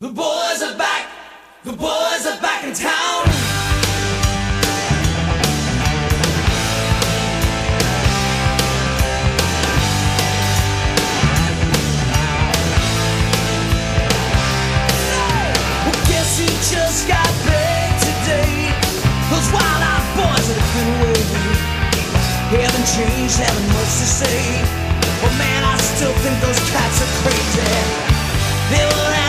The boys are back. The boys are back in town. Guess he just got paid today. Those wild-eyed boys that have been away haven't changed, haven't much to say. But man, I still think those cats are crazy. They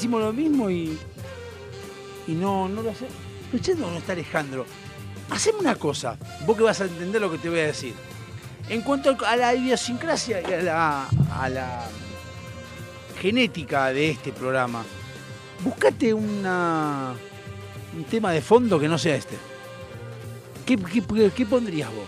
Decimos lo mismo y. Y no, no lo hacemos. Pero che, no está Alejandro. Haceme una cosa, vos que vas a entender lo que te voy a decir. En cuanto a la idiosincrasia y a la, a la genética de este programa, buscate una, un tema de fondo que no sea este. ¿Qué, qué- qué pondrías vos?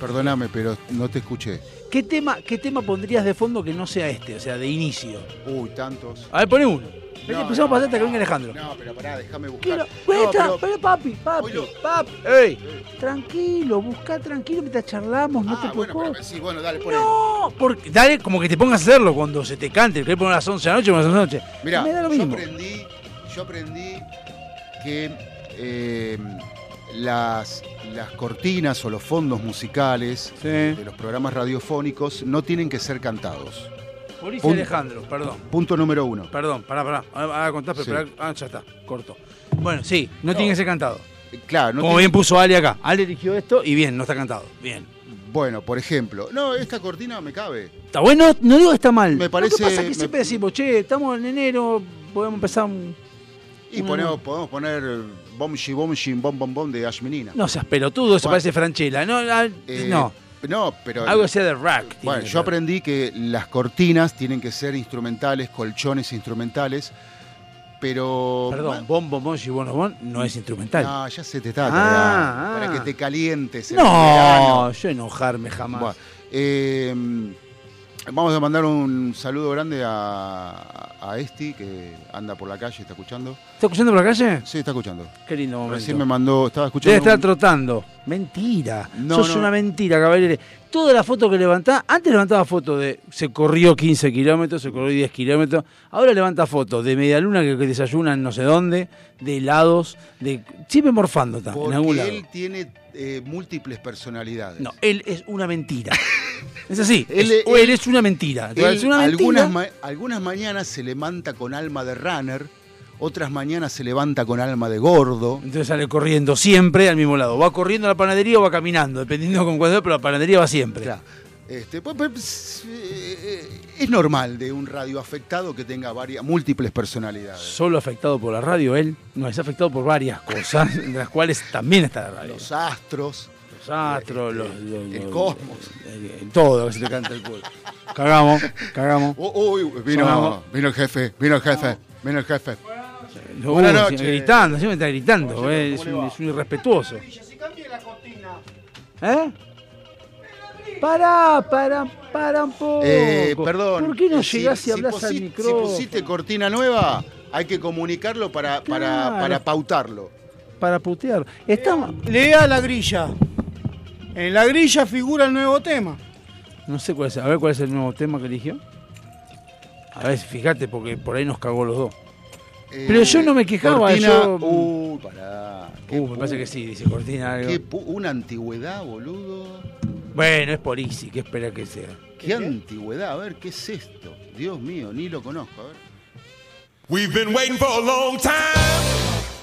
Perdóname, pero no te escuché. ¿Qué tema, ¿Qué tema pondrías de fondo que no sea este? O sea, de inicio. Uy, tantos. A ver, poné uno. No, Empezamos no, para hasta que venga Alejandro. No, pero pará, déjame buscar. Quiero. No, Bueno, pero- papi, papi, Oilo. papi. Ey, tranquilo, busca tranquilo mientras charlamos, no Ah, te bueno, preocupes. pero sí, bueno, dale, poné. No, porque dale como que te pongas a hacerlo cuando se te cante. ¿Querés poner a las 11 de la noche? Poner a las 11 de la noche. Mirá, Me da lo yo mismo. aprendí, yo aprendí que eh, las, las cortinas o los fondos musicales Sí. de los programas radiofónicos no tienen que ser cantados. Mauricio Pun- Alejandro, perdón. Punto número uno. Perdón, pará, pará. Ahora ahora contás, pero Sí. pará. Ah, ya está, corto. Bueno, sí, no, tiene que ser cantado. Eh, Claro, no Como tiene- bien puso Ale acá. Ale eligió esto y bien, no está cantado. Bien. Bueno, por ejemplo, no, esta cortina me cabe. Está bueno, no digo que está mal. Me parece- Lo que pasa es que me- siempre decimos, che, estamos en enero, podemos empezar un. Y No, ponemos, no. podemos poner Bom Shi Bom Bom Bom de Ashmenina. No seas pelotudo, Bueno. parece Franchella. No, ah, Eh, no. No, pero. Algo sea de rack. Bueno, yo aprendí que las cortinas tienen que ser instrumentales, colchones instrumentales, pero. Perdón, Bon Bon Bon Bon Bon no es instrumental. No, ya se te está Ah, ah. Para que te calientes. en No, yo enojarme jamás. Bueno, eh, vamos a mandar un saludo grande a, a Esti, que anda por la calle, está escuchando. ¿Estás escuchando por la calle? Sí, está escuchando. Qué lindo momento. Recién me mandó, estaba escuchando. Debe estar un- trotando. Mentira. No, Sos no. una mentira, caballero. Toda la foto que levantás, antes levantaba foto de se corrió 15 kilómetros, se corrió 10 kilómetros. Ahora levanta fotos de media luna que, que desayunan no sé dónde, de helados, de. Siempre morfando está, en algún lado. él tiene eh, múltiples personalidades. No, él es una mentira. es así. Él- es- o él- él es una mentira. Él es una mentira. algunas, ma- algunas mañanas se levanta con alma de runner, otras mañanas se levanta con alma de gordo. Entonces sale corriendo siempre al mismo lado. Va corriendo a la panadería o va caminando, dependiendo con cuándo, pero la panadería va siempre. Claro. Este, pues, pues, eh, es normal de un radioafectado que tenga varias, múltiples personalidades. Solo afectado por la radio, él no es afectado por varias cosas, de las cuales también está la radio. Los astros, Los astros, este, los, los- el los- cosmos. el- todo que se te canta el culo. Cagamos, cagamos. Oh, uy, vino, Sonamos. vino el jefe, vino el jefe, vino el jefe. Buenas siempre noches. Gritando, siempre está gritando, ¿Cómo eh, es, un, es un irrespetuoso. ¿Eh? Pará, pará, pará un poco. Eh, perdón. ¿Por qué no eh, si- llegás y si hablas al Si micrófono? pusiste cortina nueva, hay que comunicarlo para, para, Claro. para pautarlo. Para putear. Estamos. Lea la grilla. En la grilla figura el nuevo tema. No sé cuál es. A ver cuál es el nuevo tema que eligió. A ver, fíjate, porque por ahí nos cagó los dos. Pero yo no me quejaba, Cortina, yo- Uy, pará. Uh, me parece que sí, dice Cortina algo. qué una antigüedad, boludo. Bueno, es por Easy, ¿qué espera que sea? ¿Qué antigüedad? A ver, ¿qué es esto? Dios mío, ni lo conozco. A ver. We've been waiting for a long time.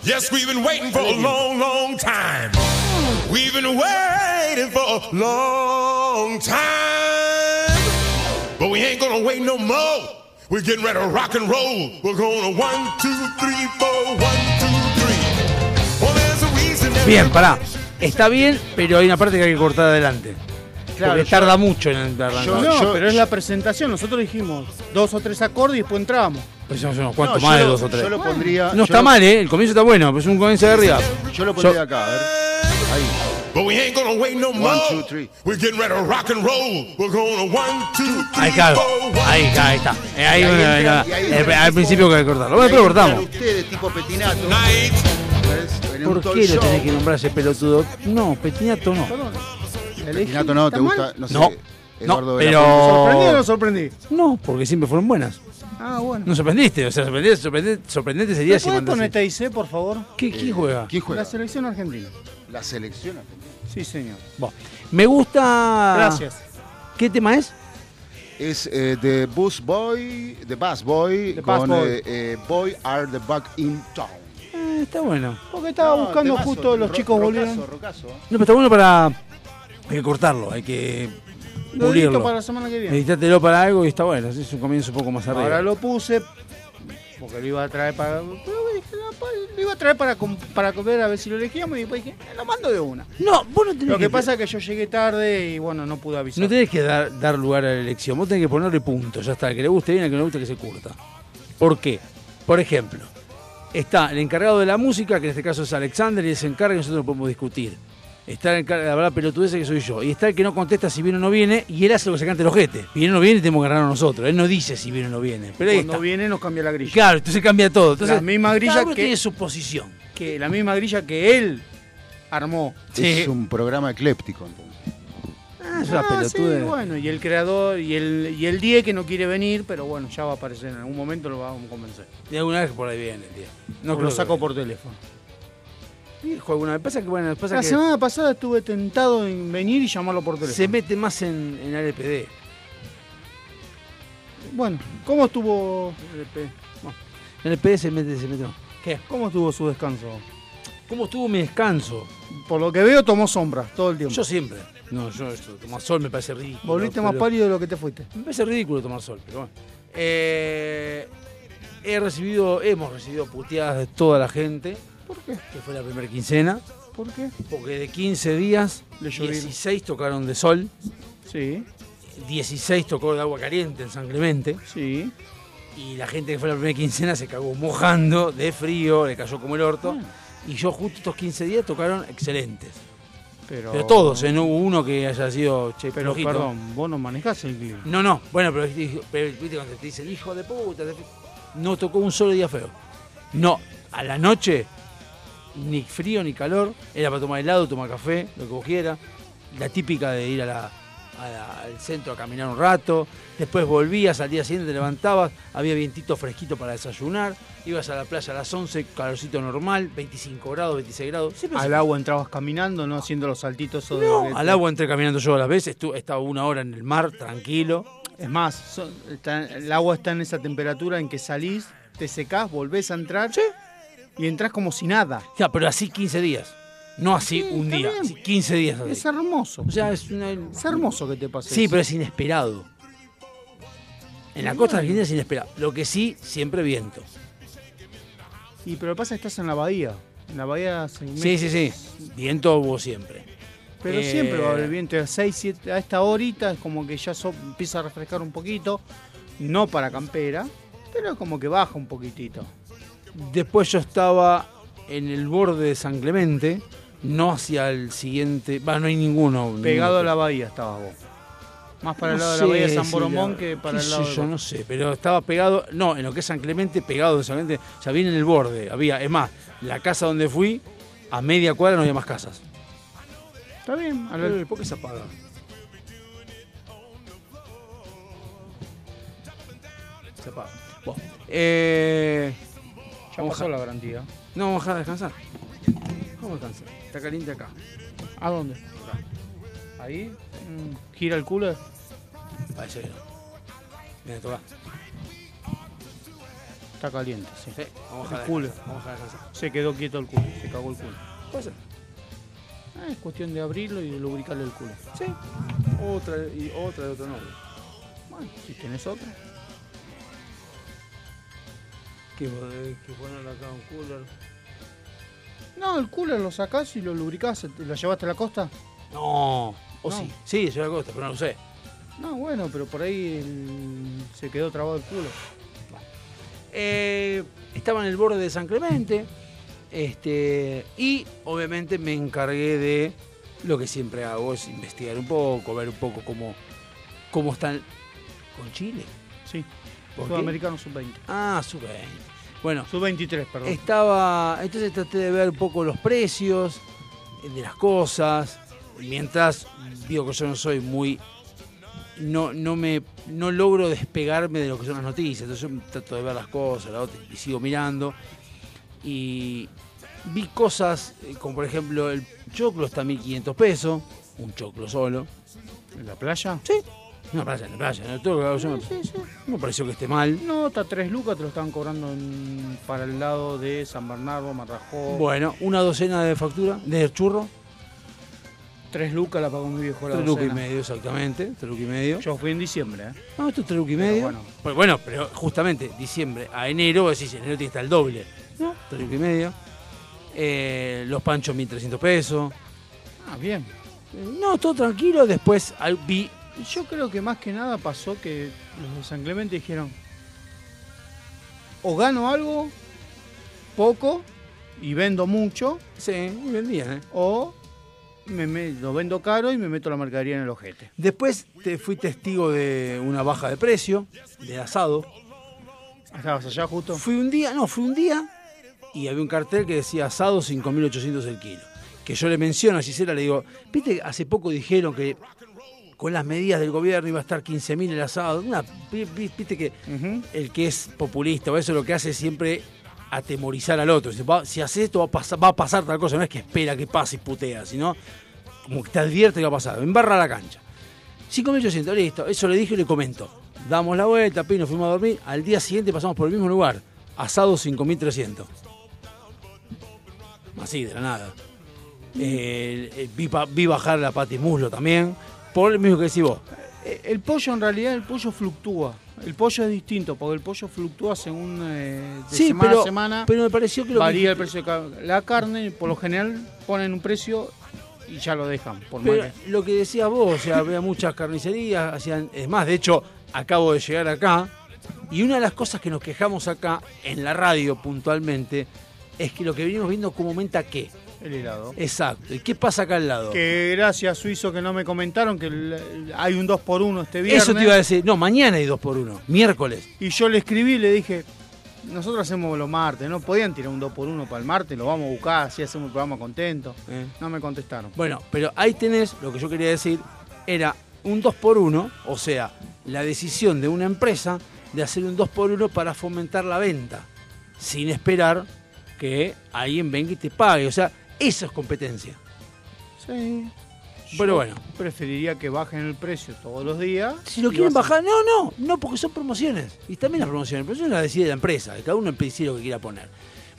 Yes, we've been waiting for a long, long time. We've been waiting for a long time. But we ain't gonna wait no more. We're getting ready to rock and roll. We're gonna one, two, three, four, one, two, three. Well, there's a reason that Bien, pará. Está bien, pero hay una parte que hay que cortar adelante. Claro, porque yo- tarda mucho en arrancar. yo- No, pero es la presentación. Nosotros dijimos dos o tres acordes y después entramos. Pues son unos cuantos No, más yo de dos o tres. Yo lo pondría. No yo está lo- mal, ¿eh? El comienzo está bueno, pero es un comienzo de arriba. Yo lo pondría Yo- acá, a ver. Ahí. But we ain't gonna wait no more. two, three. We're getting ready to rock and roll. We're gonna one, two, three, Ahí claro. four, one, Ahí, ahí está. Ahí, Y ahí bueno, entra- venga. y ahí Eh, al principio que hay que cortarlo. Bueno, ahí pero cortamos. ustedes, tipo petinato. ¿Por qué lo tenés que nombrar ese pelotudo? No, Petinato no. Petinato no, ¿te gusta? No sé. No. Eduardo No, de la pero- Fuente. ¿Sorprendí o no sorprendí? No, porque siempre fueron buenas. Ah, bueno. No sorprendiste, o sea, sorprendente, sorprendente, sorprendente sería ¿Me si puedes mandas. poner TIC, por favor? ¿Qué, ¿Quién juega? ¿Quién juega? La selección argentina. La selección argentina. Sí, señor. Bueno, me gusta. Gracias. ¿Qué tema es? Es eh, The Bus Boy, The Bus Boy, The Bus con Boy. eh, eh, Boy Are the Back in Town. Eh, está bueno. Porque estaba No, buscando temazo, justo los ro- chicos rocazo, volvieron. rocazo. No, pero está bueno para. Hay que cortarlo, hay que Lo pulirlo. para la semana que viene. Para algo y está bueno, así es un comienzo un poco más arriba. Ahora lo puse porque lo iba a traer para. Pero dije, no, pa- lo iba a traer para, com- para ver a ver si lo elegíamos y después dije, "Eh, lo mando de una. No, vos no tenés Lo que que pasa es que yo llegué tarde y bueno, no pude avisar. No tenés que dar, dar lugar a la elección, vos tenés que ponerle puntos, ya está, al que le guste bien, al que no le guste que se curta. ¿Por qué? Por ejemplo, está el encargado de la música, que en este caso es Alexander, y ese encarga y nosotros lo podemos discutir. Está el de hablar pelotudeza, que soy yo. Y está el que no contesta si viene o no viene, y él hace lo que se cante el ojete. Viene o no viene, tenemos que agarrarnos nosotros. Él no dice si viene o no viene. Pero ahí Cuando está. viene nos cambia la grilla. Claro, entonces cambia todo. Entonces, La misma grilla cada uno que- tiene su posición. Que la misma grilla que él armó. Sí. Es un programa ecléptico, entonces. Ah, es una Ah, sí, pelotudez. bueno, y el creador y el, y el Die que no quiere venir, pero bueno, ya va a aparecer en algún momento, lo vamos a convencer. Y alguna vez por ahí viene, tío. No O creo lo saco por teléfono. Hijo, alguna vez. Pasa que, bueno, pasa La que semana pasada estuve tentado en venir y llamarlo por teléfono. se mete más en, en LPD. Bueno, ¿cómo estuvo LP. Bueno, en LPD se mete, se mete más. ¿Qué? cómo estuvo su descanso? ¿Cómo estuvo mi descanso? Por lo que veo tomó sombra todo el tiempo. Yo siempre. No, yo esto, tomar sol me parece ridículo. Volviste más pálido de lo que te fuiste. Me parece ridículo tomar sol, pero bueno. Eh, he recibido, hemos recibido puteadas de toda la gente, ¿Por qué? que fue la primera quincena, ¿Por qué? porque de 15 días, Le llovieron. 16 tocaron de sol, Sí, 16 tocó de agua caliente en San Clemente, sí. y la gente que fue la primera quincena se cagó mojando, de frío, le cayó como el orto, y yo justo estos 15 días tocaron excelentes. Pero, Pero todos, ¿eh? no hubo uno que haya sido che, Pero flojito. perdón, vos no manejás el clima. No, no, bueno, pero, pero viste cuando te dicen hijo de puta, no tocó un solo día feo. No, a la noche, ni frío ni calor, era para tomar helado, tomar café, lo que vos quieras. La típica de ir a la- a la- al centro a caminar un rato, después volvías, al día siguiente te levantabas, había vientito fresquito para desayunar, ibas a la playa a las 11, calorcito normal, 25 grados, 26 grados. Siempre se- Al agua entrabas caminando, no haciendo los saltitos. No, al agua entré caminando yo a las veces, he estado una hora en el mar, tranquilo. Es más, son- está- el agua está en esa temperatura en que salís, te secás, volvés a entrar y entras como si nada. Ya, pero así 15 días. No así Sí, un día, así 15 días así. Es hermoso. O sea, es una... Es hermoso que te pase Sí, eso. pero es inesperado. En la costa argentina es inesperado. Lo que sí, siempre viento. Y pero pasa que estás en la bahía. En la bahía se Sí, sí, sí. Viento hubo siempre. Pero Eh, siempre va a haber viento. A 6, 7, a esta horita es como que ya so- empieza a refrescar un poquito. No para campera, pero como que baja un poquitito. Después yo estaba en el borde de San Clemente, no hacia el siguiente... Va, no hay ninguno. Pegado a la bahía estabas vos. Más para el lado de la bahía de San Boromón la- que para el lado sé de yo no sé, pero estaba pegado, no, en lo que es San Clemente, pegado de San Clemente, o sea, bien en el borde, había, es más, la casa donde fui, a media cuadra no había más casas. Está bien. a la- ¿Por qué se apaga? Se apaga. Bueno, eh, ya vamos pasó a- la garantía. no vamos a dejar descansar. Vamos a descansar. Está caliente acá. ¿A dónde? Ahí. mm, gira el culo. Parece que no. Mira, toca. Está caliente, sí. Sí, vamos a El culo. Vamos a descansar. Se quedó quieto el culo. Se cagó el culo. Puede ser. Ah, es cuestión de abrirlo y de lubricarle el culo. Sí. Otra y otra de otro nombre. Bueno, si tenés otra. Que, que ponerle acá un cooler. No, el cooler lo sacás y lo lubricás. ¿Te ¿Lo llevaste a la costa? No. O No. sí. Sí, yo la costa, pero no lo sé. No, bueno, pero por ahí el- se quedó trabado el culo. Eh, estaba en el borde de San Clemente. Este, y obviamente me encargué de lo que siempre hago, es investigar un poco, ver un poco cómo, cómo están con Chile. Sí. Sudamericano sub-20. Ah, sube. Bueno, Sub-23, perdón. estaba. Entonces traté de ver un poco los precios de las cosas. Mientras digo que yo no soy muy. No, no me no logro despegarme de lo que son las noticias. Entonces yo trato de ver las cosas, la otra, y sigo mirando. Y vi cosas eh, como por ejemplo el choclo está a 1500 pesos. Un choclo solo. ¿En la playa? Sí. En la playa. ¿no? Todo no- Sí, sí. no me pareció que esté mal. No, está 3 lucas, te lo estaban cobrando en- para el lado de San Bernardo, Marrajó. Bueno, una docena de factura de churro. Tres lucas la pagó mi viejo la Tres lucas y medio, exactamente. Tres lucas y medio. Yo fui en diciembre, ¿eh? No, esto es tres lucas y Pero medio. bueno. Pues bueno, pero justamente diciembre a enero, decís, enero tiene que estar el doble. No, tres lucas y medio. Eh, los panchos 1.300 pesos. Ah, bien. No, todo tranquilo. Después vi. Yo creo que más que nada pasó que los de San Clemente dijeron, o gano algo, poco, y vendo mucho, Sí, y vendían, ¿eh? o me, me- lo vendo caro y me meto la mercadería en el ojete. Después te fui testigo de una baja de precio, de asado. ¿Estabas allá justo? Fui un día, no, fui un día y había un cartel que decía asado 5.800 el kilo. Que yo le menciono a Gisela, le digo, viste, hace poco dijeron que con las medidas del gobierno iba a estar 15.000 el asado. Una, vi- vi- viste que el que es populista o eso lo que hace es siempre atemorizar al otro. Dice, "Va- Si haces esto va a, pasar, va a pasar tal cosa, no es que espera que pase y putea, sino como que te advierte que va a pasar, embarra la cancha. 5.800, listo, eso le dije y le comento. Damos la vuelta, Pino, fuimos a dormir, al día siguiente pasamos por el mismo lugar, asado 5.300. Así, de la nada. Eh, eh, vi, bajar la pati muslo también, por el mismo que decís vos. Eh, El pollo en realidad, el pollo fluctúa. El pollo es distinto, porque el pollo fluctúa según eh, de Sí, semana pero, a semana. pero me pareció que lo que- varía el precio de ca- la carne, por lo general ponen un precio y ya lo dejan. Por más Pero que- lo que decías vos, o sea, había muchas carnicerías, hacían, es más, de hecho, acabo de llegar acá y una de las cosas que nos quejamos acá en la radio puntualmente es que lo que venimos viendo como aumenta qué. El helado. Exacto. ¿Y qué pasa acá al lado? Que gracias Suizo que no me comentaron que el- hay un 2x1 este viernes. Eso te iba a decir. No, mañana hay dos por uno. Miércoles. Y yo le escribí y le dije, nosotros hacemos los martes, ¿no? Podían tirar un 2x1 para el martes, lo vamos a buscar, así hacemos el programa contento. ¿eh? No me contestaron. Bueno, pero ahí tenés, lo que yo quería decir, era un 2 por 1 o sea, la decisión de una empresa de hacer un 2 por 1 para fomentar la venta, sin esperar que alguien venga y te pague. O sea, eso es competencia. Sí. Pero Yo bueno. Preferiría que bajen el precio todos los días. Si lo quieren a- bajar, no, no, no, porque son promociones. Y también las promociones, pero eso la decide la empresa, cada uno decide lo que quiera poner.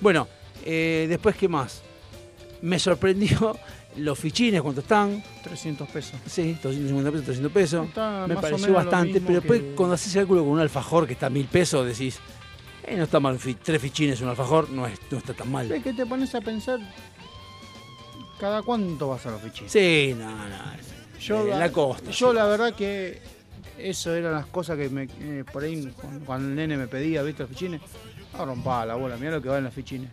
Bueno, eh, después, ¿qué más? Me sorprendió los fichines, ¿cuánto están? 300 pesos. Sí, 250 pesos, 300 pesos. Está Me pareció bastante, pero después que- cuando haces el cálculo con un alfajor que está a mil pesos, decís, eh, no está mal, tres fichines un alfajor, no, es, no está tan mal. Es que te pones a pensar, ¿cada cuánto vas a los fichines? Sí, no, no. Yo, en la, la costa. yo sí. la verdad que eso eran las cosas que me, eh, por ahí cuando, cuando el nene me pedía, ¿viste? Los fichines. Ah, rompa la bola, mira lo que valen los fichines.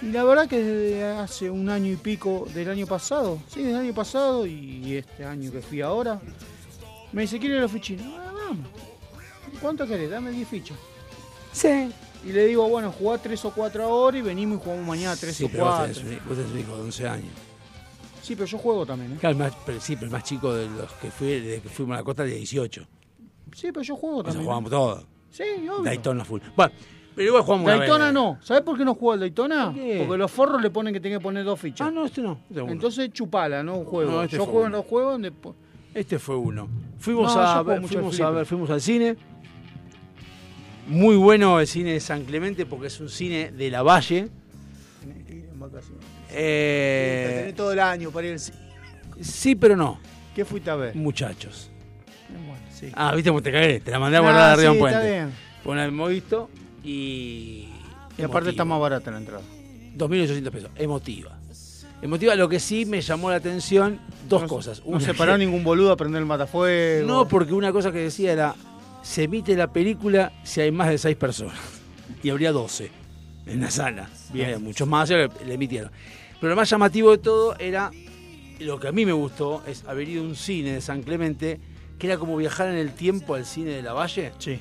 Y la verdad que desde hace un año y pico del año pasado, sí, del año pasado y este año que fui ahora, me dice, ¿quiere los fichines? Ah, vamos. ¿Cuánto querés? Dame 10 fichas. Sí. Y le digo, bueno, jugá 3 o 4 ahora y venimos y jugamos mañana 3 Sí, o pero vos 4. tenés, un, vos tenés un hijo de 11 años. Sí, pero yo juego también, ¿eh? Claro, el más, pero sí, pero el más chico de los que, fui, de que fuimos a la costa de 18. Sí, pero yo juego O sea, también. jugamos todo. Sí, obvio. Daytona full. Bueno, pero igual jugamos una Daytona vez. no. ¿Sabes por qué no juega el Daytona? ¿Por qué? Porque los forros le ponen que tiene que poner dos fichas. Ah, no, este no. Este. Entonces chupala, no juego. No, este Yo juego en uno. los juegos donde. Este fue uno. Fuimos, No, a, ver, fuimos, a ver, fuimos al cine. Muy bueno el cine de San Clemente porque es un cine de la Valle. Eh, Tenés todo el año para ir al cine. sí, pero no, ¿Qué fuiste a ver? muchachos. Bueno, sí. Ah, viste cómo te cagué. Te la mandé a Ah, guardar arriba sí, un está puente. bien. Pues la hemos visto y. Y aparte está emotiva. más barata la entrada. 2.800 pesos. Emotiva. Emotiva, lo que sí me llamó la atención, dos No- cosas. No Una se que- paró ningún boludo a prender el matafuego. No, porque una cosa que decía era, se emite la película si hay más de seis personas. Y habría 12 en la sala. Bien. Había muchos más, le emitieron. Pero lo más llamativo de todo era, lo que a mí me gustó, es haber ido a un cine de San Clemente, que era como viajar en el tiempo al cine de la Valle, Sí.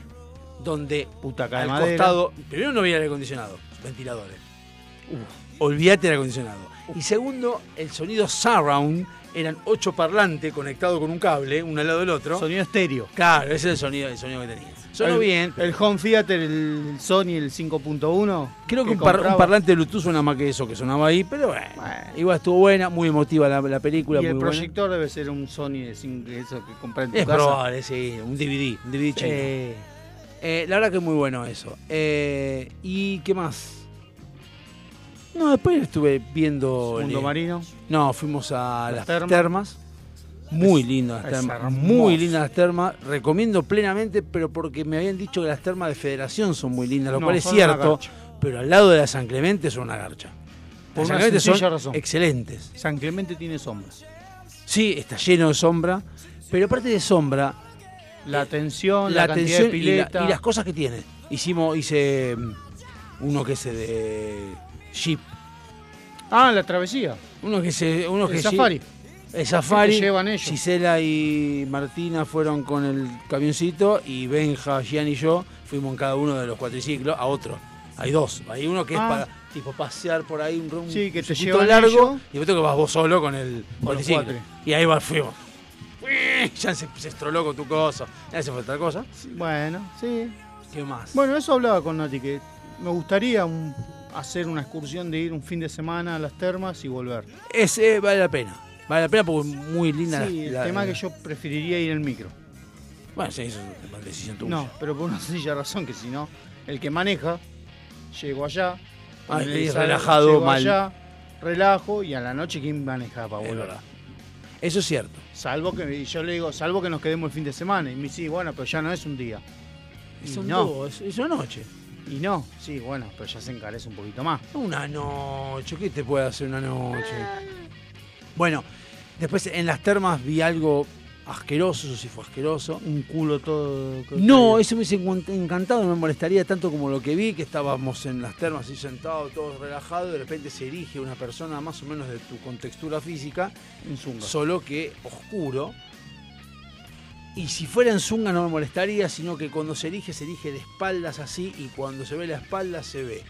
donde de al madera. costado, primero no había aire acondicionado, ventiladores. Olvídate el acondicionado. Y segundo, el sonido surround, eran ocho parlantes conectados con un cable, uno al lado del otro. Sonido estéreo. Claro, ese es el sonido, el sonido que tenía. Sonó el, bien. El home theater, el Sony, el 5.1. Creo que, un, par- un compraba. parlante de Bluetooth suena más que eso que sonaba ahí, pero bueno, Bueno. igual estuvo buena, muy emotiva la, la película. Y el buena. proyector debe ser un Sony de cinco- eso que compré en tu Es casa. probable, sí, un DVD, un DVD chino. Eh, Eh, la verdad que es muy bueno eso. Eh, ¿Y qué más? No, después estuve viendo. Mundo el- Marino. No, fuimos a Las las termas. termas. Muy lindas las termas. Muy lindas las termas. Recomiendo plenamente, pero porque me habían dicho que las termas de Federación son muy lindas, lo No, cual es cierto. Pero al lado de la San Clemente son una garcha. Por una San Clemente son razón. excelentes. San Clemente tiene sombras. Sí, está lleno de sombra. Pero aparte de sombra, La atención, la la, cantidad atención de y, la- pileta. y las cosas que tiene. Hicimos, hice mm, uno que es de Jeep. Ah, la travesía. Uno que se, uno El que safari. Jeep- el safari. que llevan ellos. Gisela y Martina fueron con el camioncito y Benja, Gian y yo fuimos en cada uno de los cuatriciclos a otro. Hay dos. Hay uno que es Ah. para tipo pasear por ahí un, un Sí, que te llevan largo y otro que vas vos solo con el cuatriciclo. cuatri. Y ahí va, fuimos. Ya se, se estroló con tu cosa. Ya se fue otra cosa. Sí, Bueno, sí. ¿Qué más? Bueno, eso hablaba con Nati, que me gustaría un- hacer una excursión de ir un fin de semana a las termas y volver. Ese vale la pena. Vale la pena porque es muy linda Sí, la, el la- tema es que yo preferiría ir en micro. Bueno, sí, eso es una decisión tuya. No, pero por una sencilla razón, que si no, el que maneja, llego allá, Ah, sal- relajado, llego mal. allá, relajo, y a la noche, ¿quién maneja para Es volver? Eso es cierto. Salvo que, y yo le digo, salvo que nos quedemos el fin de semana. Y me dice, bueno, pero ya no es un día. Y Son no, es una noche. Y no, sí, bueno, pero ya se encarece un poquito más. Una noche, ¿qué te puede hacer una noche? Bueno, después en las termas vi algo asqueroso, eso sí fue asqueroso. Un culo todo. No, eso me hubiese encan- encantado, no me molestaría tanto como lo que vi, que estábamos en las termas así sentados, todos relajados, y de repente se erige una persona más o menos de tu contextura física, En solo que oscuro. Y si fuera en zunga no me molestaría, sino que cuando se erige, se erige de espaldas así, y cuando se ve la espalda se ve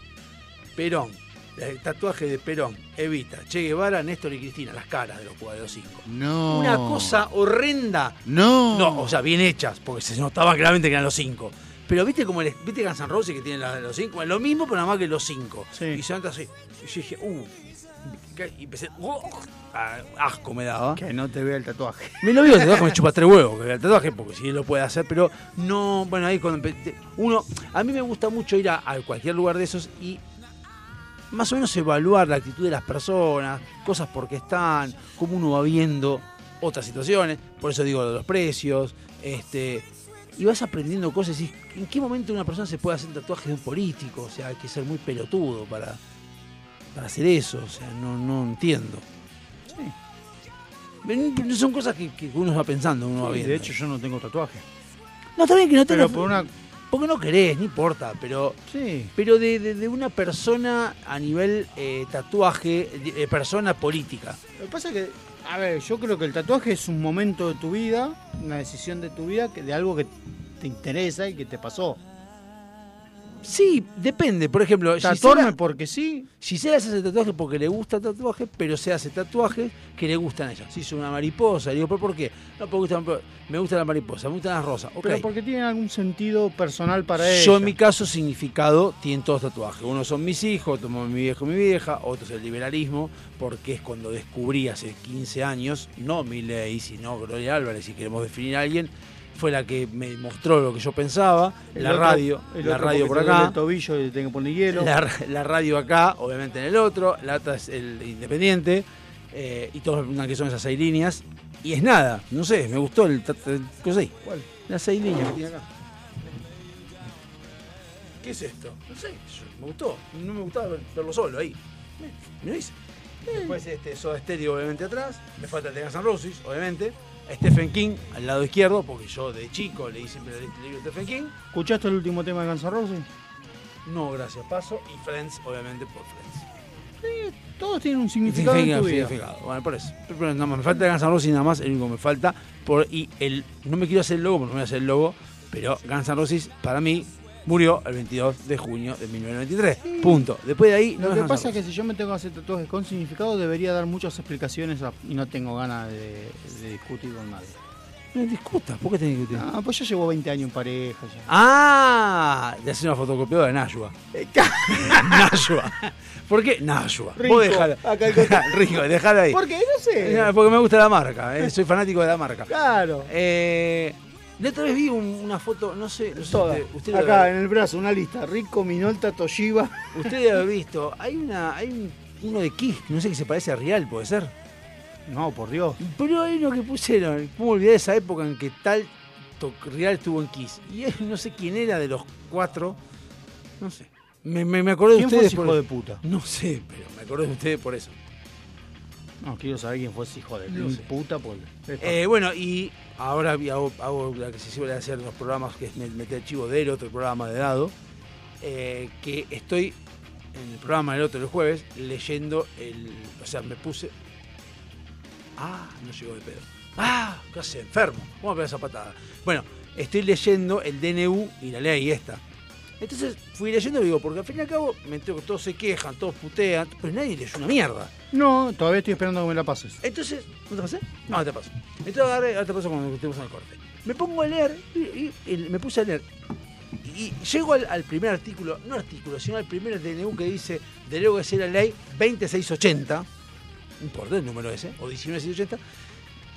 Perón, el tatuaje de Perón, Evita, Che Guevara, Néstor y Cristina, las caras de los los cinco. No. Una cosa horrenda. No. No, o sea, bien hechas, porque se notaba claramente que eran los cinco. Pero viste como el, viste Guns N' Roses que tiene la- los cinco, lo mismo, pero nada más que los cinco. Sí. Y se así. Y yo dije, uh. Y empecé, uh, ah, asco me daba. Que no te vea el tatuaje. Me lo vio el tatuaje, me chupa tres huevos, que el tatuaje, porque si él lo puede hacer, pero no, bueno, ahí cuando empe- uno, a mí me gusta mucho ir a, a cualquier lugar de esos y más o menos evaluar la actitud de las personas, cosas por qué están, cómo uno va viendo otras situaciones, por eso digo los precios, este, y vas aprendiendo cosas y ¿en qué momento una persona se puede hacer un tatuaje de un político? O sea, hay que ser muy pelotudo para, para hacer eso, o sea, no, no entiendo. Sí. Son cosas que, que uno va pensando, uno va Sí, viendo. de hecho, yo no tengo tatuaje. no, está bien que no Pero tengas- por una. Porque no querés, no importa, pero Sí. pero de, de- de una persona a nivel eh, tatuaje, de persona política. Lo que pasa es que, a ver, yo creo que el tatuaje es un momento de tu vida, una decisión de tu vida, que de algo que te interesa y que te pasó. Sí, depende. Por ejemplo, Tatuarme Gisela, porque sí, Gisela se hace tatuaje porque le gusta el tatuaje, pero se hace tatuajes que le gustan a ella. Se hizo una mariposa, le digo, ¿pero por qué? No, porque me gusta la mariposa, me gustan las rosas. Pero porque tienen algún sentido personal para ella. Yo en mi caso, significado, tienen todos tatuajes. Unos son mis hijos, otros mi viejo y mi vieja, otros el liberalismo, porque es cuando descubrí hace 15 años, no Milei, sino Gloria Álvarez, si queremos definir a alguien, fue la que me mostró lo que yo pensaba, El la otro- radio, el la radio por acá, El tobillo y te tengo que poner hielo. la, la radio acá, obviamente en el otro, la otra es el independiente, eh, y todos opinan que son esas seis líneas, y es nada, no sé, me gustó el, cosa ahí. ¿Cuál? Las seis líneas que tiene acá. ¿Qué es esto? No sé, me gustó. No me gustaba ver- verlo solo ahí. Me, me lo hice. Después este Soda Stereo obviamente atrás. Me falta el de Guns N' Roses, obviamente. Stephen King al lado izquierdo, porque yo de chico leí siempre el libro de Stephen King. ¿Escuchaste el último tema de Guns N' Roses? No, gracias, paso. Y Friends, obviamente, por Friends. Todos tienen un significado en tu vida. significado. Bueno, por eso. Pero nada más, me falta Guns N' Roses nada más, el único que me falta. Por, y el, no me quiero hacer el logo, porque no me voy a hacer el logo, pero Guns N' Roses, para mí, murió el 22 de junio de 1993. Punto. Después de ahí, no Lo que pasa es que si yo me tengo que hacer tatuajes con significado, debería dar muchas explicaciones y no tengo ganas de, de discutir con nadie. No discutas, ¿por qué tenés que discutir? Ah, pues yo llevo 20 años en pareja ya. Ah, de hacer una fotocopiadora de Nashua. Nashua. ¿Por qué? Nashua. Rico. Vos dejala. Acá que- Rico, dejala ahí. ¿Por qué? No sé. Eh, Porque me gusta la marca, eh, soy fanático de la marca. Claro. Eh, La otra vez vi un- una foto, no sé, no sé Toda. usted, usted, Acá en el brazo, una lista. Rico, Minolta, Toshiba. usted debe haber visto. Hay una, hay un- uno de Kiss, no sé que se parece a Real, puede ser. No, por Dios. Pero hay uno que pusieron, ¿cómo olvidar esa época en que tal to- Real estuvo en Kiss? Y él, no sé quién era de los cuatro, no sé. Me, me, me acordé de ¿Quién fue ustedes ese por hijo de puta? No sé, pero me acordé de ustedes por eso. No, quiero saber quién fue ese hijo de No sé. puta. Pues, Eh, bueno, y ahora hago, la que se suele hacer los programas, que es me- meter chivo del otro programa de dado, eh, que estoy en el programa del otro el jueves leyendo el... O sea, me puse... Ah, no llegó de pedo. Ah, casi enfermo. ¿Cómo pegar esa patada? Bueno, estoy leyendo el DNU y la ley esta. Entonces fui leyendo y digo, porque al fin y al cabo me entero que todos se quejan, todos putean, pero nadie leyó una mierda. no, todavía estoy esperando que me la pases. Entonces, ¿no te pasé? No, no te paso. Entonces agarré, ahora te paso cuando estemos en el corte. Me pongo a leer y, y- y me puse a leer. Y llego al, al primer artículo, no artículo, sino al primer DNU que dice, de luego que sea la ley 20680, no importa el número ese, o 19680,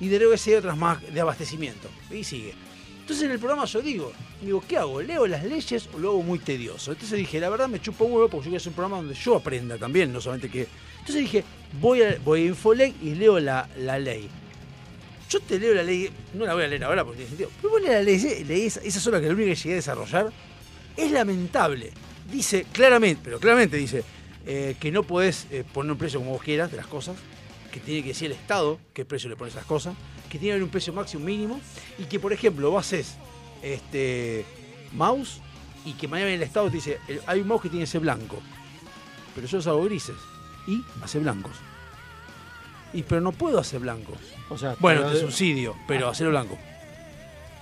y de luego que sea otras más de abastecimiento. Y sigue. Entonces en el programa yo digo, digo, ¿qué hago? ¿Leo las leyes o lo hago muy tedioso? Entonces dije, la verdad me chupo un huevo porque yo quiero hacer un programa donde yo aprenda también, no solamente que... Entonces dije, voy a, voy a y leo la, la ley. Yo te leo la ley, no la voy a leer ahora porque tiene sentido, pero vos lees la ley, leí esa, sola que la única que llegué a desarrollar, es lamentable. Dice claramente, pero claramente dice, eh, que no podés eh, poner un precio como vos quieras de las cosas, que tiene que decir el Estado qué precio le pones a las cosas, que tiene que haber un precio máximo mínimo, y que por ejemplo vos haces este mouse y que mañana el Estado te dice, hay un mouse que tiene que ser blanco, pero yo los hago grises, y hace blancos. Y pero no puedo hacer blanco. O sea, Bueno, te de- subsidio, pero hacerlo blanco.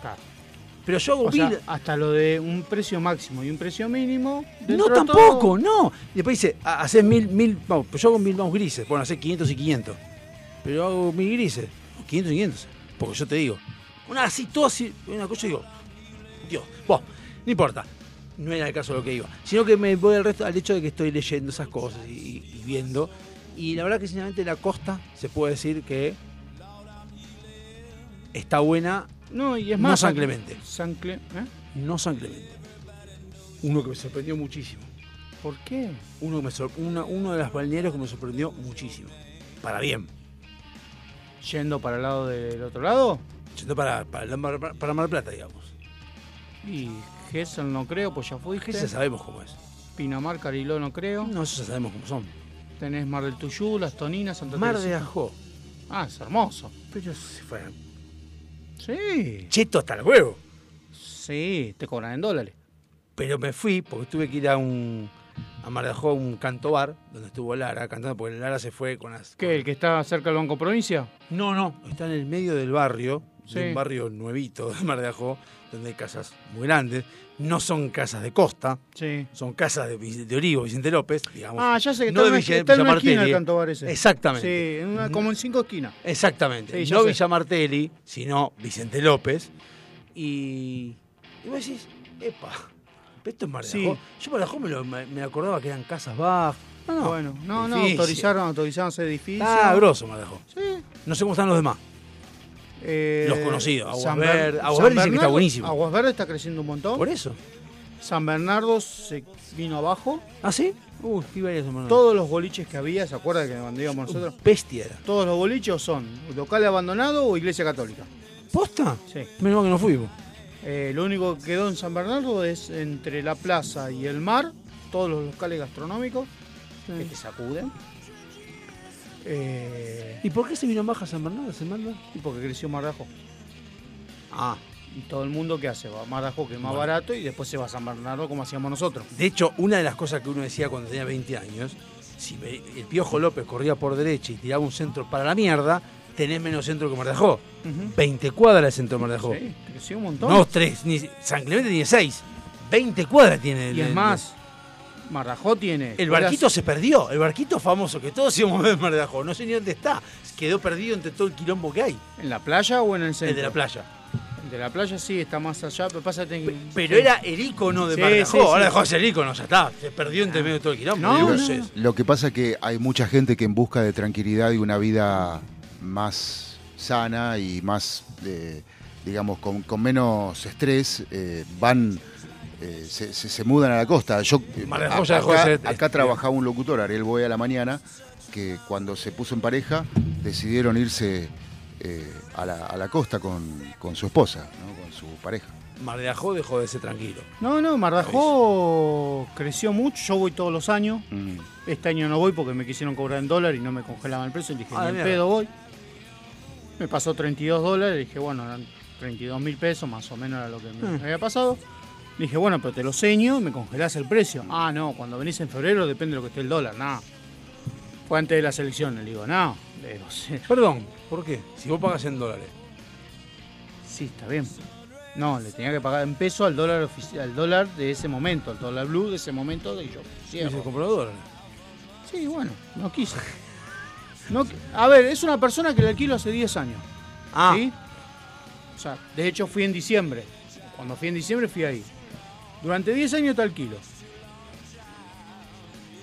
Claro. Pero yo hago O sea, hasta lo de un precio máximo y un precio mínimo. No, tampoco, todo- no. Y después dice, ha- haces mil, mil mouse. Pues yo hago mil mouse grises. Bueno, hacer 500 y 500. Pero hago mil grises. 500 y 500. Porque yo te digo, una así, todo así, una cosa digo, Dios, vos, no importa. No era el caso de lo que iba. Sino que me voy al resto al hecho de que estoy leyendo esas cosas y, y viendo. Y la verdad que sinceramente la costa se puede decir que está buena, No, y es No más. San Clemente. San Cle- ¿eh? no San Clemente. Uno que me sorprendió muchísimo. ¿Por qué? uno, que me sor- una- uno de los balnearios que me sorprendió muchísimo. Para bien. Yendo para el lado del otro lado. Yendo para, para, Mar- para Mar Plata, digamos. Y Gessel no creo, pues ya fuiste. Ya sabemos cómo es. Pinamar, Cariló no creo. No, eso ya sabemos cómo son. Tenés Mar del Tuyú, Las Toninas, Santa Mar de. Ajó. Ah, es hermoso. Pero se fue Sí. cheto hasta el huevo. Sí, te cobran en dólares. Pero me fui porque tuve que ir a un a Mar de Ajó, a un canto bar, donde estuvo Lara cantando, porque Lara se fue con las. ¿Qué? ¿El que está cerca del Banco Provincia? No, no, está en el medio del barrio, de Sí. un barrio nuevito de Mar de Ajó, donde hay casas muy grandes. No son casas de costa, Sí. son casas de, de Olivo, Vicente López, digamos. Ah, ya sé que no está, de en una- Villa- está en Villa una esquina el. Cantobar ese. Exactamente. Sí, en una- como en cinco esquinas. Exactamente. Sí, no sé. Villa Martelli, sino Vicente López. Y, y vos decís, epa, esto es Mar de Sí. Yo Mar de Ajó me, lo- me- me acordaba que eran casas bajas. No, no. Bueno, no, no, autorizaron, autorizaron ese edificio. Ah, grosso Mar de Ajó. Sí. No sé cómo están los demás. Eh, Los conocidos, Aguas Verde- Aguas Verde dicen que está buenísimo. Aguas Verde está creciendo un montón. Por eso. San Bernardo se vino abajo. ¿Ah, sí? Uy, iba a ir a San Bernardo. Todos los boliches que había, ¿se acuerdan que cuando íbamos nosotros? Bestia era. Todos los boliches son locales abandonados o iglesia católica. ¿Posta? Sí. Menos mal que no fuimos. Eh, lo único que quedó en San Bernardo es entre la plaza y el mar, todos los locales gastronómicos que te sacuden. Eh, ¿Y por qué se vino en baja San Bernardo? ¿Se manda? y porque creció Mar de Ajó. Ah. Y todo el mundo que hace va a Mar de Ajó, que es más Bueno. barato, y después se va a San Bernardo como hacíamos nosotros. De hecho, una de las cosas que uno decía cuando tenía 20 años, si el Piojo López corría por derecha y tiraba un centro para la mierda, tenés menos centro que Mar de Ajó. 20 cuadras el centro de Mar de Ajó. Sí, creció un montón. No, 3. Ni, San Clemente tiene 6. 20 cuadras tiene. el- y es más, Mar de Ajó tiene. El barquito se perdió. El barquito famoso que todos íbamos a ver en Mar de Ajó. No sé ni dónde está. Quedó perdido entre todo el quilombo que hay. ¿En la playa o en el centro? El de la playa. El de la playa sí, está más allá, pero pasa que... Pero era el icono de Sí, Mar de sí, Ajó. Ahora sí. dejó de ser el icono, ya está. Se perdió entre medio de todo el quilombo. No, no. Lo que pasa es que hay mucha gente que en busca de tranquilidad y una vida más sana y más eh, digamos, con, con menos estrés, eh, van, eh, se, se- se mudan a la costa. Yo a- Ajó ya dejó de acá, ser- acá trabajaba un locutor, Ariel Boy a la mañana, que cuando se puso en pareja decidieron irse eh, a, la, a la costa con, con su esposa, ¿no? con su pareja. Mar de Ajó dejó de ser tranquilo. No, no, Mardajó creció mucho. Yo voy todos los años. Mm. Este año no voy porque me quisieron cobrar en dólar y no me congelaban el precio. Y dije, Ah, ni pedo voy. Me pasó 32 dólares. Dije, bueno, eran 32 mil pesos, más o menos era lo que me Mm. había pasado. Dije, bueno, pero te lo seño y me congelás el precio. Ah, no, cuando venís en febrero depende de lo que esté el dólar. No. Fue antes de las elecciones. Le digo, no. Le digo, sí, Perdón, ¿por qué? Si vos pagas en dólares. sí, está bien. No, le tenía que pagar en peso al dólar oficial, al dólar de ese momento, al dólar blue de ese momento. Y yo, Y se compró dólares. Sí, bueno, no quise. No, a ver, es una persona que le alquilo hace 10 años. Ah, ¿sí? O sea, de hecho fui en diciembre. Cuando fui en diciembre fui ahí. Durante 10 años te alquilo.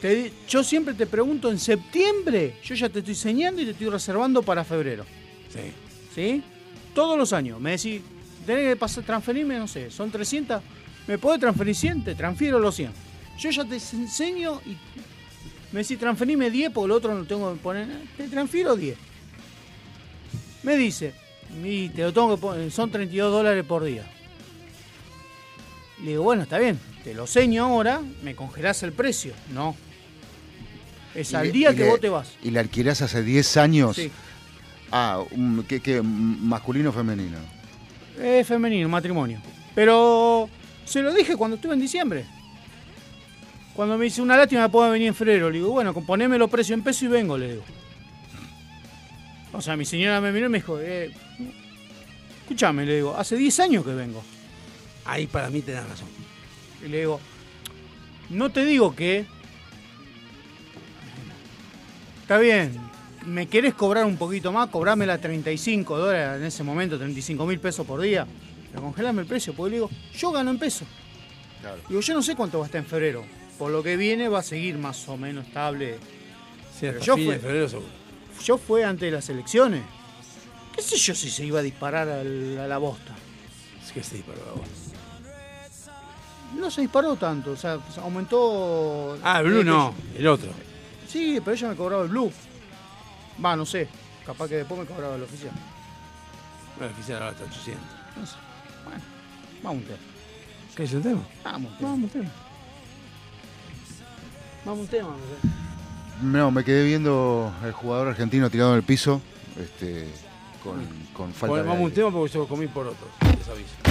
Te yo siempre te pregunto en septiembre, yo ya te estoy enseñando y te estoy reservando para febrero. sí. ¿Sí? Todos los años. Me decís, tenés que pasar, transferirme, no sé, son 300. ¿Me podés transferir 100? Te transfiero los 100. Yo ya te enseño y me decís, transferime 10 porque el otro no tengo que poner. Te transfiero 10. Me dice, y te lo tengo que poner, son 32 dólares por día. Le digo, bueno, está bien, te lo enseño ahora, me congelás el precio. No. Es al le- día que le- vos te vas. ¿Y la alquilás hace 10 años? Sí. Ah, ¿qué, qué, masculino o femenino? Es femenino, matrimonio. Pero se lo dije cuando estuve en diciembre. Cuando me dice una lástima puedo venir en febrero, le digo, bueno, poneme los precios en peso y vengo, le digo. O sea, mi señora me miró y me dijo, eh, escúchame, le digo, hace 10 años que vengo. Ahí para mí tenés razón. Y le digo, no te digo que... Está bien, me querés cobrar un poquito más, cobrame la 35 dólares en ese momento, 35 mil pesos por día. Pero congelame el precio, porque le digo, yo gano en pesos. Claro. Digo, yo no sé cuánto va a estar en febrero. Por lo que viene va a seguir más o menos estable. Sí, hasta yo fin fui- de febrero seguro. Yo fue antes de las elecciones. ¿Qué sé yo si se iba a disparar al- a la bosta? Es que se disparó la voz. No se disparó tanto, o sea, aumentó... Ah, el Blue Eh, no, el otro. Sí, pero ella me cobraba el blue. Va, no sé. Capaz que después me cobraba el oficial. Bueno, el oficial ahora está 800. No sé. Bueno, vamos a un tema. ¿Qué es el tema? Vamos a un tema. Vamos, tema. Vamos un tema. No, me quedé viendo el jugador argentino tirado en el piso, este, con, con falta Bueno, de vamos a un aire. tema porque yo comí por otro. Les aviso.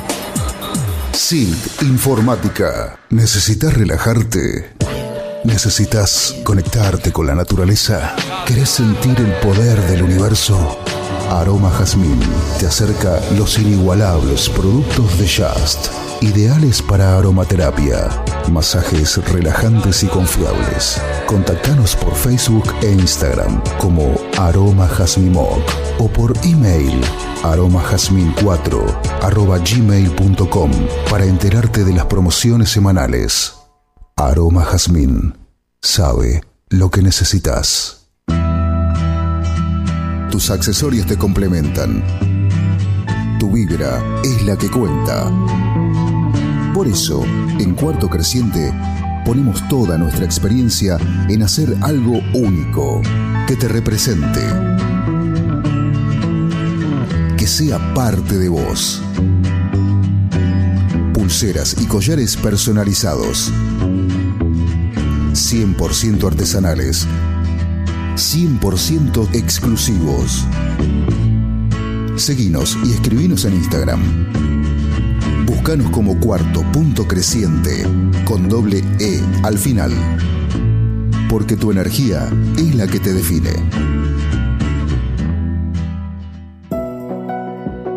SILT Informática. ¿Necesitas relajarte? ¿Necesitas conectarte con la naturaleza? ¿Querés sentir el poder del universo? Aroma Jazmín te acerca los inigualables productos de Just, ideales para aromaterapia, masajes relajantes y confiables. Contactanos por Facebook e Instagram como Aroma Jazmimoc o por email aromajazmin4 arroba gmail.com para enterarte de las promociones semanales. Aroma Jazmín sabe lo que necesitas. Tus accesorios te complementan. Tu vibra es la que cuenta. Por eso, en Cuarto Creciente, ponemos toda nuestra experiencia en hacer algo único, que te represente, que sea parte de vos. Pulseras y collares personalizados. 100% artesanales. 100% exclusivos. Seguinos y escribinos en Instagram. Buscanos como cuarto punto creciente con doble E al final. Porque tu energía es la que te define.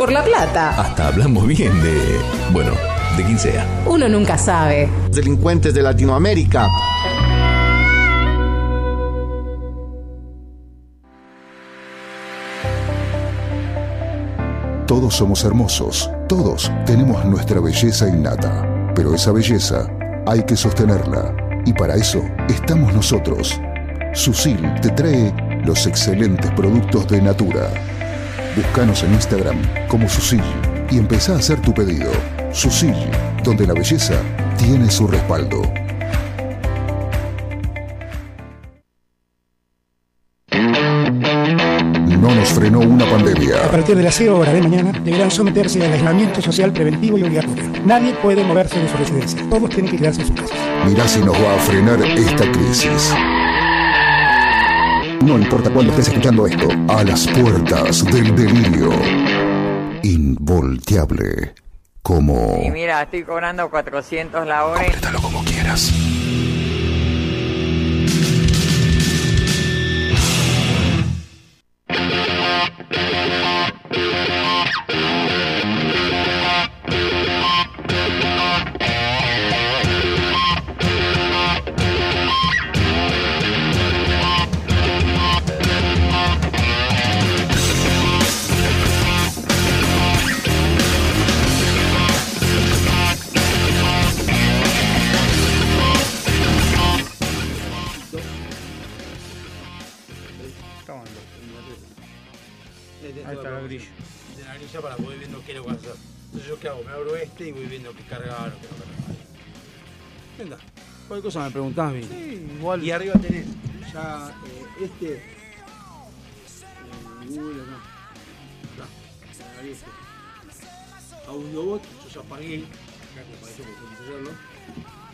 por la plata. Hasta hablamos bien de... Bueno, de quien sea. Uno nunca sabe. delincuentes de Latinoamérica. Todos somos hermosos, todos tenemos nuestra belleza innata, pero esa belleza hay que sostenerla y para eso estamos nosotros. Susil te trae los excelentes productos de Natura. Búscanos en Instagram como Susil y empezá a hacer tu pedido. Susil, donde la belleza tiene su respaldo. No nos frenó una pandemia. A partir de las 0 horas de mañana deberán someterse al aislamiento social preventivo y obligatorio. Nadie puede moverse de su residencia. Todos tienen que quedarse en sus casas. Mirá si nos va a frenar esta crisis. No importa cuándo estés escuchando esto, a las puertas del delirio. Involteable. Como... Y mira, estoy cobrando 400 la hora. Complétalo como quieras. cualquier cosa me preguntás, bien. Sí, igual. Y arriba tenés ya eh, este. Eh, Google, no. Acá. Este. Audiobot, yo ya pagué. Acá que hacerlo.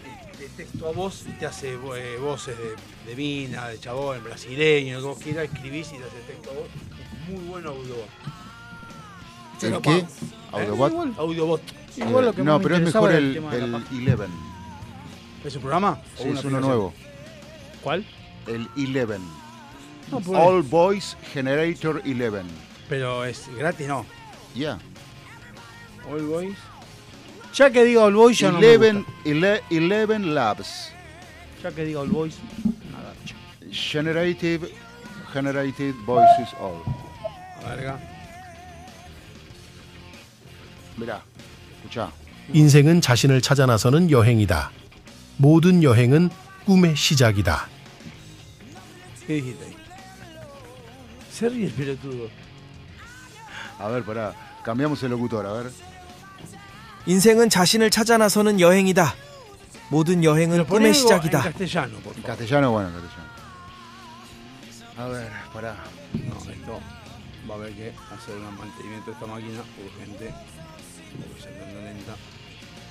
Este, de texto a voz y te hace eh, voces de, de, mina, de chabón, brasileño, lo que vos quieras, escribís y te hace texto a voz. Muy bueno Audiobot. ¿El qué? ¿Audiobot? Audiobot. Igual lo que no, pero es mejor el, el, el 11. ¿Es un programa? ¿O Sí, una es uno aplicación? nuevo. ¿Cuál? El Eleven. No, pues, All Voice Generator Eleven. Pero es gratis, no. Ya. All Boys. Ya que diga All Boys, ya no me Eleven, gusta. ele- Eleven Labs. Ya que diga All Boys, una garcha. Generative, generated voices all. Verga. Mirá, escuchá. 인생은 자신을 찾아 나서는 여행이다. 모든 여행은 꿈의 시작이다. ¿Qué dijiste ahí? Se ríe el pelotudo. A ver, pará. Cambiamos el locutor, a ver. 인생은 자신을 찾아 나서는 여행이다. 모든 여행은 꿈의 시작이다.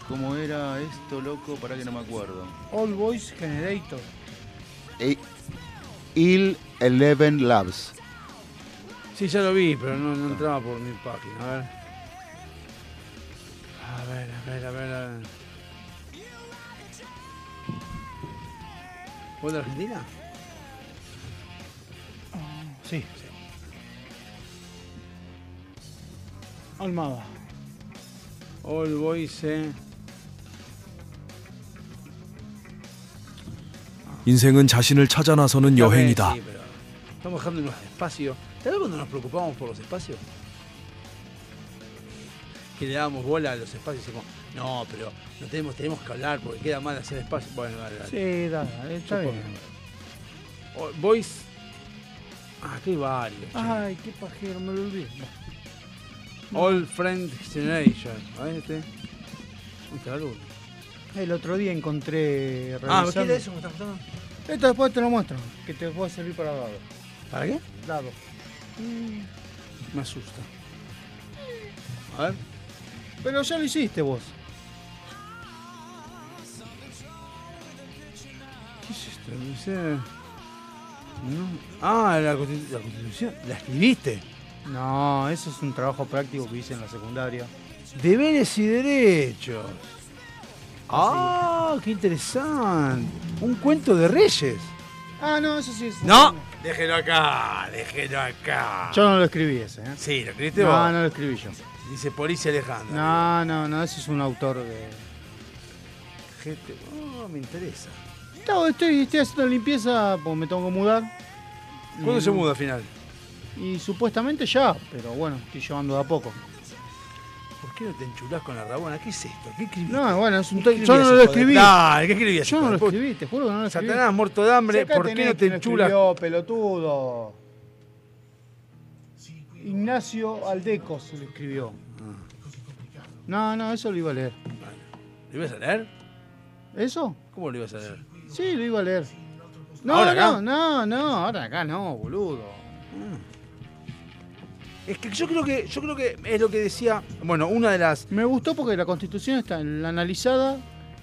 ¿Cómo era esto, loco? Pará que no me acuerdo. All Boys Generator. E- Il Eleven Labs. Sí, ya lo vi, pero no, no entraba por mi página. A ver. A ver, a ver, a ver. A ver. ¿Vos de Argentina? Sí. Almada. All Boys, eh. 인생은 자신을 찾아 나서는 Ya ves, 여행이다. sí, pero estamos dejando unos espacios. ¿Sabes cuando nos preocupamos por los espacios? Que le dábamos bola a los espacios y decimos, no, pero no tenemos, tenemos que hablar porque queda mal hacer espacio. Bueno, dale, dale. Sí, dale, dale, está Supongo. bien. All Boys. Ah, aquí hay varios. che. Ay, qué pajero, me lo olvidé. All Friend Generation. A ver este. ¿Dónde está la luz? El otro día encontré. Ah, ¿qué era eso me estás mostrando? Esto después te lo muestro, que te puede servir para dado. ¿Para qué? Dado. Me asusta. A ver. Pero ya lo hiciste vos. ¿Qué es esto? Dice. No. Ah, la, constitu- la constitución. ¿La escribiste? No, eso es un trabajo práctico que hice en la secundaria. Deberes y derechos. Ah, qué interesante. Un cuento de reyes. Ah, no, eso sí es. No, déjelo acá, déjelo acá. Yo no lo escribí ese, ¿eh? Sí, ¿lo escribiste No, vos? no lo escribí yo. Dice Policia Alejandro. No, no, no, ese es un autor de. Gente, oh, me interesa. No, estoy, estoy haciendo limpieza porque me tengo que mudar. ¿Cuándo Y se no- muda al final? Y supuestamente ya, pero bueno, estoy llevando de a poco. ¿Por qué no te enchulás con la rabona? ¿Qué es esto? ¿Qué escribiste? No, bueno, es un ¿Qué yo no lo escribí. Dale, ¿qué escribías? Yo no lo escribí, te juro que no lo escribí. Satanás muerto de hambre, ¿por qué no te enchulas? escribió, pelotudo. Ignacio Aldecos lo escribió. No, no, eso lo iba a leer. ¿Lo ibas a leer? ¿Eso? ¿Cómo lo ibas a leer? Sí, lo iba a leer. No, ¿Ahora acá? no, no, no, ahora acá no, boludo. Es que yo creo que, yo creo que es lo que decía, bueno, una de las, Me gustó porque la constitución está en la analizada.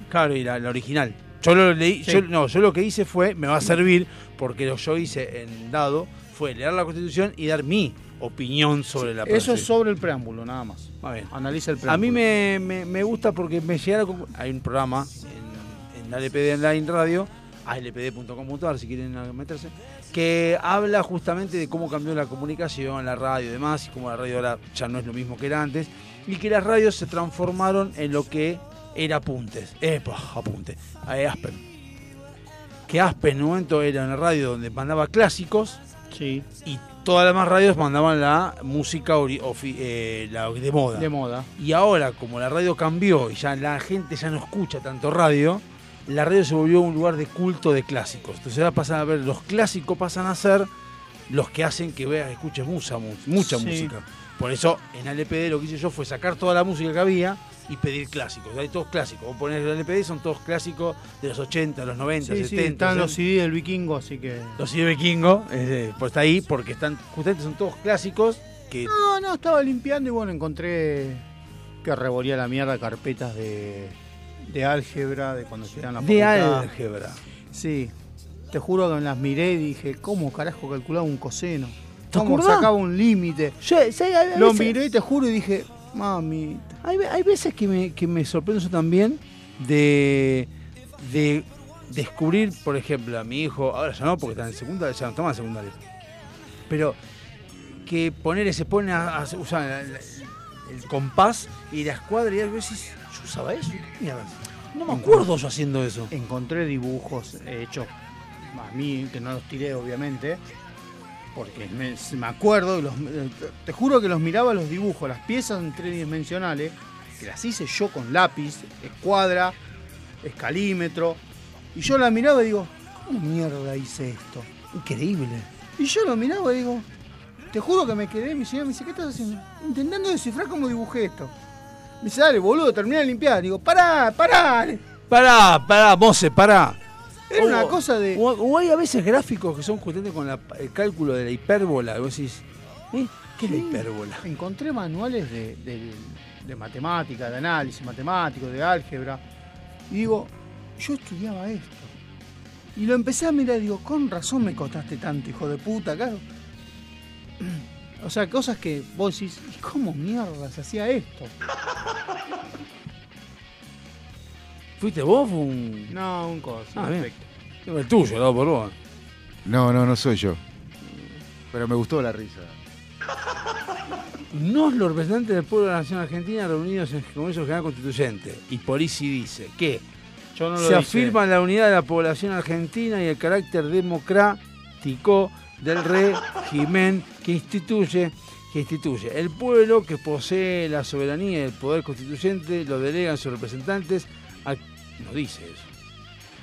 claro, y la, la original. Yo lo leí, Sí. yo, no, yo lo que hice fue, me va a servir, porque lo yo hice en dado fue leer la constitución y dar mi opinión sobre la Eso es sobre el preámbulo, nada más. Va bien. Analiza el A preámbulo. mí me, me- me gusta porque me llega la concu- Hay un programa en, en la LPD Online Radio, alpd.com.ar si quieren meterse, que habla justamente de cómo cambió la comunicación, la radio y demás, y cómo la radio ahora ya no es lo mismo que era antes, y que las radios se transformaron en lo que era apuntes. Epa, apunte. Aspen. Que Aspen en un momento era una radio donde mandaba clásicos Sí, y todas las demás radios mandaban la música eh, la de moda. de moda. Y ahora, como la radio cambió y ya la gente ya no escucha tanto radio, la radio se volvió un lugar de culto de clásicos. Entonces ahora pasan a ver, los clásicos pasan a ser los que hacen que veas, escuches mucha, mu- mucha Sí. música. Por eso en LPD lo que hice yo fue sacar toda la música que había y pedir clásicos. Hay todos clásicos. Vos ponés el LPD, son todos clásicos de los 80, los 90, Sí, sí, 70. están los 60. CD del vikingo, así que. Los CD Vikingo, eh, pues está ahí porque están, justamente son todos clásicos que No, no, estaba limpiando y bueno, encontré que revolía la mierda carpetas de, de álgebra, de cuando a la De facultad. álgebra. Sí. Te juro que me las miré y dije, ¿cómo carajo calculaba un coseno? ¿Te ¿Cómo acordás? sacaba un límite? Yo. A Lo miré, te juro, y dije, mami. Hay, hay veces que me, que me sorprendo también de, de descubrir, por ejemplo, a mi hijo, ahora ya no, porque está en secundaria, ya no en secundaria, pero que poner se pone a, a usar el compás y la escuadra y a veces yo usaba eso. ¿qué mierda? No me acuerdo yo haciendo eso. Encontré dibujos hechos a mí, que no los tiré obviamente, porque me, me acuerdo, los- te juro que los miraba los dibujos, las piezas en tridimensionales, que las hice yo con lápiz, escuadra, escalímetro, y yo la miraba y digo, ¿cómo mierda hice esto? Increíble. Y yo lo miraba y digo, te juro que me quedé, mi señora me dice, ¿qué estás haciendo? Intentando descifrar cómo dibujé esto. Me dice, dale, boludo, terminé de limpiar. Digo, pará, pará. Pará, pará, Mose, pará. Era una O- cosa de... O, o hay a veces gráficos que son justamente con la- el cálculo de la hipérbola. y Vos decís, ¿eh? ¿qué es la hipérbola? Encontré manuales de, de- de matemática, de análisis matemático, de álgebra. Y digo, yo estudiaba esto. Y lo empecé a mirar y digo, con razón me costaste tanto, hijo de puta, claro. O sea, cosas que vos decís, ¿y cómo mierda se hacía esto? ¿Fuiste vos o un.? No, un coso. Ah, bien. perfecto. El tuyo, dado por vos. No, no, no soy yo. Pero me gustó la risa. Nos, los representantes del pueblo de la nación argentina reunidos en el Congreso General Constituyente. Y Polisi dice que Yo no lo se dije. afirma la unidad de la población argentina y el carácter democrático del régimen que instituye, que instituye. El pueblo que posee la soberanía y el poder constituyente lo delegan sus representantes a, no dice eso,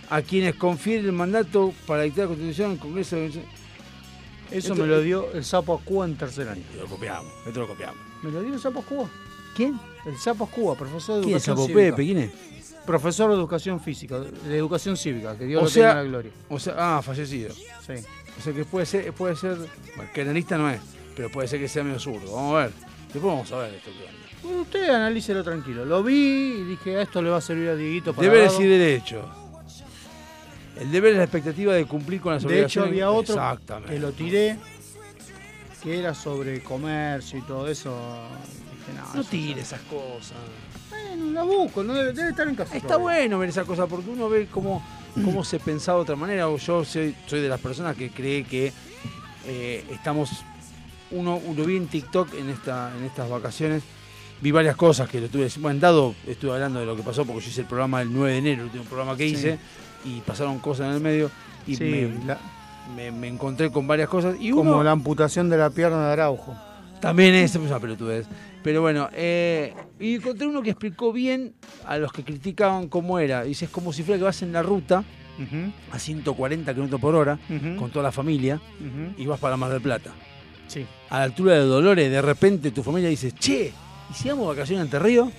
a quienes confiere el mandato para dictar la constitución el Congreso de Eso Esto- me lo dio el sapo Cuba en tercer año. Lo copiamos, esto lo copiamos. ¿Me lo dio el sapo Cuba? ¿Quién? El sapo Cuba, profesor de ¿Quién es educación Sapo cívica. Pepe? ¿Quién es? Profesor de educación física, de educación cívica, que Dios O lo sea- tenga en la gloria. O sea, ah, fallecido. Sí. O sea que puede ser, puede ser, bueno, que analista no es, pero puede ser que sea medio zurdo. Vamos a ver. Después vamos a ver esto que onda. Bueno, usted analícelo tranquilo. Lo vi y dije, a esto le va a servir a Dieguito para Deberes y derechos. El deber es la expectativa de cumplir con las De hecho, obligaciones. había otro Exactamente. que lo tiré, que era sobre comercio y todo eso. Dije, no, No eso tire esas cosas. Bueno, la busco, no debe, debe estar en casa. Está bueno ver esa cosa porque uno ve cómo, cómo se pensaba de otra manera. Yo soy, soy de las personas que cree que eh, estamos. Uno lo vi en TikTok en, esta, en estas vacaciones. Vi varias cosas que lo tuve. Bueno, dado estuve hablando de lo que pasó porque yo hice el programa el 9 de enero, el último programa que Sí. hice, y pasaron cosas en el medio. Y Sí, me, la- me- me encontré con varias cosas. Y Como uno, la amputación de la pierna de Araujo. también es una pelotudez. Pero bueno, eh, y encontré uno que explicó bien a los que criticaban cómo era. Dice, es como si fuera que vas en la ruta a 140 kilómetros por hora con toda la familia y vas para Mar del Plata. Sí. A la altura de Dolores, de repente tu familia dice, che, ¿y si vamos vacaciones a Entre Ríos?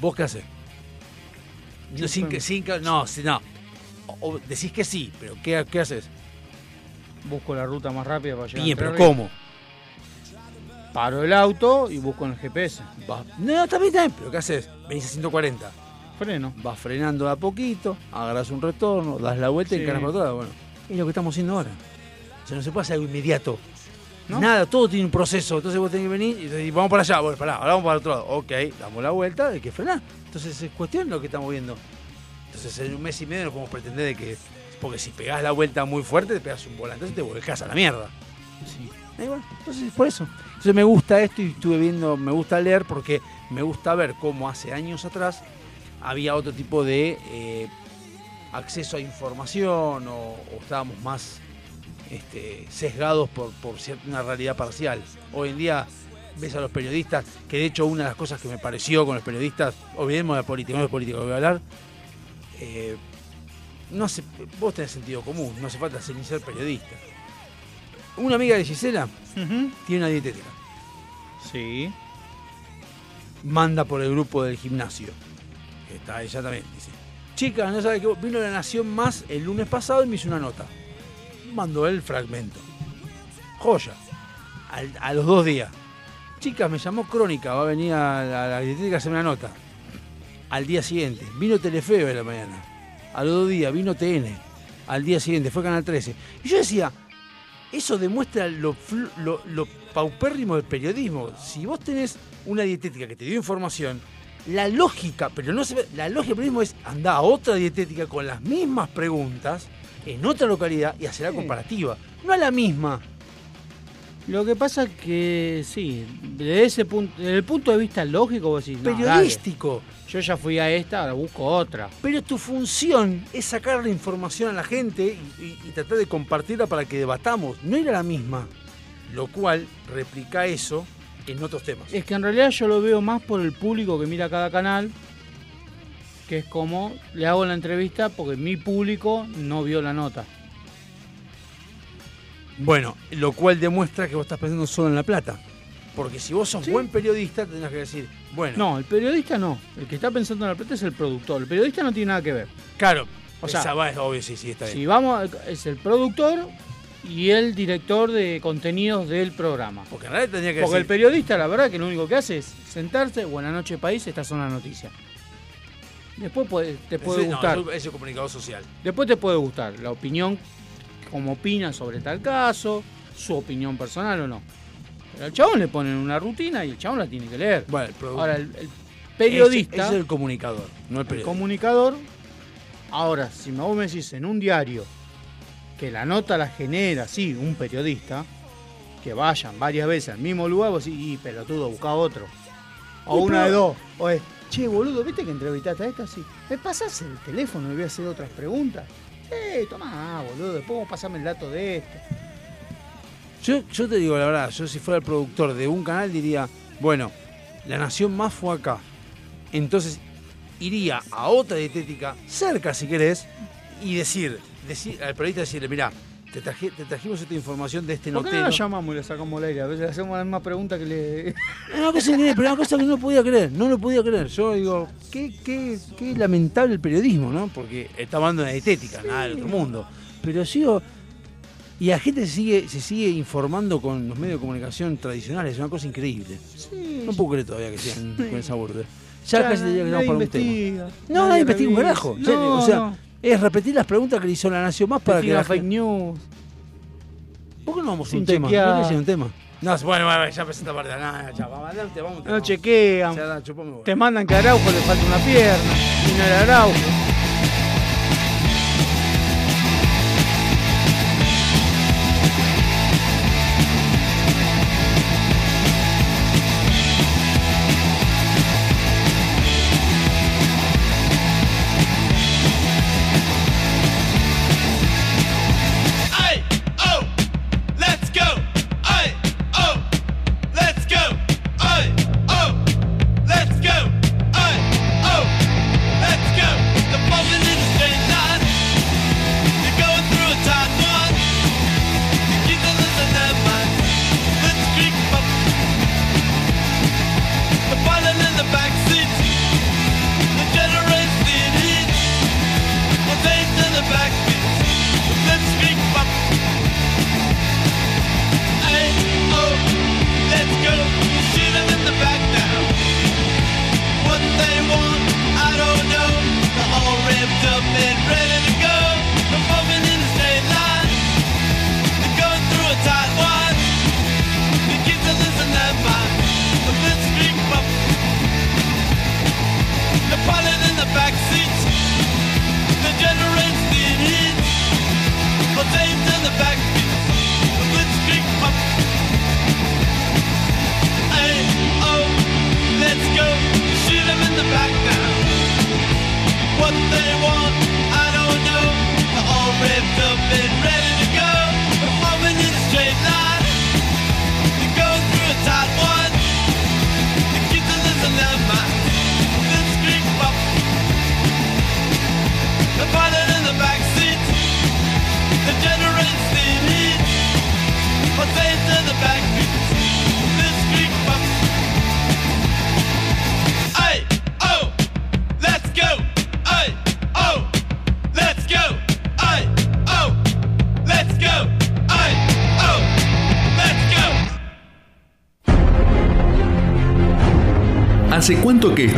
¿Vos qué haces? No, sin que, sin que- no, si- no. O, decís que sí, pero ¿qué, qué haces? Busco la ruta más rápida para llegar Bien, pero. ¿cómo? Paro el auto y busco en el GPS. Vas- no, está bien, está bien, pero ¿qué haces? Venís a 140. Freno. Vas frenando de a poquito, agarras un retorno, das la vuelta y Sí. encaras por otro lado. Bueno, es lo que estamos haciendo ahora. O sea, no se puede hacer algo inmediato. ¿No? Nada, todo tiene un proceso. Entonces vos tenés que venir y decís, vamos para allá, bueno, pará, ahora vamos para el otro lado. Ok, damos la vuelta, hay que frenar. Entonces es cuestión lo que estamos viendo. Entonces en un mes y medio no podemos pretender de que. Porque si pegás la vuelta muy fuerte, te pegas un volante, entonces te volcás a la mierda. Ahí va. Entonces, por eso. Entonces me gusta esto y estuve viendo, me gusta leer porque me gusta ver cómo hace años atrás había otro tipo de eh, acceso a información o, estábamos más este, sesgados por, por una realidad parcial. Hoy en día ves a los periodistas, que de hecho una de las cosas que me pareció con los periodistas, olvidemos de la política, no de política, voy a hablar, eh, no hace, vos tenés sentido común, no hace falta ser ni ser periodista. Una amiga de Gisela tiene una dietética. Sí. Manda por el grupo del gimnasio. Que está ella también, dice. Chicas, no sabe que vino la Nación Más el lunes pasado y me hizo una nota. Mandó el fragmento. Joya. Al- a los dos días. Chicas, me llamó Crónica, va a venir a la, a la dietética a hacer una nota. Al día siguiente, vino Telefeo de la mañana. A los dos días, vino TN. Al día siguiente, fue Canal 13. Y yo decía, eso demuestra lo, lo- lo paupérrimo del periodismo. Si vos tenés una dietética que te dio información, la lógica, pero no se ve, la lógica del periodismo es andar a otra dietética con las mismas preguntas en otra localidad y hacer la comparativa. No a la misma. Lo que pasa es que sí, desde ese punto, desde el punto de vista lógico, vos decís, no, dale, Periodístico. Yo ya fui a esta, ahora busco otra. Pero tu función es sacar la información a la gente y, y- y tratar de compartirla para que debatamos, no ir a la misma. Lo cual replica eso en otros temas. Es que en realidad yo lo veo más por el público que mira cada canal, que es como le hago la entrevista porque mi público no vio la nota. Bueno, lo cual demuestra que vos estás pensando solo en la plata. Porque si vos sos buen periodista, tendrás que decir, bueno, No, el periodista no. El que está pensando en la plata es el productor. El periodista no tiene nada que ver. claro, O sea, esa va, es obvio, sí, sí, está bien. Si vamos, es el productor y el director de contenidos del programa. Porque en realidad tendría que Porque el periodista, la verdad, que lo único que hace es sentarse, buenas noches país, estas son las noticias. Después puede- te puede ese- no, gustar. ese es comunicador social. Después te puede gustar la opinión, como opina sobre tal caso, su opinión personal o no. Pero al chabón le ponen una rutina y el chabón la tiene que leer. Bueno, el Ahora, el, el periodista, Ese, ese es el comunicador, no el el periodista. comunicador, ahora, si vos me decís en un diario que la nota la genera, sí, un periodista, que vayan varias veces al mismo lugar, vos decís, y pelotudo, busca otro. O Y una de dos. O es, che, boludo, ¿viste que entrevistaste a esta? Sí. ¿Me pasás el teléfono y voy a hacer otras preguntas? Eh, tomá, boludo, después vos pasame el dato de esto. Yo, yo te digo la verdad, yo si fuera el productor de un canal diría, bueno, La Nación Más fue acá. Entonces iría a otra dietética, cerca si querés, y decir, decir al periodista decirle, mirá, te, traje- te trajimos esta información de este ¿Por qué no la llamamos y le sacamos el aire? A veces le hacemos la misma pregunta que le... Una cosa increíble, pero una cosa que no podía creer, no lo podía creer. Yo digo, qué, qué, qué lamentable el periodismo, ¿no? Porque está hablando de dietética, nada del otro mundo. Pero sigo. Y la gente se sigue, se sigue informando con los medios de comunicación tradicionales, es una cosa increíble. No puedo creer todavía que sigan con esa burde. Ya, Ya, casi te nadie vamos para un tema. No, nadie investiga un carajo. No, o sea, no. es repetir las preguntas que le hizo la Nación más para que la fake news. ¿Por qué no vamos a un tema? ¿Por qué no un tema? No, bueno, bueno, ya empecé esta parte. No, no, ya, vamos, adelante, vamos. No chequean. Ya, da, chupame huevo. Te mandan que a Araujo le falta una pierna. Y no era Araujo.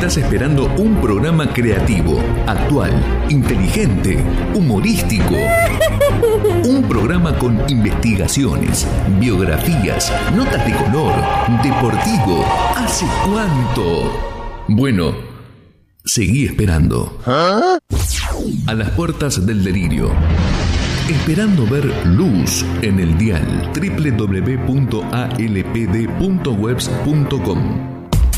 Estás esperando un programa creativo, actual, inteligente, humorístico? Un programa con investigaciones, biografías, notas de color, deportivo. ¿Hace cuánto? Bueno, seguí esperando. A las puertas del delirio. Esperando ver luz en el dial www.alpd.webs.com.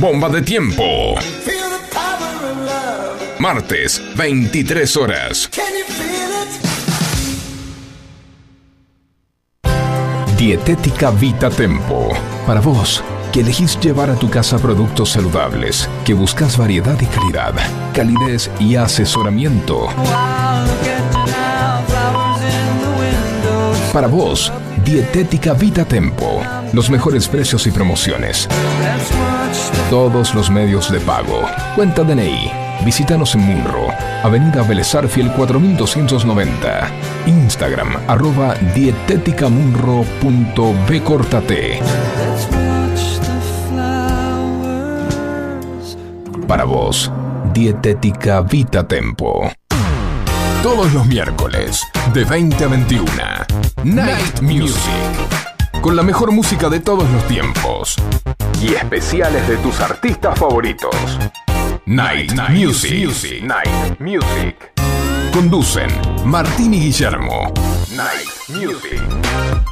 Bomba de tiempo. Martes, 23 horas. Dietética Vita Tempo. Para vos, que elegís llevar a tu casa productos saludables, que buscas variedad y calidad, calidez y asesoramiento. Para vos, Dietética Vita Tempo. Los mejores precios y promociones. Todos los medios de pago. Cuenta DNI. Visítanos en Munro, Avenida Fiel 4290. Instagram, arroba dieteticamunro.bcortate. Para vos, Dietética Vita Tempo. Todos los miércoles, de 20 a 21. Night Music. Con la mejor música de todos los tiempos. Y especiales de tus artistas favoritos. Night, Music. Night Music. Conducen Martín y Guillermo. Night Music.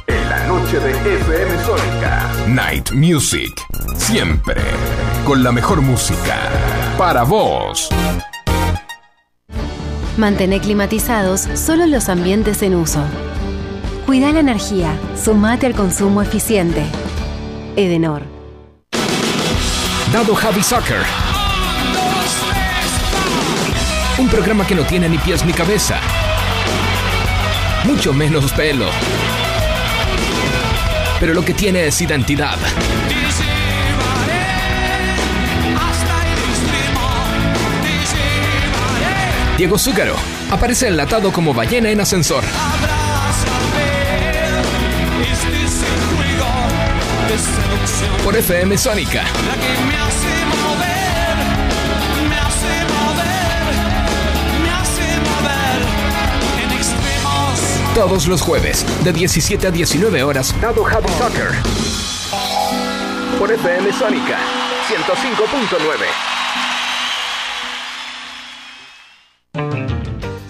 En la noche de FM Sónica. Night Music. Siempre. Con la mejor música. Para vos. Mantén climatizados solo los ambientes en uso. Cuida la energía. Sumate al consumo eficiente. Edenor. Dado Javi Soccer. Un programa que no tiene ni pies ni cabeza. Mucho menos pelo. Pero lo que tiene es identidad. Diego Zúcaro aparece enlatado como ballena en ascensor. Por FM Sónica. Todos los jueves, de 17 a 19 horas, Dado Happy Soccer. Por FM Sónica, 105.9.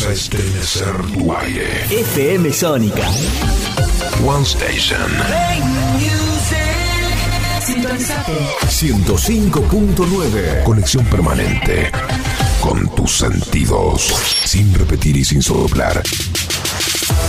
Salimos a estremecer tu aire. FM Sónica. One Station. Sintonizate. 105.9. Conexión permanente. Con tus sentidos. Sin repetir y sin soplar.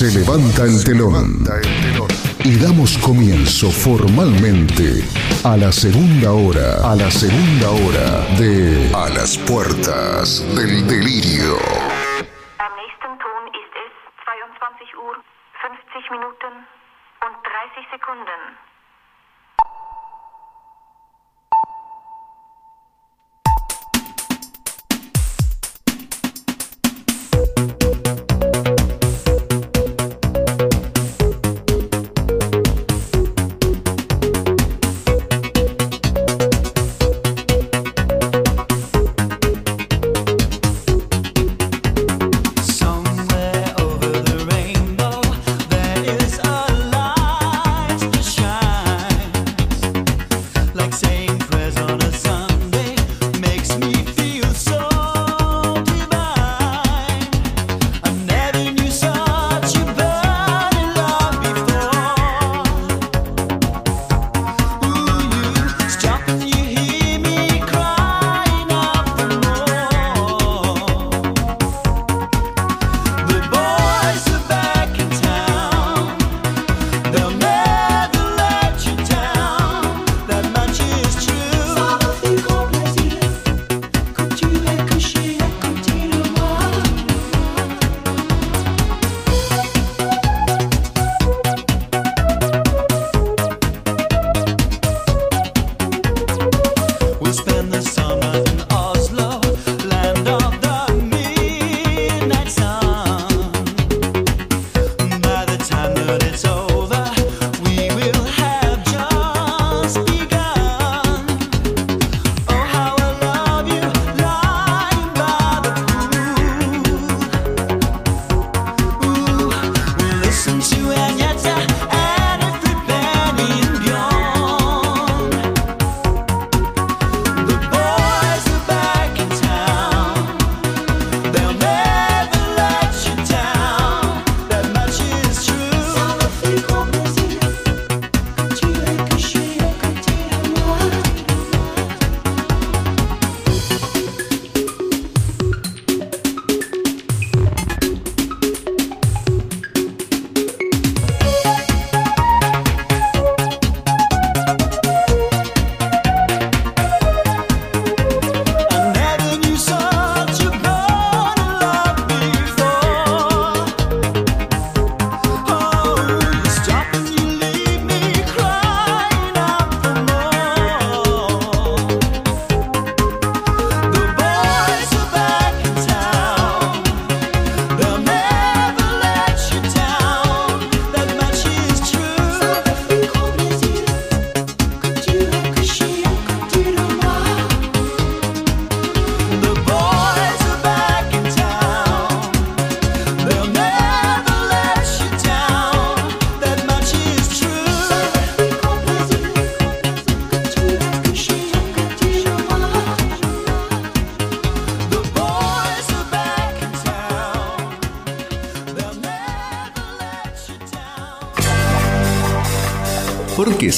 Se levanta el telón y damos comienzo formalmente a la segunda hora, a la segunda hora de A las puertas del delirio. Am nächsten Ton ist es 22 Uhr 50 Minuten und 30 Sekunden.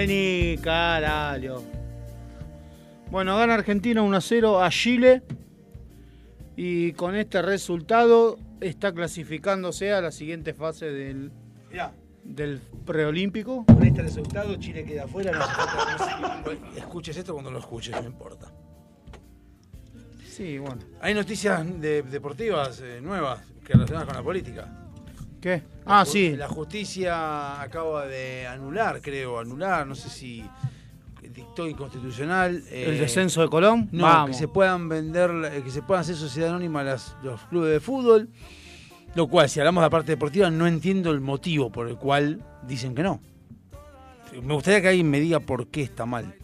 Vení, carajo. Bueno, gana Argentina 1 a 0 a Chile. Y con este resultado está clasificándose a la siguiente fase del, Mirá. del preolímpico. Con este resultado Chile queda afuera. No escuches esto cuando lo escuches, no importa. Sí, bueno. Hay noticias de- deportivas eh, nuevas que relacionadas con la política. Ah, sí. La justicia acaba de anular, creo, anular, no sé si dictó inconstitucional. ¿El eh, descenso de Colón? No, Vamos. que se puedan vender, eh, que se puedan hacer sociedad anónima las- los clubes de fútbol. Lo cual, si hablamos de la parte deportiva, no entiendo el motivo por el cual dicen que no. Me gustaría que alguien me diga por qué está mal.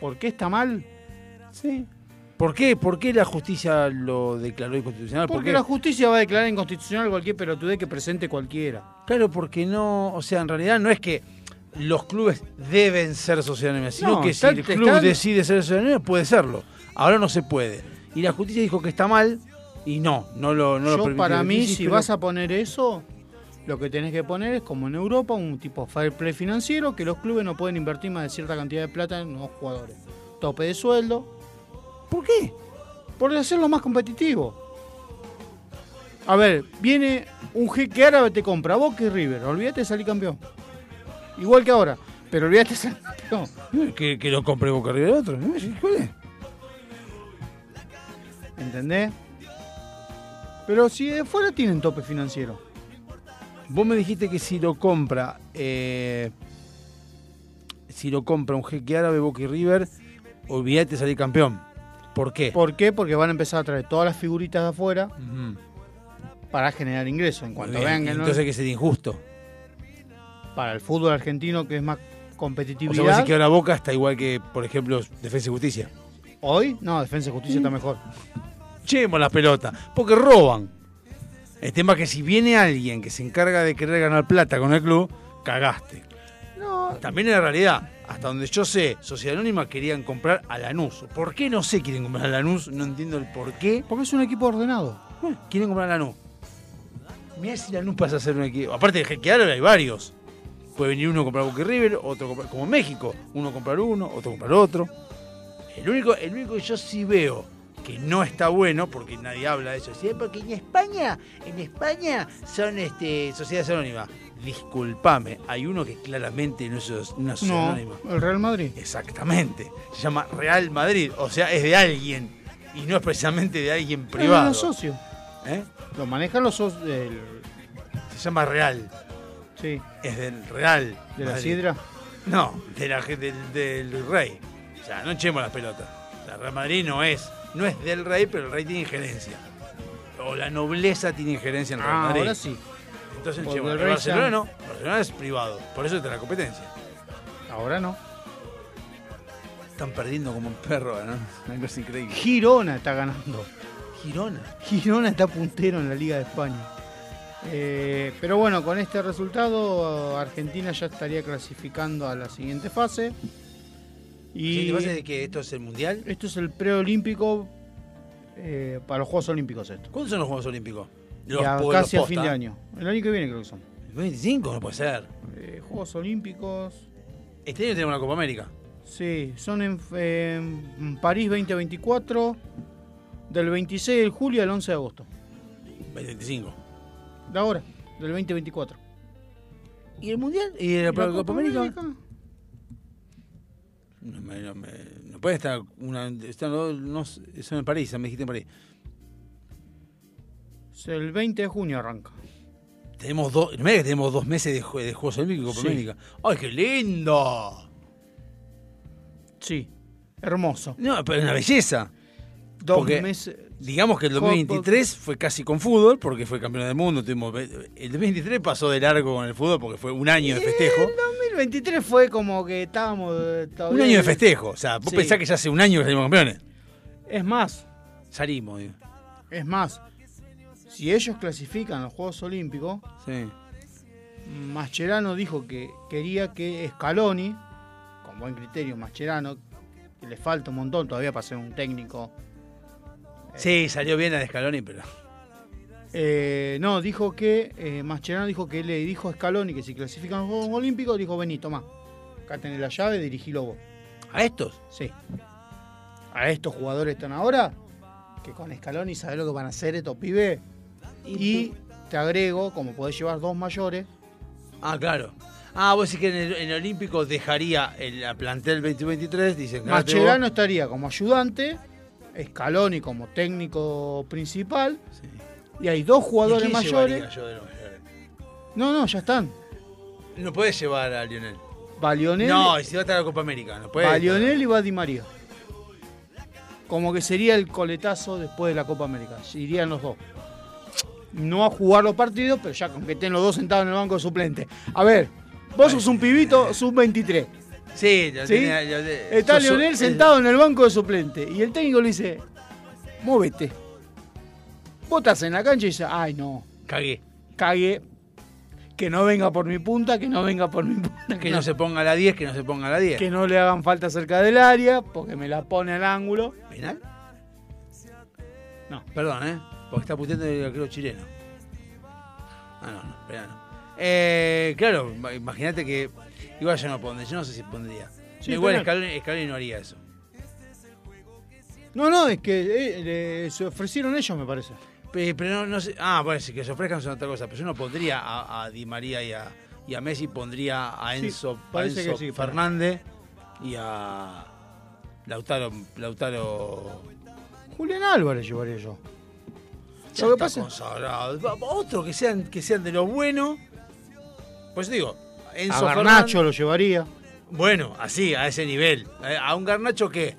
¿Por qué está mal? Sí. ¿Por qué? ¿Por qué la justicia lo declaró inconstitucional? ¿Por Porque la justicia va a declarar inconstitucional cualquier pelotudez que presente cualquiera. Claro, porque no, o sea, en realidad no es que los clubes deben ser sociedad anónima, sino No, que si el club decide ser sociedad anónima, puede serlo. Ahora no se puede. Y la justicia dijo que está mal y no, no lo, no lo Yo, permitió. para mí, si pero- vas a poner eso, lo que tenés que poner es como en Europa, un tipo fair play financiero, que los clubes no pueden invertir más de cierta cantidad de plata en los jugadores. Tope de sueldo. ¿Por qué? Por hacerlo más competitivo. A ver, viene un jeque árabe, te compra Boca y River. Olvídate de salir campeón. Igual que ahora. Pero olvídate de salir campeón. Que, que lo compre Boca River otro. ¿Cuál es? ¿Entendés? Pero si de fuera tienen tope financiero. Vos me dijiste que si lo compra, eh, si lo compra un jeque árabe, Boca y River, olvídate de salir campeón. ¿Por qué? ¿Por qué? Porque van a empezar a traer todas las figuritas de afuera para generar ingresos. En cuanto bien, vean que no entonces hay que ser injusto. para el fútbol argentino que es más O sea, competitividad. vos que ahora Boca está igual que, por ejemplo, Defensa y Justicia. Hoy, no, Defensa y Justicia está mejor. Chemos la pelota, porque roban. El tema es que si viene alguien que se encarga de querer ganar plata con el club, cagaste. No. También en la realidad, hasta donde yo sé, Sociedad Anónima querían comprar a Lanús. ¿Por qué no sé quieren comprar a Lanús? No entiendo el por qué. Porque es un equipo ordenado. Bueno, quieren comprar a Lanús. Mirá si Lanús pasa a ser un equipo. Aparte de Jeque Árabe hay varios. Puede venir uno a comprar y River, otro comprar, como en México, uno comprar uno, otro comprar otro. El único, el único que yo sí veo que no está bueno, porque nadie habla de eso, ¿sí? porque en España, en España son este, sociedades anónimas. Disculpame, hay uno que claramente no es una No, el Real Madrid. Exactamente. Se llama Real Madrid, o sea, es de alguien y no es precisamente de alguien Es privado. de los socios. ¿Eh? Lo manejan los socios del. Se llama Real. Sí. Es del Real. ¿De la. Sidra? No, de la, del, del rey. O sea, no echemos las pelotas. O sea, Real Madrid no es, no es del rey, pero el rey tiene injerencia. O la nobleza tiene injerencia en Real Ah, Madrid. ahora sí. Entonces, el Barcelona no. Barcelona es privado. Por eso está la competencia. Ahora no. Están perdiendo como un perro, ¿no? Una cosa increíble. Girona está ganando. Girona. Girona está puntero en la Liga de España. Eh, pero bueno, con este resultado, Argentina ya estaría clasificando a la siguiente fase. ¿Y Y te pasa de que esto es el mundial? esto es el preolímpico eh, para los Juegos Olímpicos. Esto. ¿Cuándo son los Juegos Olímpicos? Ya po- casi a fin de año. El año que viene creo que son. ¿El 25? No puede ser. Eh, Juegos Olímpicos. Este año tenemos la Copa América. Sí, son en, en París 2024, del 26 de julio al 11 de agosto. 25. De ahora, del 2024. ¿Y el mundial? ¿Y la, ¿Y la Copa, Copa América? América? No, me- no me- no puede estar una. está- no, no- eso en París, me dijiste en París. El 20 de junio arranca. Tenemos dos. No que tenemos dos meses de, jue- de Juegos Olímpicos Sí. América. ¡Ay, qué lindo! Sí, hermoso. No, pero es una belleza. Dos Porque meses. Digamos que el Copa- 2023 fue casi con fútbol, porque fue campeón del mundo. Tuvimos, el 2023 pasó de largo con el fútbol porque fue un año de festejo. El 2023 fue como que estábamos eh, todavía- Un año de festejo. O sea, vos Sí. pensás que ya hace un año que salimos campeones. Es más, Salimos, digo. es más. Si ellos clasifican a los Juegos Olímpicos, Sí. Mascherano dijo que quería que Scaloni, con buen criterio Mascherano, que le falta un montón todavía para ser un técnico. Sí, salió bien a Scaloni, pero. Eh, no, dijo que, eh, Mascherano dijo que le dijo a Scaloni que si clasifican los Juegos Olímpicos, dijo, vení, toma, acá tenés la llave, dirigilo vos. ¿A estos? Sí. A estos jugadores están ahora, que con Scaloni sabés lo que van a hacer estos pibes. Y te agrego, como podés llevar dos mayores, Ah, claro. Ah, vos decís que en el, en el Olímpico dejaría el la plantel 2023, dicen Mascherano estaría como ayudante, Scaloni como técnico principal, y hay dos jugadores mayores. No, no, ya están. No puedes llevar a Lionel. Va Lionel, No, y si va a estar a la Copa América, no puede. va Lionel y va Di María. Como que sería el coletazo después de la Copa América. Irían los dos. No a jugar los partidos, pero ya con que estén los dos sentados en el banco de suplente. A ver, vos sos un pibito sub-23. Sí, ya ¿Sí? tenía- te- Está sos- Lionel el- sentado en el banco de suplente. Y el técnico le dice, móvete. Vos estás en la cancha y dices, ay no, Cagué. cagué. Que no venga por mi punta, que no venga por mi punta. Que no se ponga a la 10, que no se ponga a la 10. que no le hagan falta cerca del área, porque me la pone al ángulo. ¿Penal? No. Perdón, ¿eh? Porque está puteando el arquero chileno. Ah, no, no, penal no. Eh, claro, ima- imagínate que. Igual yo no pondría, yo no sé si pondría. Sí, igual. Scaloni, Scaloni no haría eso. No, no, es que eh, se ofrecieron ellos, me parece. Pe- Pero no, no sé. Ah, bueno, sí, que se ofrezcan son otra cosa. Pero yo no pondría a, a Di María y a, y a Messi, pondría a Sí, Enzo, a parece Enzo sí, Fernández y a Lautaro. Lautaro Julián Álvarez llevaría yo. Ya Lo que pasa- consagrado. Otro que sean, que sean de los buenos. Pues digo, Enzo A Garnacho Fernández- lo llevaría. Bueno, así, a ese nivel. Eh, A un Garnacho que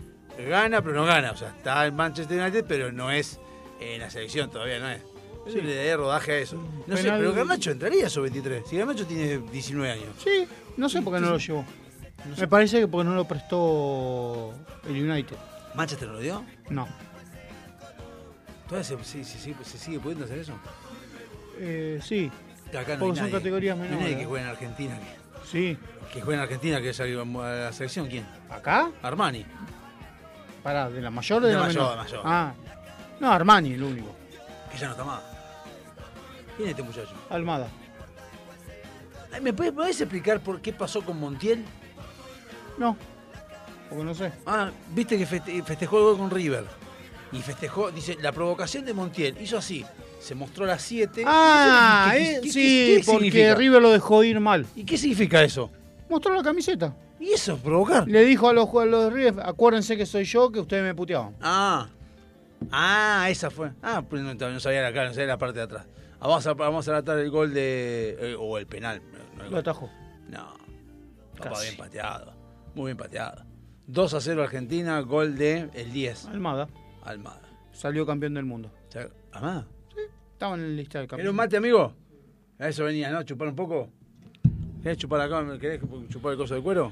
gana, pero no gana. O sea, está en Manchester United, pero no es en la selección todavía, no es. Yo le daría rodaje a eso. No sé, pero Garnacho entraría a esos 23. Si Garnacho tiene 19 años. Sí, no sé por qué no lo llevó. Me parece que porque no lo prestó el United. ¿Manchester lo dio? No. ¿Todavía se, se- se- sigue pudiendo hacer eso? Eh, sí. Acá no Porque hay son nadie. categorías No hay menores. nadie que juegue en Argentina. Que, Sí. que juegue en Argentina, que ido a la selección. ¿Quién? ¿Acá? Armani. Pará, ¿de la mayor o de, De la mayor, menor? mayor. Ah. No, Armani, el único. Que ya no está más. ¿Quién es este muchacho? Almada. ¿Me puedes, podés explicar por qué pasó con Montiel? No. Porque no sé. Ah, viste que feste- festejó el gol con River. Y festejó, dice, la provocación de Montiel hizo así. Se mostró a las 7. Ah, ¿Qué- eh, qué- sí, qué porque significa? River lo dejó ir mal. ¿Y qué significa eso? Mostró la camiseta. ¿Y eso? ¿Provocar? Le dijo a los jugadores de River, acuérdense que soy yo, que ustedes me puteaban. Ah. Ah, esa fue. Ah, pues no, no sabía la cara, no sabía la parte de atrás. Ah, vamos, a, vamos a tratar el gol de. eh, o el penal. no el Lo atajó. No. Papá, bien pateado. Muy bien pateado. 2 a 0 Argentina, gol de el 10. Almada. Almada. Salió campeón del mundo. ¿Almada? Estaba en la lista del ¿Querés campeón. un mate, amigo? A eso venía, ¿no? ¿Chupar un poco? ¿Querés chupar acá? ¿Querés chupar el coso de cuero?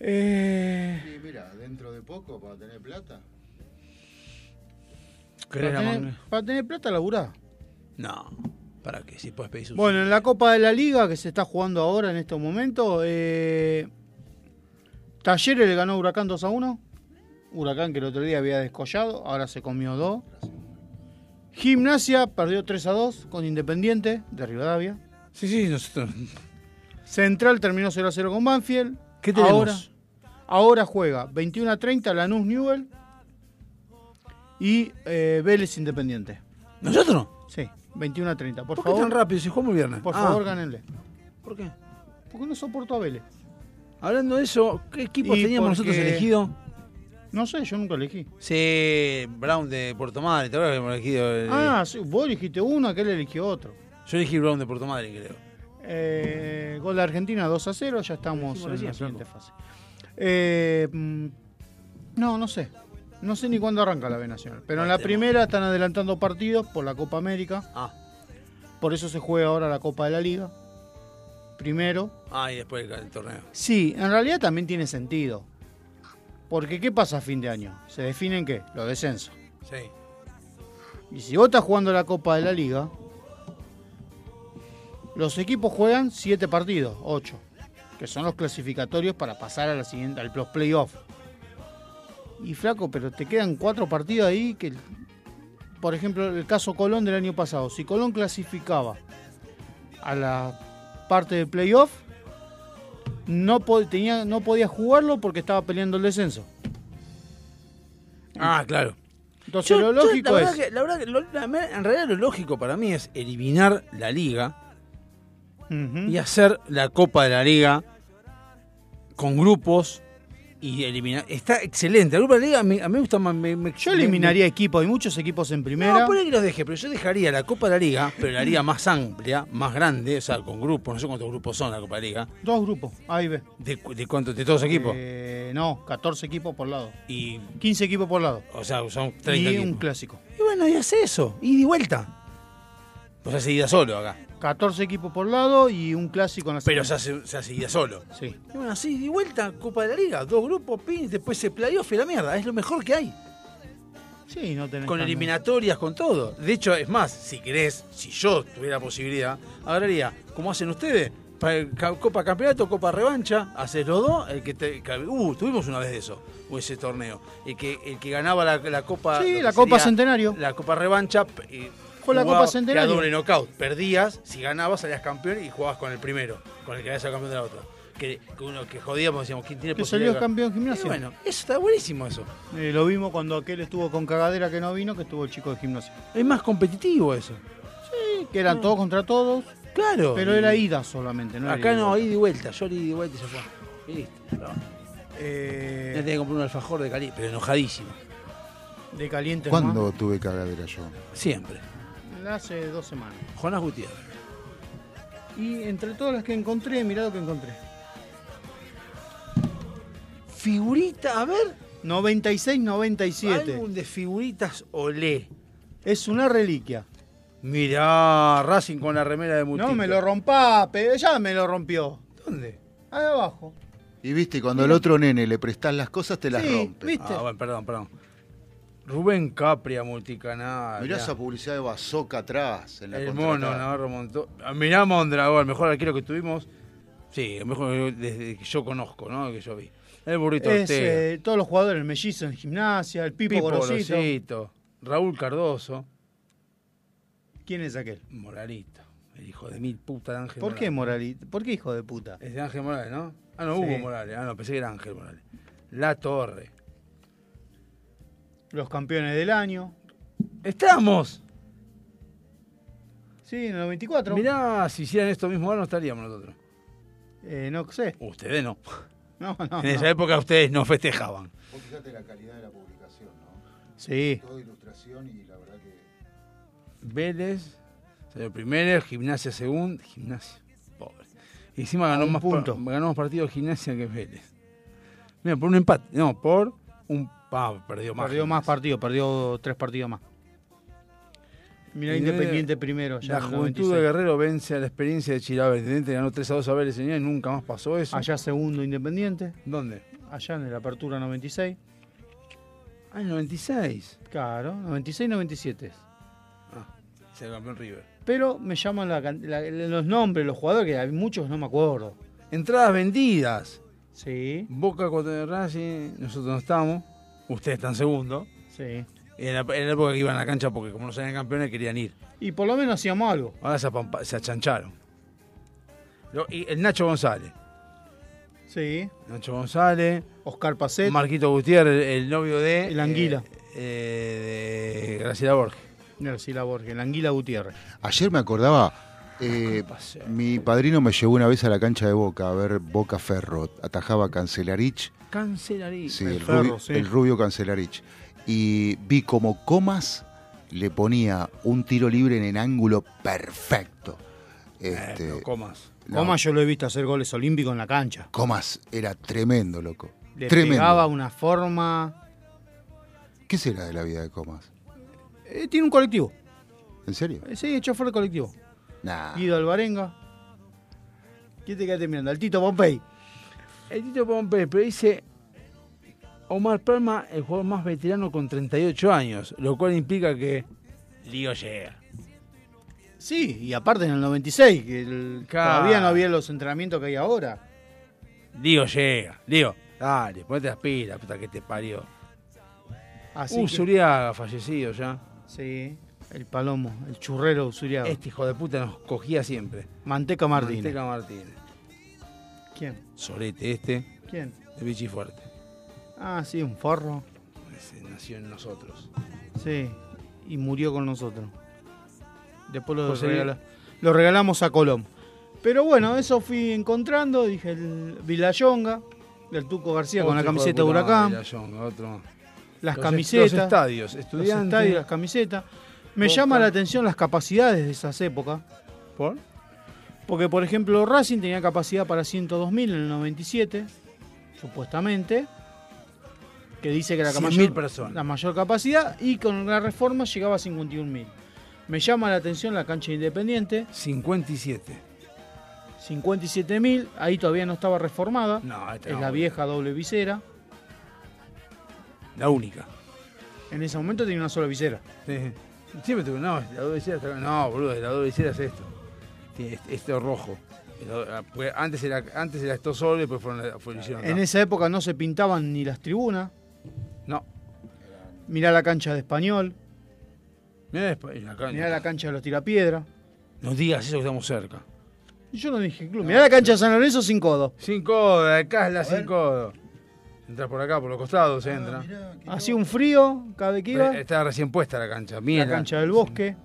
Eh, Sí, mira, dentro de poco, para tener plata. ¿Querés para, la tener, para tener plata laburá. No. ¿Para qué? Si puedes pedir su. Bueno, en la Copa de la Liga que se está jugando ahora en estos momentos, eh, Talleres le ganó a Huracán 2 a 1. Huracán que el otro día había descollado, ahora se comió 2. Gimnasia perdió 3 a 2 con Independiente de Rivadavia. Sí, sí, nosotros. Central terminó 0 a 0 con Banfield. ¿Qué tenemos? Ahora, ahora juega 21 a 30 Lanús Newell y eh, Vélez Independiente. ¿Nosotros? Sí, 21 a 30. Por, ¿Por qué favor, tan rápido si jugamos viernes? por Ah, favor, gánenle. ¿Por qué? Porque no soporto a Vélez. Hablando de eso, ¿qué equipos Y teníamos porque- nosotros elegidos? No sé, yo nunca elegí. Sí, Brown de Puerto Madre, ¿te hemos elegido? el- Ah, sí, vos elegiste uno, aquel eligió otro. Yo elegí Brown de Puerto Madre, creo. Eh, gol de Argentina 2 a 0, ya estamos en recién, la siguiente flaco. fase. Eh, mm, no, no sé. No sé ni cuándo arranca la B Nacional. Pero en la primera están adelantando partidos por la Copa América. Ah. Por eso se juega ahora la Copa de la Liga. Primero. Ah, y después el, el torneo. Sí, en realidad también tiene sentido. Porque ¿qué pasa a fin de año? ¿Se definen qué? Los descensos. Sí. Y si vos estás jugando la Copa de la Liga, los equipos juegan 7 partidos, 8, que son los clasificatorios para pasar a la siguiente, al los playoffs. Y flaco, pero te quedan cuatro partidos ahí que, por ejemplo, el caso Colón del año pasado. Si Colón clasificaba a la parte de playoff, no, po- tenía, no podía jugarlo porque estaba peleando el descenso. Ah, claro. Entonces Yo- lo yo, lógico la verdad es... que- la verdad que lo- la- en realidad lo lógico para mí es eliminar la liga y hacer la Copa de la Liga con grupos y eliminar. Está excelente. La Copa de la Liga a mí, a mí me gusta más. me- me- Yo me- eliminaría equipos, hay muchos equipos en primera. No, por ahí que los deje, pero yo dejaría la Copa de la Liga, pero la liga más amplia, más grande, o sea, con grupos, no sé cuántos grupos son la Copa de la Liga. Dos grupos, ahí ve. ¿De, de cuántos? ¿De todos los equipos? Eh, no, 14 equipos por lado. Y 15 equipos por lado. O sea, son 30 y equipos. un clásico. Y bueno, y hace eso, ida y vuelta. Pues hace ida solo acá. 14 equipos por lado y un clásico en la Pero se hace, se hace solo. Sí. Y bueno, así, y vuelta, Copa de la Liga, dos grupos, pin, después se playoff y la mierda. Es lo mejor que hay. Sí, no tenés Con eliminatorias, con todo. De hecho, es más, si querés, si yo tuviera posibilidad, agarraría, como hacen ustedes, Copa Campeonato, Copa Revancha, haces los dos, el que te, que- uh, tuvimos una vez de eso, o ese torneo. El que, el que ganaba la, la Copa. Sí, la Copa Centenario. La Copa Revancha. eh, Fue la Copa Centenario. Era doble knockout. Perdías, si ganabas salías campeón y jugabas con el primero, con el que había sido campeón de la otra. Que, que uno que jodíamos, decíamos, ¿quién tiene Que salió campeón gimnasia. Y bueno, eso está buenísimo eso. Eh, lo vimos cuando aquel estuvo con cagadera que no vino, que estuvo el chico de gimnasia. Es más competitivo eso. Sí, que eran todos contra todos. Claro. Pero y- era ida solamente, ¿no? era Acá ida y no, ida y vuelta. Yo ida y vuelta y ya fue. Y listo. Pero, Eh, ya tenía que comprar un alfajor de caliente, pero enojadísimo. de caliente ¿Cuándo tuve cagadera yo? Siempre. Hace dos semanas. Jonás Gutiérrez. Y entre todas las que encontré, mirá lo que encontré. Figurita, a ver. 96-97. Álbum de figuritas Olé. Es una reliquia. Mirá, Racing con la remera de Mutito. No me lo rompa, pero ya me lo rompió. ¿Dónde? Ahí abajo. Y viste, cuando al otro nene le prestás las cosas, te las Sí, rompe. ¿viste? Ah, bueno, perdón, perdón. Rubén Capria, multicanal. Mirá esa publicidad de Bazooka atrás. En la El mono Navarro montó. Ah, Mirá Mondragón, el mejor arquero que tuvimos. Sí, el mejor desde que yo conozco, ¿no? Que yo vi. El burrito Es eh, todos los jugadores, el mellizo en gimnasia, el Pipo, Pipo Gorosito. Gorosito, Raúl Cardoso. ¿Quién es aquel? Moralito. El hijo de mil puta de Ángel ¿Por qué. Moralito? ¿Por qué hijo de puta? Es de Ángel Morales, ¿no? Ah, no, Sí. Hugo Morales. Ah, no, pensé que era Ángel Morales. La Torre. Los campeones del año. ¡Estamos! Sí, en el 94. Mirá, si hicieran esto mismo ahora no estaríamos nosotros. Eh, no sé. Ustedes no. No, no. en esa no. época ustedes no festejaban. Vos fijate la calidad de la publicación, ¿no? Sí. Toda ilustración y la verdad que. Vélez, salió primero, Gimnasia segundo, Gimnasia, pobre. Y encima ganó más, punto. par- ganó más partidos Gimnasia que Vélez. Mira, por un empate, no, por un ah, perdió más. Perdió más partidos, perdió tres partidos más. Mira Y Independiente primero. Ya La en juventud 96. de Guerrero vence a la experiencia de Chilabel. El Intendente ganó 3 a 2 a Vélez señor, y nunca más pasó eso. Allá segundo Independiente. ¿Dónde? Allá en la apertura 96. Ah, el 96. Claro, 96-97. Se campeón River. Pero me llaman la can- la- los nombres, los jugadores, que hay muchos no me acuerdo. Entradas vendidas. Sí. Boca contra Racing, nosotros no estamos. Ustedes están segundo. Sí. En la, en la época que iban a la cancha porque como no salían campeones querían ir. Y por lo menos hacíamos algo. Ahora se, apampa- se achancharon. Lo- y el Nacho González. Sí. Nacho González. Oscar Pacet. Marquito Gutiérrez, el, el novio de. El Anguila. eh, de Graciela Borges. Graciela Borges, el Anguila Gutiérrez. Ayer me acordaba, eh, mi padrino me llevó una vez a la cancha de Boca a ver Boca Ferro. Atajaba Cancelarich. Cancelarich. Sí, El el, Ferro, rubio, sí. el rubio Cancelarich. Y vi como Comas le ponía un tiro libre en el ángulo perfecto. Este, pero Comas. no, Comas yo lo he visto hacer goles olímpicos en la cancha. Comas era tremendo, loco. Le tremendo. pegaba una forma. ¿Qué será de la vida de Comas? Eh, tiene un colectivo. ¿En serio? Eh, sí, chofer de colectivo. Nah. Guido Alvarenga. ¿Quién te quedaste mirando? Al Tito Pompey. El Tito Pompey, pero dice Omar Palma, el jugador más veterano con 38 años, lo cual implica que Lío llega. Sí, y aparte en el 96, que el- todavía no había los entrenamientos que hay ahora. Lío llega. Lío, dale, ponete las pilas, puta que te parió. Así Uh, que- Zuriaga, fallecido ya. Sí, el palomo, el churrero Usuriaga. Este hijo de puta nos cogía siempre. Manteca Martínez. Manteca Martínez. ¿Quién? Sorete este, ¿Quién? de Vichy Fuerte. Ah, sí, un forro. Ese nació en nosotros. Sí, y murió con nosotros. Después lo, regala- lo regalamos a Colón. Pero bueno, eso fui encontrando, dije el Vilayonga, del Tuco García con la camiseta de Huracán, madre, otro. las Los- camisetas, Los estadios, los estudiantes. estadios, las camisetas. Me Boca. llama la atención las capacidades de esas épocas. ¿Por? Porque, por ejemplo, Racing tenía capacidad para 102.000 en el 97, supuestamente. Que dice que era la 100.000 mayor, personas. la mayor capacidad y con la reforma llegaba a 51.000. Me llama la atención la cancha Independiente, 57. 57.000, ahí todavía no estaba reformada. No, es no. la vieja doble visera. La única. En ese momento tenía una sola visera. Sí. Siempre tuve, no, la doble está- No, boludo, la doble visera es esto. Tiene este, esto rojo. Ah, porque Antes era, antes era esto solo y después fueron, fueron hicieron. En esa época no se pintaban ni las tribunas. No. Mirá la cancha de Español, Mirá la cancha. mirá la cancha de los tirapiedras. No digas eso que estamos cerca. Yo no dije club. Mirá la cancha de San Lorenzo sin codo. Sin codo, acá es la sin codo. Entras por acá, por los costados se entra. Hacía un frío cada vez que iba. Estaba recién puesta la cancha. Mira. La cancha del bosque.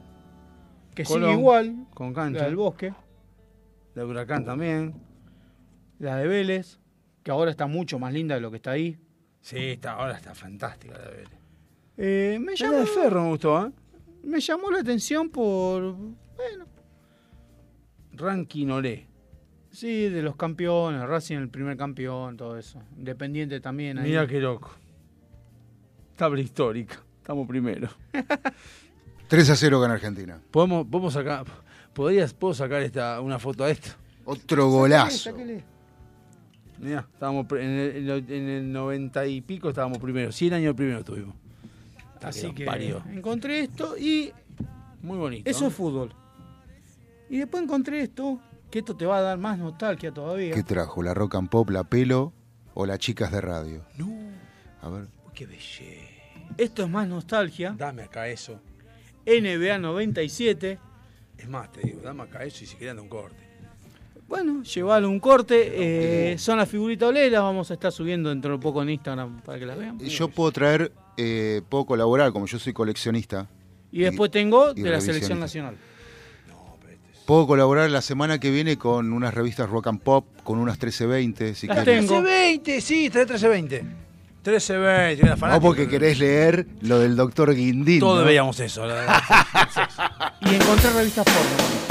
Que Colón, sigue igual. Con cancha. La del bosque. La de Huracán también. La de Vélez. Que ahora está mucho más linda de lo que está ahí. Sí, está, ahora está fantástica la de Vélez. Eh, me, La llamó, de Ferro me gustó, ¿eh? me llamó la atención por. Bueno, Ranking Olé. Sí, de los campeones. Racing el primer campeón, todo eso. Independiente también. Ahí. Mira qué loco. Tabla histórica. Estamos primero. 3 a 0 gana Argentina. Podemos, podemos sacar. ¿Podrías, ¿Puedo sacar esta, una foto a esto? Otro golazo. Mirá, estábamos en el, en el- en el 90 y pico estábamos primero. 100 años primero tuvimos. Así que parió. encontré esto y Muy bonito. eso es fútbol. Y después encontré esto, que esto te va a dar más nostalgia todavía. ¿Qué trajo? ¿La rock and pop, la pelo o las chicas de radio? No. A ver. Qué belleza. Esto es más nostalgia. Dame acá eso. NBA 97. Es más, te digo, dame acá eso y si querían un corte. Bueno, llevalo un corte. eh, son las figuritas oleras. Vamos a estar subiendo dentro de poco en Instagram para que las vean. Yo puedo traer, eh, puedo colaborar, como yo soy coleccionista. Y después tengo y de la selección nacional. Puedo colaborar la semana que viene con unas revistas rock and pop, con unas 1320, si Las querés. tengo. 1320, sí, trae 1320. 1320, era No fanático. porque querés leer lo del doctor Guindín. Todos ¿no? veíamos eso. la verdad. Y encontré revistas porno.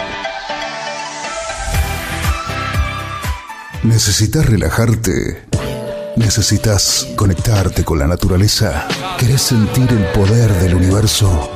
¿Necesitas relajarte? ¿Necesitas conectarte con la naturaleza? ¿Querés sentir el poder del universo?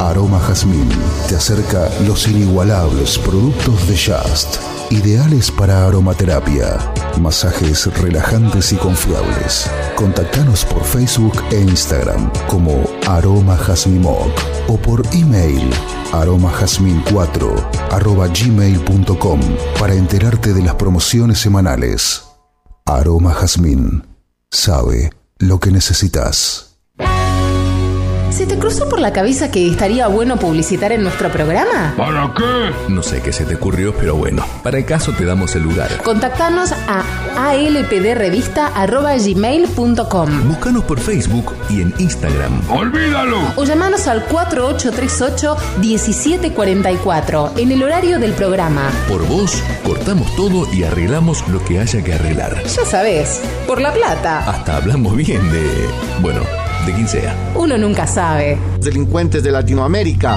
Aroma Jazmín te acerca los inigualables productos de Just, ideales para aromaterapia, masajes relajantes y confiables. Contactanos por Facebook e Instagram como Aroma Jazmimoc o por email aromajazmin4 arroba gmail.com para enterarte de las promociones semanales. Aroma Jazmín sabe lo que necesitas. ¿Se te cruzó por la cabeza que estaría bueno publicitar en nuestro programa? ¿Para qué? No sé qué se te ocurrió, pero bueno, para el caso te damos el lugar. Contactanos a alpdrevista.gmail.com Búscanos por Facebook y en Instagram. ¡Olvídalo! o llamanos al 4838-1744 en el horario del programa. Por vos, cortamos todo y arreglamos lo que haya que arreglar. Ya sabes, por la plata. Hasta hablamos bien de... Bueno, de quien sea. Uno nunca sabe. Delincuentes de Latinoamérica.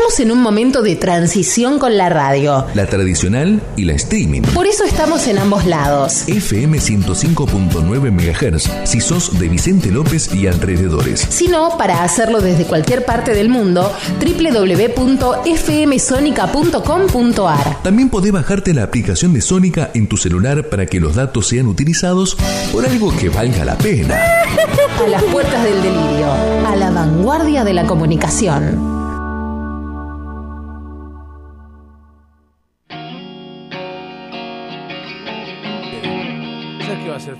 Estamos en un momento de transición con la radio. La tradicional y la streaming. Por eso estamos en ambos lados. FM 105.9 MHz si sos de Vicente López y alrededores. Si no, para hacerlo desde cualquier parte del mundo, www.fmsonica.com.ar. También podés bajarte la aplicación de Sónica en tu celular para que los datos sean utilizados por algo que valga la pena. A las puertas del delirio, a la vanguardia de la comunicación.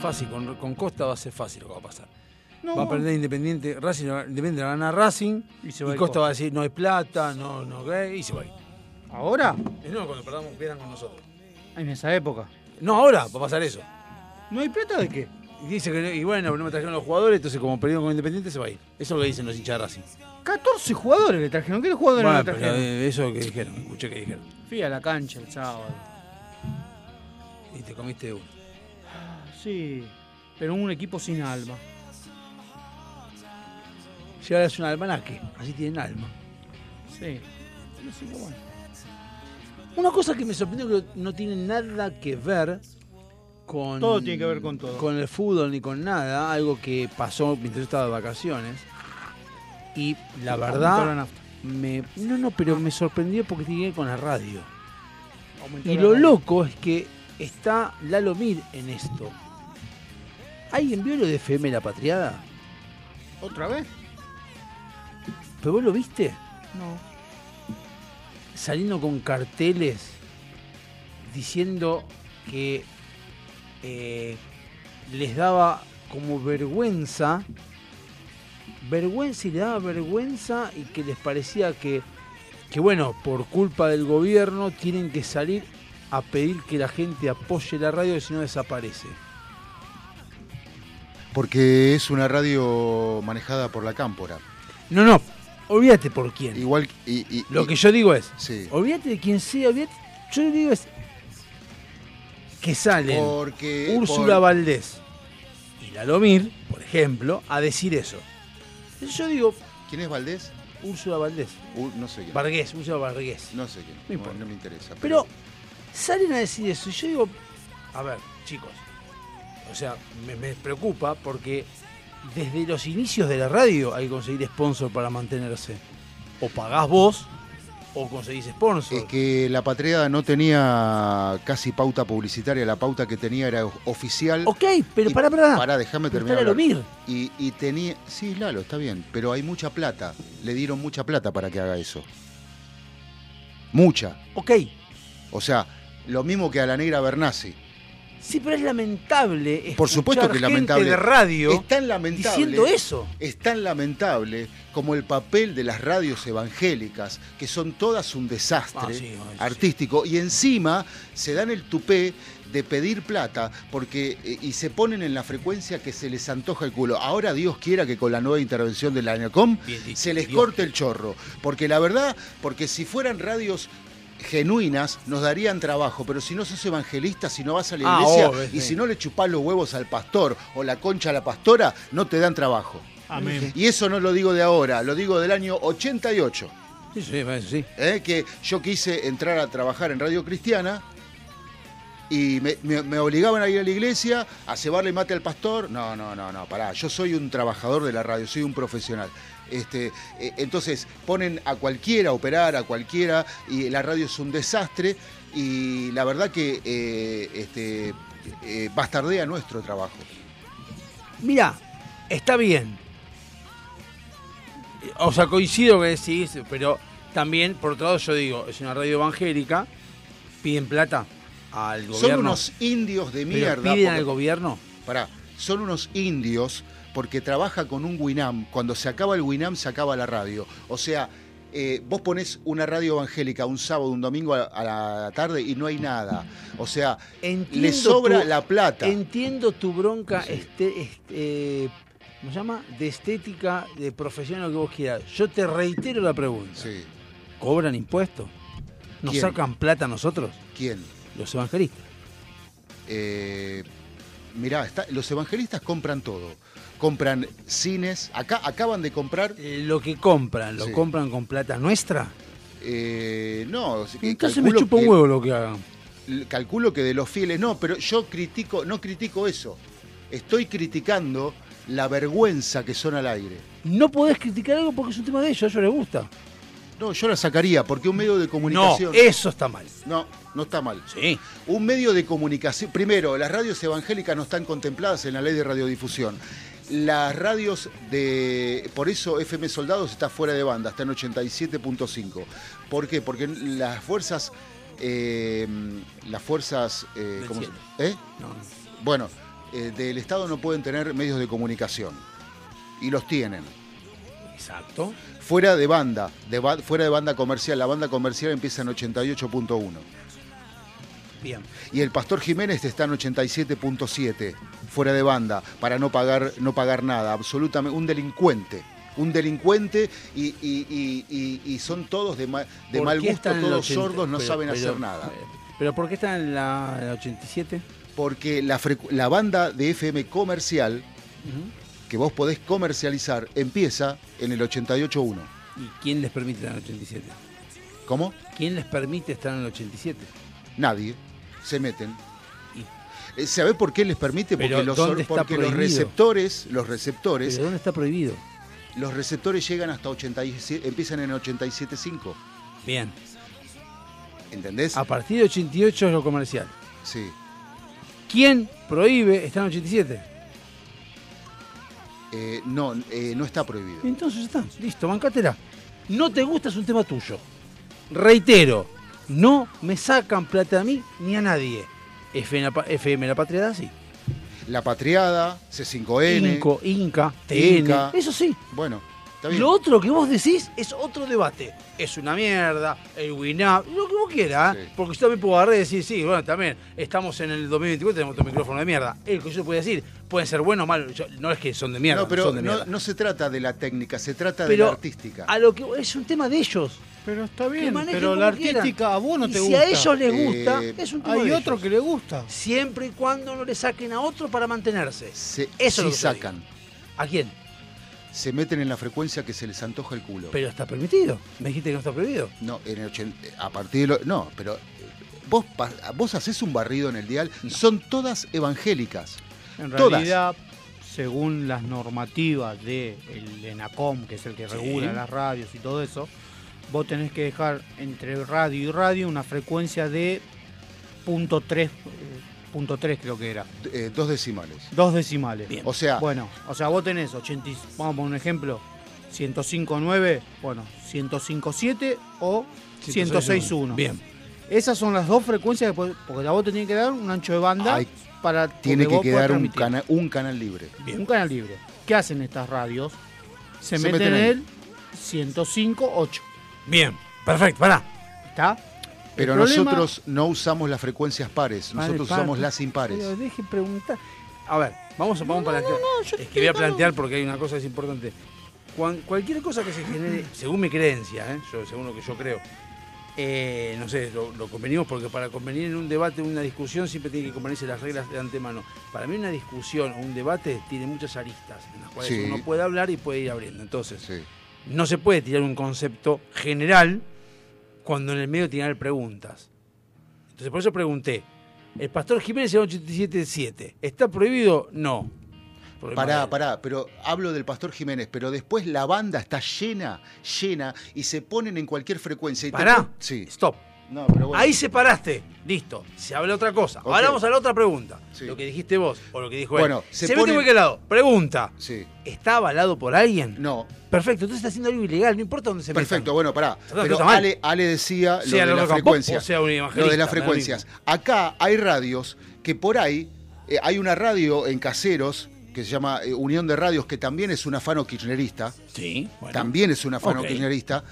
Fácil? Con, con Costa va a ser fácil lo que va a pasar. No. Va a perder Independiente, Racing, Independiente va a ganar Racing y, se va Costa Costa. va a decir no hay plata, no, no, ¿qué? y se va a ir. ¿Ahora? No, cuando perdamos, pierdan con nosotros. En esa época. No, ahora va a pasar eso. ¿No hay plata de qué? Y dice que, no- y bueno, no me trajeron los jugadores, entonces como perdieron con Independiente se va a ir. Eso es lo que dicen los hinchas de Racing. 14 jugadores le trajeron. ¿Qué jugadores Bueno, le pero, trajeron? eh, eso es lo que dijeron, escuché que dijeron. Fui a la cancha el sábado. Y te comiste uno. Sí, pero un equipo sin alma. Si ahora es un almanaque, así tienen alma. Sí. No sé, bueno. Una cosa que me sorprendió que no tiene nada que ver con. Todo tiene que ver con todo. Con el fútbol ni con nada. Algo que pasó mientras yo estaba de vacaciones. Y la verdad. Me, no, no, pero me sorprendió porque tiene que ver con la radio. Aumentó Y la lo radio. loco es que está Lalo Mir en esto. ¿Alguien vio lo de FM La Patriada? ¿Otra vez? ¿Pero vos lo viste? No. Saliendo con carteles diciendo que eh, les daba como vergüenza, vergüenza y le daba vergüenza y que les parecía que, que bueno, por culpa del gobierno tienen que salir a pedir que la gente apoye la radio y si no desaparece. Porque es una radio manejada por la cámpora. No, no, olvídate por quién. Igual y, y- Lo y- que yo digo es, Sí. olvídate de quien sea, olvídate, yo lo digo es que salen Porque Úrsula por- Valdés y Lalomir, por ejemplo, a decir eso. Yo digo, ¿Quién es Valdés? Úrsula Valdés. No sé quién. Vargués, Úrsula Vargués. No sé quién. No No, no me interesa. Pero salen a decir eso y yo digo, a ver, chicos, o sea, me, me preocupa porque desde los inicios de la radio hay que conseguir sponsor para mantenerse. O pagás vos o conseguís sponsor. Es que la Patriada no tenía casi pauta publicitaria, la pauta que tenía era oficial. Ok, pero pará, pará. Pará, déjame terminar. Lalomir. Y, y tenía. Sí, Lalo, está bien, pero hay mucha plata. Le dieron mucha plata para que haga eso. Mucha. Ok, O sea, lo mismo que a la negra Bernasi. Sí, pero es lamentable. Por supuesto que gente lamentable. de radio es tan lamentable. diciendo eso. Es tan lamentable como el papel de las radios evangélicas, que son todas un desastre Ah, sí, artístico, y encima se dan el tupé de pedir plata porque eh, y se ponen en la frecuencia que se les antoja el culo. Ahora Dios quiera que con la nueva intervención de la dicho, se les corte el chorro, porque la verdad, porque si fueran radios genuinas nos darían trabajo, pero si no sos evangelista, si no vas a la Ah, iglesia obvio, y sí. si no le chupás los huevos al pastor o la concha a la pastora, no te dan trabajo. Amén. Y eso no lo digo de ahora, lo digo del año 88, Sí, sí, sí. ¿eh? que yo quise entrar a trabajar en Radio Cristiana y me, me- me obligaban a ir a la iglesia, a cebarle mate al pastor. No, no, no, no, pará, yo soy un trabajador de la radio, soy un profesional. Este, eh, entonces ponen a cualquiera a operar, a cualquiera, y la radio es un desastre y la verdad que eh, este, eh, bastardea nuestro trabajo. Mira, está bien. O sea, coincido que decís, pero también, por otro lado, yo digo, es una radio evangélica, piden plata al gobierno. Son unos indios de mierda. ¿Piden porque- al gobierno? Pará, son unos indios porque trabaja con un Winam. Cuando se acaba el Winam, se acaba la radio. O sea, eh, vos ponés una radio evangélica un sábado, un domingo a, a la tarde y no hay nada. O sea, le Entiendo sobra tu- la plata. Entiendo tu bronca, este, este, eh, ¿cómo se llama? De estética, de profesión, lo que vos quieras. Yo te reitero la pregunta. Sí. ¿Cobran impuestos? ¿Nos ¿Quién? sacan plata a nosotros? ¿Quién? Los evangelistas. Eh, mirá, está- los evangelistas compran todo. Compran cines. Acá acaban de comprar. Eh, lo que compran, ¿lo Sí. compran con plata nuestra? eh, no, Entonces me chupa un huevo lo que hagan. calculo que de los fieles no, pero yo critico, no critico eso. Estoy criticando la vergüenza que son al aire. No podés criticar algo porque es un tema de ellos, a ellos les gusta. No, yo la sacaría porque un medio de No, comunicación. eso está mal. No, no está mal. Sí. Un medio de comunicación. Primero, las radios evangélicas no están contempladas en la ley de radiodifusión. Las radios de. Por eso FM Soldados está fuera de banda, está en 87.5. ¿Por qué? Porque las fuerzas. eh, las fuerzas. eh, ¿cómo. ¿Eh? No. Bueno, eh, del Estado no pueden tener medios de comunicación. Y los tienen. Exacto. Fuera de banda, de ba- fuera de banda comercial. La banda comercial empieza en 88.1. Bien. Y el Pastor Jiménez está en 87.7, fuera de banda, para no pagar, no pagar nada, absolutamente, un delincuente. Un delincuente y, y- y- y- y son todos de, ma- de ¿Por mal gusto, todos 80? sordos, no Pero- saben pero- hacer nada. ¿Pero por qué están en la, en la 87? Porque la, la banda de FM comercial, que vos podés comercializar, empieza en el 88.1. ¿Y quién les permite estar en el 87? ¿Cómo? ¿Quién les permite estar en el 87? Nadie. Se meten. Eh, ¿Sabe por qué les permite? Porque, los, ¿dónde está porque receptores, los receptores, ¿Pero dónde está prohibido? los receptores llegan hasta 87, empiezan en 87.5. Bien. ¿Entendés? A partir de 88 es lo comercial. Sí. ¿Quién prohíbe estar en 87? Eh, no, eh, no está prohibido. Entonces ya está, listo, bancátela. No te gusta es un tema tuyo. Reitero, no me sacan plata a mí ni a nadie. FM La, Pa- FM La Patriada sí. La Patriada, C5N. Inco, Inca, TN, Inca. eso sí. Bueno, está bien. Lo otro que vos decís es otro debate. Es una mierda, el WinUp, lo que vos quieras. Porque yo también puedo agarrar y decir, sí, bueno, también estamos en el 2024 tenemos otro micrófono de mierda. El que yo puedo decir, pueden ser buenos o malos. yo- no es que son de mierda, no, pero son de no, mierda. no se trata de la técnica, se trata de la artística. A lo que es un tema de ellos. Pero está bien, pero la artística quieran. a vos no Y te si gusta. a ellos les gusta, Eh, es un tema Hay de otro ellos. que le gusta. Siempre y cuando no le saquen a otro para mantenerse. Se, Eso es sí lo sacan. ¿A quién? Se meten en la frecuencia que se les antoja el culo. Pero está permitido. Me dijiste que no está prohibido. No, en el ochen- a partir de lo, No, pero eh, vos, vos haces un barrido en el dial, son todas evangélicas. En Todas. realidad, según las normativas del ENACOM, que es el que Sí. regula las radios y todo eso, vos tenés que dejar entre radio y radio una frecuencia de punto tres, punto tres creo que era. Eh, dos decimales. Dos decimales. O sea, Bueno, o sea, vos tenés 80, y- vamos a poner un ejemplo, 105.9, bueno, 105.7 o 106.1. Bien. Esas son las dos frecuencias, que porque a vos te tiene que dar un ancho de banda Hay- para tiene que quedar un, cana- un canal libre. Un canal libre. ¿Qué hacen estas radios? Se, Se meten, meten en el 105.8. Bien, perfecto, pará. ¿Está? Pero nosotros no usamos las frecuencias pares, nosotros usamos las impares. Pero deje preguntar. A ver, vamos a, vamos a plantear. yo es que voy a plantear porque hay una cosa que es importante. Cuan- cualquier cosa que se genere, según mi creencia, ¿eh? yo, según lo que yo creo, eh, no sé, lo, lo convenimos porque para convenir en un debate, una discusión, siempre tiene que convenirse las reglas de antemano. Para mí una discusión o un debate tiene muchas aristas en las cuales Sí. uno puede hablar y puede ir abriendo. Entonces, no se puede tirar un concepto general cuando en el medio tirar preguntas. Entonces, por eso pregunté. El pastor Jiménez en 87.7. ¿Está prohibido? No. Pará, pará, pero hablo del Pastor Jiménez, pero después la banda está llena, llena, y se ponen en cualquier frecuencia. Y Pará. Sí. Stop. No, pero bueno. Ahí separaste. Listo. Se habla otra cosa. Ahora vamos a la otra pregunta. Lo que dijiste vos o lo que dijo él. Bueno, se se, mete ponen- en cualquier lado. Pregunta. Sí. ¿Está avalado por alguien? No. Perfecto. Entonces está haciendo algo ilegal. No importa dónde se. Perfecto, bueno, pará. Pero. Ale, Ale decía lo de las frecuencias. o sea un Lo de las frecuencias. Acá hay radios que por ahí, eh, hay una radio en Caseros que se llama eh, Unión de Radios, que también es un afano kirchnerista. Sí, bueno. También es un afano Ok. kirchnerista.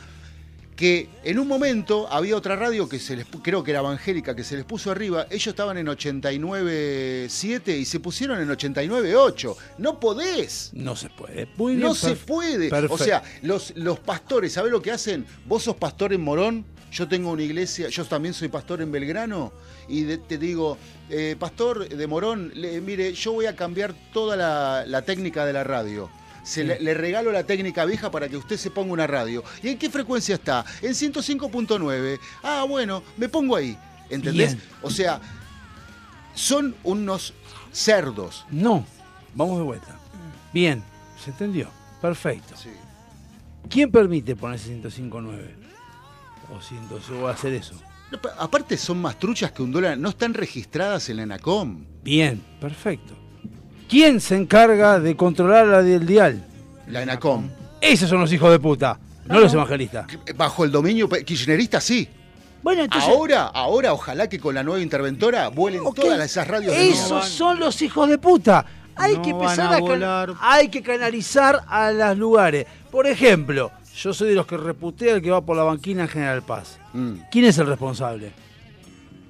Que en un momento había otra radio que se les, creo que era evangélica, que se les puso arriba. Ellos estaban en 89.7 y se pusieron en 89.8. No podés. No se puede. Muy bien, no se puede. perfecto. O sea, los, los pastores, ¿sabés lo que hacen? Vos sos pastor en Morón, yo tengo una iglesia, yo también soy pastor en Belgrano, y de- te digo, eh, pastor de Morón, le- mire, yo voy a cambiar toda la, la técnica de la radio. Se le, le regalo la técnica vieja para que usted se ponga una radio. ¿Y en qué frecuencia está? En 105.9. Ah, bueno, me pongo ahí. ¿Entendés? Bien. O sea, son unos cerdos. No. Vamos de vuelta. Bien. ¿Se entendió? Perfecto. ¿Quién permite ponerse 105.9? O 100, o hacer eso. No, Aparte son más truchas que un dólar, no están registradas en la ENACOM. Bien, perfecto. ¿Quién se encarga de controlar la del dial? La ENACOM. Esos son los hijos de puta, no los evangelistas. Bajo el dominio kirchnerista, sí. Bueno, entonces. Ahora, ahora, ojalá que con la nueva interventora vuelen todas esas radios de Esos nuevo. son los hijos de puta. Hay No que empezar a volar. hay que canalizar a los lugares. Por ejemplo, yo soy de los que reputea el que va por la banquina en General Paz. Mm. ¿Quién es el responsable?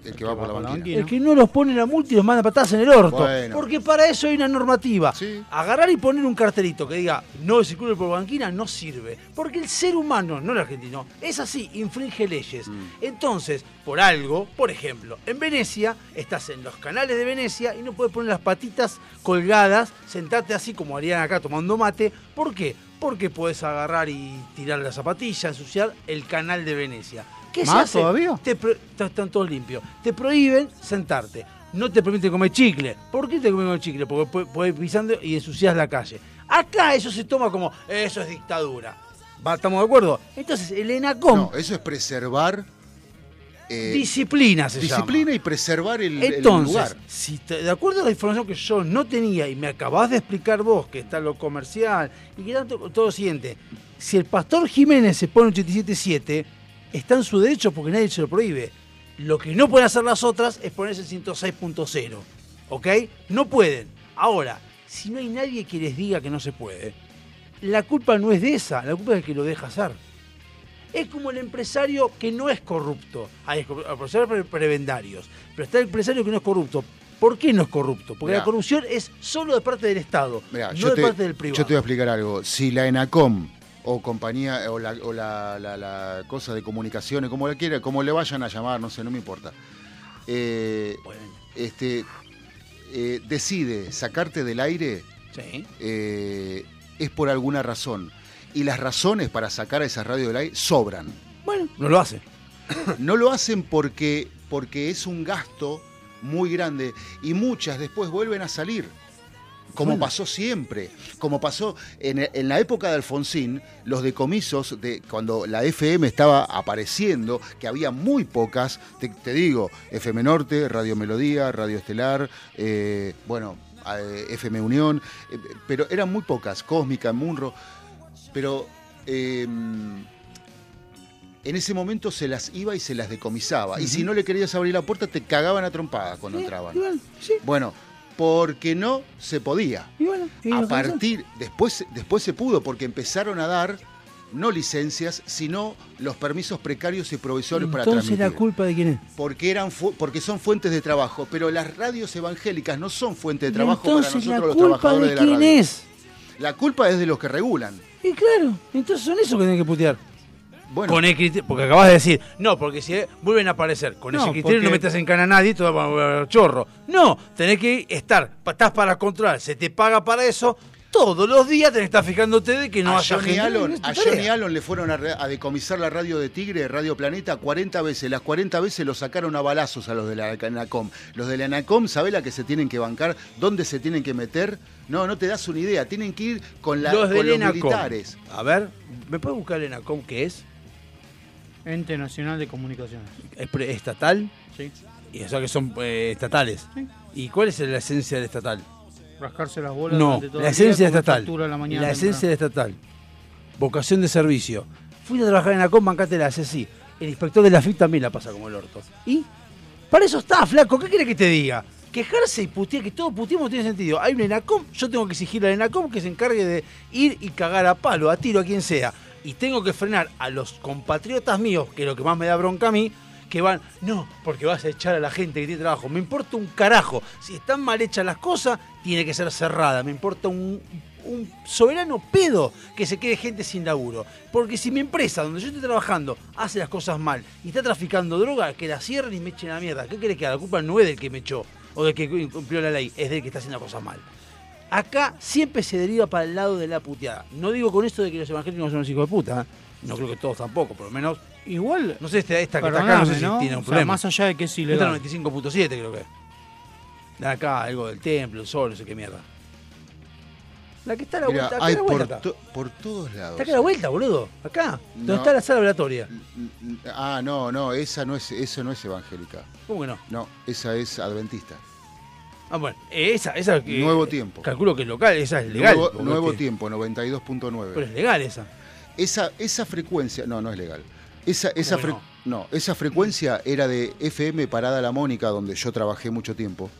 El que va por la banquina. El que no los pone en la multa y los manda patadas en el orto. Bueno. Porque para eso hay una normativa. Agarrar y poner un cartelito que diga no circule por banquina no sirve. Porque el ser humano, no el argentino, es así, infringe leyes. Mm. Entonces, por algo, por ejemplo, en Venecia, estás en los canales de Venecia y no puedes poner las patitas colgadas, sentarte así como harían acá tomando mate. ¿Por qué? Porque puedes agarrar y tirar la zapatilla, ensuciar el canal de Venecia. ¿Qué se ¿Más hace? todavía? Te pro- están todos limpios. Te prohíben sentarte. No te permiten comer chicle. ¿Por qué te comen chicle? Porque pu- puedes ir pisando y ensucias la calle. Acá eso se toma como, eso es dictadura. ¿Estamos de acuerdo? Entonces, el ENACOM, No, eso es preservar. eh, disciplina se disciplina y preservar el, el Entonces, lugar. si te- de acuerdo a la información que yo no tenía y me acabás de explicar vos, que está lo comercial y que tanto todo lo siguiente, si el pastor Jiménez se pone 87.7, está en su derecho porque nadie se lo prohíbe. Lo que no pueden hacer las otras es ponerse el 106.0. ¿Ok? No pueden. Ahora, si no hay nadie que les diga que no se puede, la culpa no es de esa, la culpa es del que lo deja hacer. Es como el empresario que no es corrupto. Hay empresarios pre- prebendarios. Pero está el empresario que no es corrupto. ¿Por qué no es corrupto? Porque Mirá. la corrupción es solo de parte del Estado, Mirá, no de te- parte del privado. Yo te voy a explicar algo. Si la ENACOM o compañía o la, o la, la- la cosa de comunicaciones, como le quiera, como le vayan a llamar, no sé, no me importa. eh, este, eh, decide sacarte del aire, Sí. eh, es por alguna razón. Y las razones para sacar a esa radio del aire sobran. Bueno, no lo hace. No lo hacen porque, porque es un gasto muy grande y muchas después vuelven a salir. Como pasó siempre, como pasó en, en la época de Alfonsín, los decomisos, de, cuando la FM estaba apareciendo, que había muy pocas, te, te digo, FM Norte, Radio Melodía, Radio Estelar, eh, bueno, eh, FM Unión, eh, pero eran muy pocas, Cósmica, Munro, pero eh, en ese momento se las iba y se las decomisaba. Y si no le querías abrir la puerta, te cagaban a trompadas cuando entraban. bueno, sí. Bueno, porque no se podía. Y bueno, y A partir, después, después se pudo, porque empezaron a dar no licencias, sino los permisos precarios y provisorios para Entonces transmitir. la culpa de quién es. Porque, eran porque son fuentes de trabajo, pero las radios evangélicas no son fuentes de trabajo para entonces nosotros la los trabajadores de de, la quién radio. es. La culpa es de los que regulan. Y claro, entonces son esos que tienen que putear. Bueno. Con el criterio, porque acabas de decir, no, porque si vuelven a aparecer con No, ese criterio no porque- metes en cana a nadie, todo va a volver chorro. No, tenés que estar, estás para controlar, se te paga para eso, todos los días tenés que estar fijándote de que no a haya Johnny, gente. Allen, Es tu a tarea. Johnny Allen le fueron a, re- a decomisar la radio de Tigre, Radio Planeta, 40 veces. Las 40 veces lo sacaron a balazos a los de la ANACOM. Los de la ANACOM, ¿sabés la que se tienen que bancar? ¿Dónde se tienen que meter? No, no te das una idea. Tienen que ir con, la, los con los militares. A ver, ¿me puedes buscar el ENACOM qué es? Ente Nacional de Comunicaciones. ¿Es estatal? Sí. Y o sea que son eh, estatales. ¿Y cuál es la esencia del estatal? Rascarse las bolas No, todo la esencia comer estatal. la mañana La temprano. esencia estatal. Vocación de servicio. Fui a trabajar en la com, bancate la así. El inspector de la FIP también la pasa como el orto. ¿Y? Para eso está, flaco. ¿Qué quiere que te diga? Quejarse y putear, que todo puteemos tiene sentido. Hay un ENACOM, yo tengo que exigirle al ENACOM que se encargue de ir y cagar a palo, a tiro, a quien sea. Y tengo que frenar a los compatriotas míos, que es lo que más me da bronca a mí, que van, no, porque vas a echar a la gente que tiene trabajo. Me importa un carajo. Si están mal hechas las cosas, tiene que ser cerrada. Me importa un, soberano pedo que se quede gente sin laburo. Porque si mi empresa, donde yo estoy trabajando, hace las cosas mal y está traficando droga, que la cierren y me echen a la mierda. ¿Qué querés que haga? La culpa no es del que me echó o del que incumplió la ley, es del que está haciendo cosas mal. Acá siempre se deriva para el lado de la puteada. No digo con esto de que los evangélicos son los hijos de puta. ¿eh? No creo que todos tampoco, por lo menos. Igual. No sé, esta, esta que está acá, no sé si ¿no? tiene un O sea, problema. más allá de que es Esta ilegal. 95.7 creo que. La de acá, algo del templo, el sol, no sé qué mierda. La que está a la Mirá, vuelta, acá a hay la por, vuelta. está. to- por todos lados. Está acá a la vuelta, boludo. Acá. Donde No. está la sala oratoria. Ah, no, no, esa no es, eso no es evangélica. ¿Cómo que no? No, esa es adventista. Ah, bueno, esa, esa que- Nuevo tiempo. Calculo que es local, esa es legal. Nuevo, nuevo que- tiempo, 92.9. Pero es legal esa. Esa, esa frecuencia, no, no es legal. Esa, esa fre- no? no, esa frecuencia era de FM Parada La Mónica, donde yo trabajé mucho tiempo.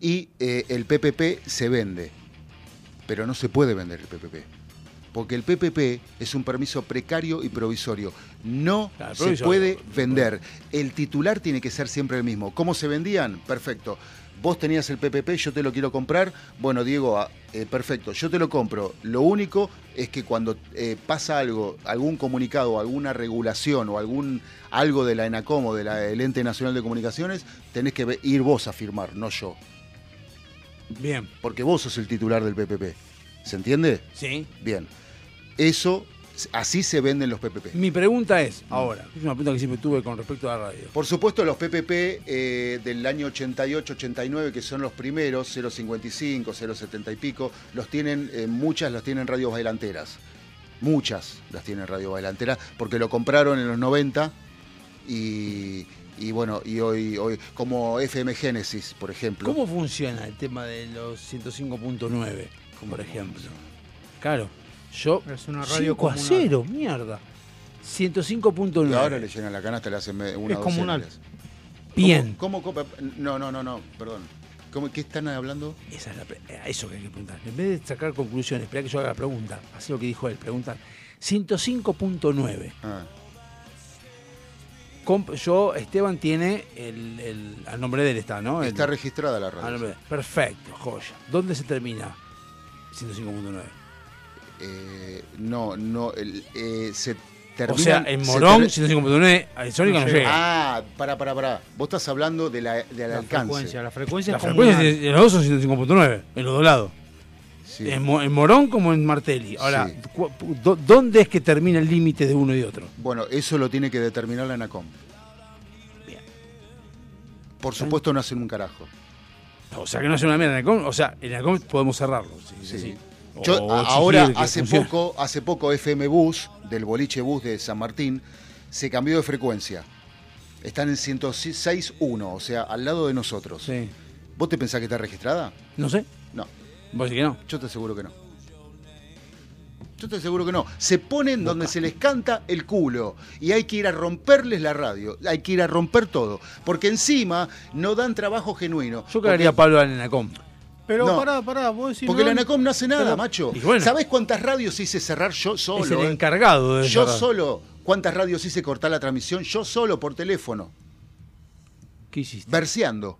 Y eh, el PPP se vende, pero no se puede vender el PPP. Porque el PPP es un permiso precario y provisorio. No Claro, se provisorio. puede vender. El titular tiene que ser siempre el mismo. ¿Cómo se vendían? Perfecto. Vos tenías el PPP, yo te lo quiero comprar. Bueno, Diego, ah, eh, perfecto, yo te lo compro. Lo único es que cuando eh, pasa algo, algún comunicado, alguna regulación o algún algo de la ENACOM o del Ente Nacional de Comunicaciones, tenés que ir vos a firmar, no yo. Bien. Porque vos sos el titular del PPP. ¿Se entiende? Sí. Bien. Eso, así se venden los PPP. Mi pregunta es, ahora, es una pregunta que siempre tuve con respecto a la radio. Por supuesto, los PPP eh, del año 88-89, que son los primeros, 055, 070 y pico, los tienen, eh, muchas las tienen radios bailanteras. Muchas las tienen radio bailanteras, porque lo compraron en los 90 y, y bueno, y hoy, hoy, como FM Génesis, por ejemplo. ¿Cómo funciona el tema de los 105.9, por ejemplo? Claro, yo... Es una radio 5 a comunal. 0, mierda. 105.9. Y ahora le llenan la canasta, le hacen una Es comunal. Bien. ¿Cómo, cómo- no, no, no, no, perdón. ¿Cómo, ¿Qué están hablando? Esa es la pre- eso que hay que preguntar. En vez de sacar conclusiones, espera que yo haga la pregunta. Así lo que dijo él, preguntar. 105.9. Ah. Yo, Esteban tiene el, el- al nombre de él está, ¿no? El- Está registrada la radio. Perfecto, joya. ¿Dónde se termina 105.9? Eh, no, no, el, eh, se termina. O sea, en Morón, se 105.9, a Sónica no llega. Ah, para, para, para. Vos estás hablando de la, del alcance. frecuencia, la frecuencia La es frecuencia comunal. de, de los dos son 105.9, en los dos lados. Sí. En, Mo- en Morón como en Martelli. Ahora, Sí. ¿dónde es que termina el límite de uno y de otro? Bueno, eso lo tiene que determinar la ANACOM. Por supuesto no hacen un carajo. O sea, que no es una mierda. en Enacom, O sea, en Enacom podemos cerrarlo. sí, sí, sí. Yo, o a- exigir ahora, hace poco, hace poco FM Bus, del boliche Bus de San Martín, se cambió de frecuencia. Están en 106.1, o sea, al lado de nosotros. Sí. ¿Vos te pensás que está registrada? No sé. No. ¿Vos decís que no? Yo te aseguro que no. Yo te aseguro que no. Se ponen donde se les canta el culo y hay que ir a romperles la radio. Hay que ir a romper todo. Porque encima no dan trabajo genuino. Yo cagaría a Pablo en. Pero No. pará, pará, vos decís. Porque no, la ANACOM no hace nada, pero- macho. Bueno. ¿Sabés cuántas radios hice cerrar yo solo? Es el eh? encargado de Yo cerrar. solo. ¿Cuántas radios hice cortar la transmisión? Yo solo por teléfono. ¿Qué hiciste? Verseando.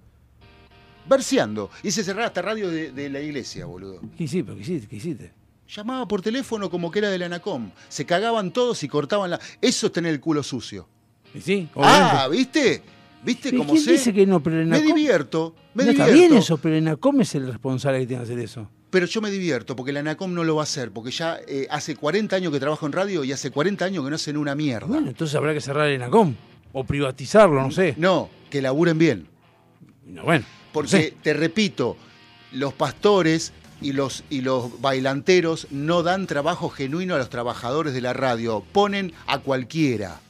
Verseando. Hice cerrar hasta radio de, de la iglesia, boludo. ¿Qué hiciste? ¿Pero ¿Qué hiciste? ¿Qué hiciste? Llamaba por teléfono como que era de la ANACOM. Se cagaban todos y cortaban la. Eso es tener el culo sucio. ¿Y sí? Ah, ¿viste? ¿Viste ¿Y cómo quién sé? dice que no? Pero Me Enacom- divierto. Me no está divierto. bien eso, pero Enacom es el responsable que tiene que hacer eso. Pero yo me divierto porque la ANACOM no lo va a hacer, porque ya eh, hace 40 años que trabajo en radio y hace 40 años que no hacen una mierda. Bueno, entonces habrá que cerrar el Enacom. O privatizarlo, no sé. No, que laburen bien. No, bueno. Porque, no sé. te repito, los pastores y los, y los bailanteros no dan trabajo genuino a los trabajadores de la radio. Ponen a cualquiera.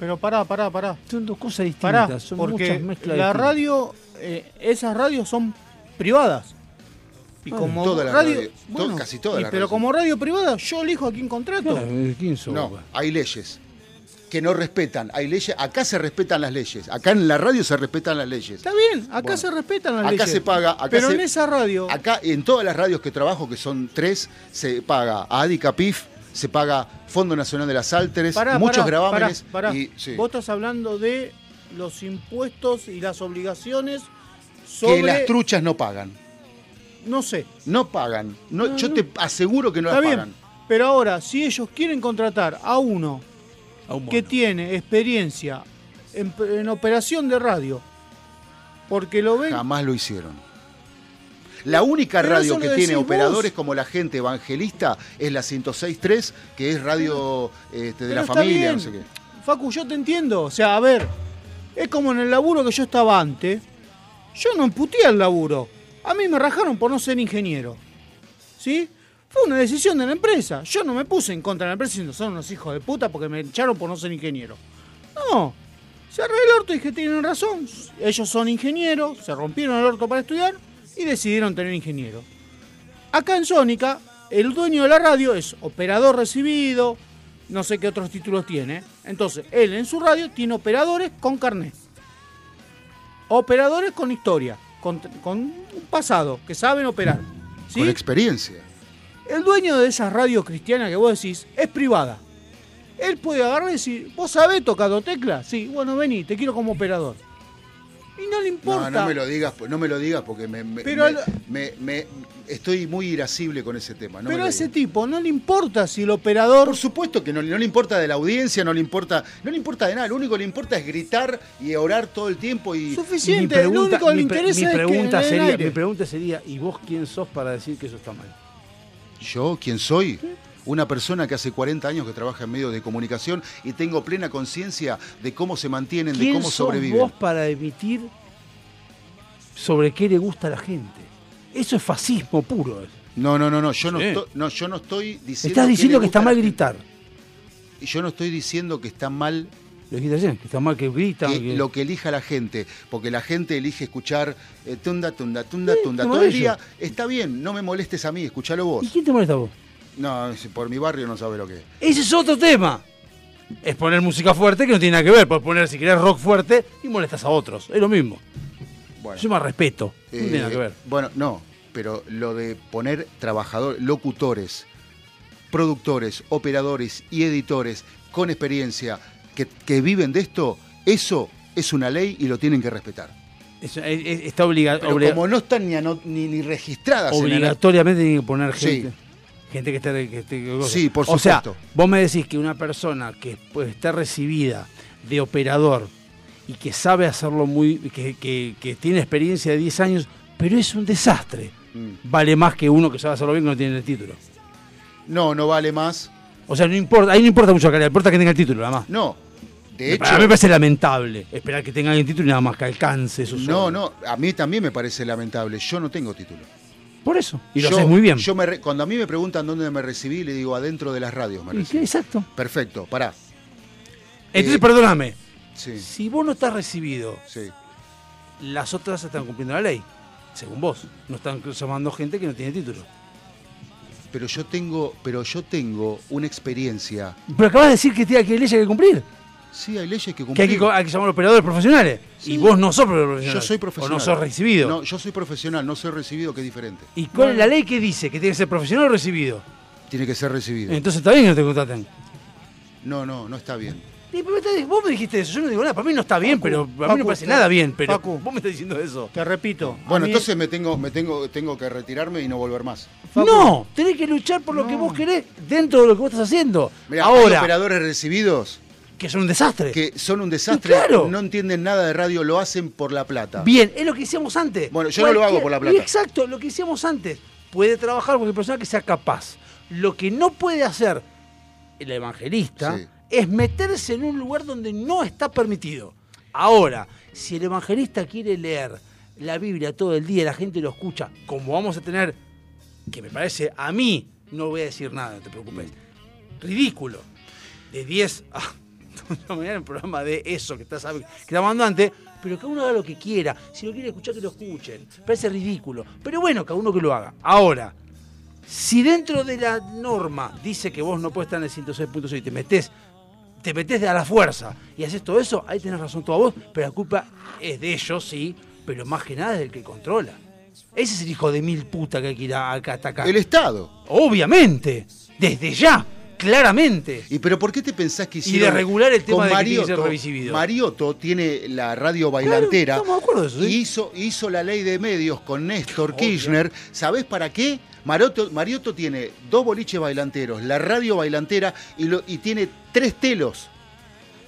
Pero pará, pará, pará. Son dos cosas distintas. Pará, son porque muchas mezclas la distintas. radio, eh, esas radios son privadas. Y Ah, como toda la radio, radio- bueno, casi todas y- las Pero como radio privada, yo elijo a quién contrato. Claro, ¿quién sos, No, güey? hay leyes que no respetan. Hay leyes, acá se respetan las leyes. Acá en la radio se respetan las leyes. Está bien, acá Bueno, se respetan las acá leyes. se paga, acá pero se- en esa radio, Acá, en todas las radios que trabajo, que son tres, se paga a Adica PIF, se paga Fondo Nacional de las Alteres, Pará, muchos pará, gravámenes. pará, pará. y- sí. Vos estás hablando de los impuestos y las obligaciones sobre... Que las truchas no pagan. No sé. No pagan. No, No, yo no. te aseguro que no Está las bien. pagan. Pero ahora, si ellos quieren contratar a uno A un que tiene experiencia en, en operación de radio, porque lo ven... Jamás lo hicieron. La única Pero radio que tiene operadores vos. como la gente evangelista es la 106.3, que es radio este, de Pero la familia, bien. no sé qué. Facu, yo te entiendo. O sea, a ver, es como en el laburo que yo estaba antes. Yo no emputé al laburo. A mí me rajaron por no ser ingeniero. ¿Sí? Fue una decisión de la empresa. Yo no me puse en contra de la empresa diciendo son unos hijos de puta porque me echaron por no ser ingeniero. No. Cerré el orto y dije, tienen razón. Ellos son ingenieros, se rompieron el orto para estudiar y decidieron tener ingeniero. Acá en Sónica, el dueño de la radio es operador recibido, no sé qué otros títulos tiene. Entonces, él en su radio tiene operadores con carnet. Operadores con historia, con, con un pasado, que saben operar. ¿sí? Con experiencia. El dueño de esa radio cristiana que vos decís es privada. Él puede agarrar y decir, ¿vos sabés tocando tecla? Sí, bueno, vení, te quiero como operador. Y no le importa. No, no me lo digas, no me lo digas porque me, me- Pero me- al- me- me- estoy muy irascible con ese tema. no Pero a ese tipo no le importa si el operador... Por supuesto que no, no le importa de la audiencia, no le importa, no le importa de nada. Lo único que le importa es gritar y orar todo el tiempo y Suficiente, lo único que le mi pre- interesa mi es que pregunta den sería. Mi pregunta sería, ¿y vos quién sos para decir que eso está mal? ¿Yo quién soy? Una persona que hace 40 años que trabaja en medios de comunicación y tengo plena conciencia de cómo se mantienen, de ¿Quién cómo sos sobreviven. vos para emitir sobre qué le gusta a la gente? Eso es fascismo puro. No, no, no, no, yo no, Sí. estoy, no, yo no estoy diciendo Estás diciendo que está mal gritar. gente. Yo no estoy diciendo que está mal Lo dijiste ayer, que está mal que gritan. que que- lo que elija la gente, porque la gente elige escuchar eh, tunda, tunda, tunda, tunda todo el día. Está bien, no me molestes a mí, escuchalo vos. ¿Y quién te molesta a vos? No, si por mi barrio no sabe lo que es. Ese es otro tema. Es poner música fuerte que no tiene nada que ver. Puedes poner, si querés, rock fuerte y molestas a otros. Es lo mismo. Bueno. Yo más respeto. no Eh, tiene nada que ver. Bueno, no, pero lo de poner trabajadores, locutores, productores, operadores y editores con experiencia que, que viven de esto, eso es una ley y lo tienen que respetar. Eso, es- es- está obligado. Pero como no están ni, ano- ni, ni registradas en la- Obligatoriamente tiene que poner Sí. Gente. Que esté. Que esté-. Sí, por O sea, supuesto. vos me decís que una persona que pues, está recibida de operador y que sabe hacerlo muy. Que, que- que tiene experiencia de 10 años, pero es un desastre. Mm. Vale más que uno que sabe hacerlo bien que no tiene el título. No, no vale más. O sea, no importa, ahí no importa mucho la calidad, importa que tenga el título, nada más. No, de hecho... a mí me parece lamentable esperar que tenga el título y nada más que alcance eso No, no, a mí también me parece lamentable. Yo no tengo título. Por eso. Y lo Yo- haces muy bien. Yo me re- cuando a mí me preguntan dónde me recibí, le digo adentro de las radios me. Exacto. Perfecto, pará. Entonces, Eh, perdóname. Sí, Si vos no estás recibido, sí. las otras están cumpliendo la ley. Según vos. No están llamando gente que no tiene título. Pero yo tengo, pero yo tengo una experiencia. Pero acabas de decir que, tiene, que hay leyes que cumplir. Sí, hay leyes que Que hay cumplir. que, hay que llamar a operadores profesionales. Sí. Y vos no sos profesional. Yo soy profesional. O no sos recibido. No, yo soy profesional, no soy recibido, que es diferente. ¿Y cuál es la ley que dice que tiene que ser profesional o recibido? Tiene que ser recibido. Entonces está bien que no te contraten. No, no, no está bien. Vos me dijiste eso, yo no digo nada, para mí no está bien, Facu, pero a mí no me parece nada bien, pero Facu. vos me estás diciendo eso. Te repito. Bueno, entonces me tengo, me tengo, tengo que retirarme y no volver más. No, tenés que luchar por lo que vos querés dentro de lo que vos estás haciendo. Mirá, hay Ahora, operadores recibidos que son un desastre. que son un desastre, claro. no entienden nada de radio, lo hacen por la plata. Bien, es lo que decíamos antes. Bueno, yo no lo hago por la plata. Exacto, lo que decíamos antes. Puede trabajar cualquier persona que sea capaz. Lo que no puede hacer el evangelista Sí. es meterse en un lugar donde no está permitido. Ahora, si el evangelista quiere leer la Biblia todo el día y la gente lo escucha, como vamos a tener, que me parece a mí, no voy a decir nada, no te preocupes, ridículo, de 10 a me el programa de eso que estás grabando antes, pero que uno haga lo que quiera. Si lo quiere escuchar, que lo escuchen. Parece ridículo. Pero bueno, cada uno que lo haga. Ahora, si dentro de la norma dice que vos no puedes estar en el 106.6 y te metés, te metés de a la fuerza y haces todo eso, ahí tenés razón toda vos, pero la culpa es de ellos, sí, pero más que nada es del que controla. Ese es el hijo de mil puta que hay que ir a, a atacar. El Estado. Obviamente, desde ya, claramente. ¿Y pero por qué te pensás que Y hicieron de regular el tema de que tiene que ser Mariotto? Mariotto tiene la radio bailantera. estamos de acuerdo de eso, y ¿sí? hizo, hizo la ley de medios con Néstor Kirchner. ¿Sabés para qué? Mariotto, Mariotto tiene dos boliches bailanteros, la radio bailantera y, lo- y tiene tres telos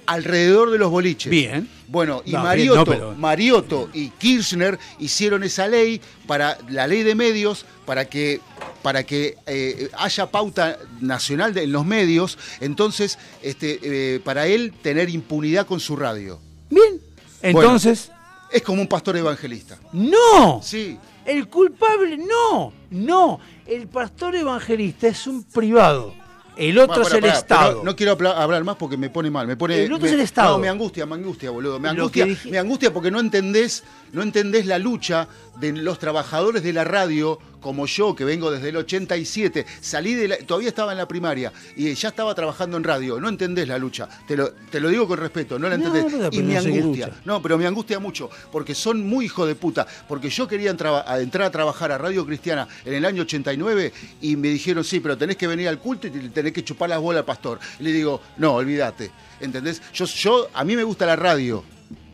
alrededor de los boliches. Bien. Bueno, y No, Mariotto, no, pero- Mariotto y Kirchner hicieron esa ley para la ley de medios para que para que eh, haya pauta nacional de- en los medios, entonces este, eh, para él tener impunidad con su radio. Bien. Entonces, es como un pastor evangelista. no. Sí. El culpable, no, no. El pastor evangelista es un privado. El otro Bueno, es el Estado. No, quiero habla- hablar más porque me pone mal. Me pone, El otro me- es el Estado. No, me angustia, me angustia, boludo. Me angustia, dije- me angustia porque no entendés, no entendés la lucha de los trabajadores de la radio como yo, que vengo desde el 87, salí de la, todavía estaba en la primaria y ya estaba trabajando en radio, no entendés la lucha. Te lo, te lo digo con respeto, no la entendés. no, y no qué angustia. lucha. No, pero me angustia mucho, porque son muy hijos de puta. Porque yo quería entrar a, entrar a trabajar a Radio Cristiana en el año 89 y me dijeron, sí, pero tenés que venir al culto y te- tenés que chupar las bolas al pastor. Y le digo, no, olvídate. ¿Entendés? Yo, yo, a mí me gusta la radio,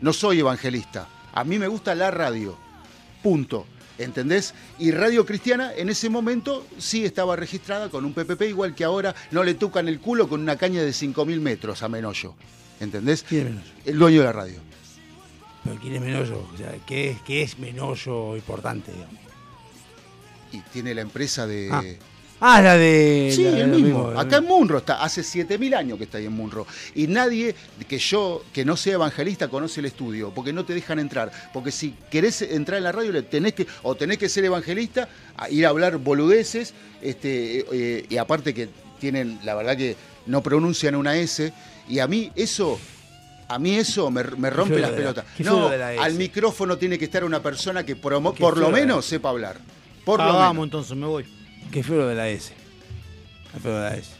no soy evangelista. A mí me gusta la radio. Punto. ¿Entendés? Y Radio Cristiana en ese momento sí estaba registrada con un PPP, igual que ahora no le tocan el culo con una caña de 5.000 metros a Menollo. ¿Entendés? ¿Quién es Menollo? El dueño de la radio. Pero ¿quién es Menollo? O sea, ¿qué es, qué es Menollo importante, digamos? Y tiene la empresa de... Ah. Ah, la de... Sí, la de el mismo. Acá en Munro está, hace 7000 años que está ahí en Munro. Y nadie que yo, que no sea evangelista, conoce el estudio, porque no te dejan entrar. Porque si querés entrar en la radio, le tenés que, o tenés que ser evangelista, a ir a hablar boludeces, este, eh, y aparte que tienen, la verdad que no pronuncian una S, y a mí eso. A mí eso me, me rompe las la- pelotas. No, la al micrófono tiene que estar una persona que por, Qué por lo menos sepa hablar. Por Ah, lo vamos, menos. entonces me voy. Qué feo lo de la S. Qué feo de la S.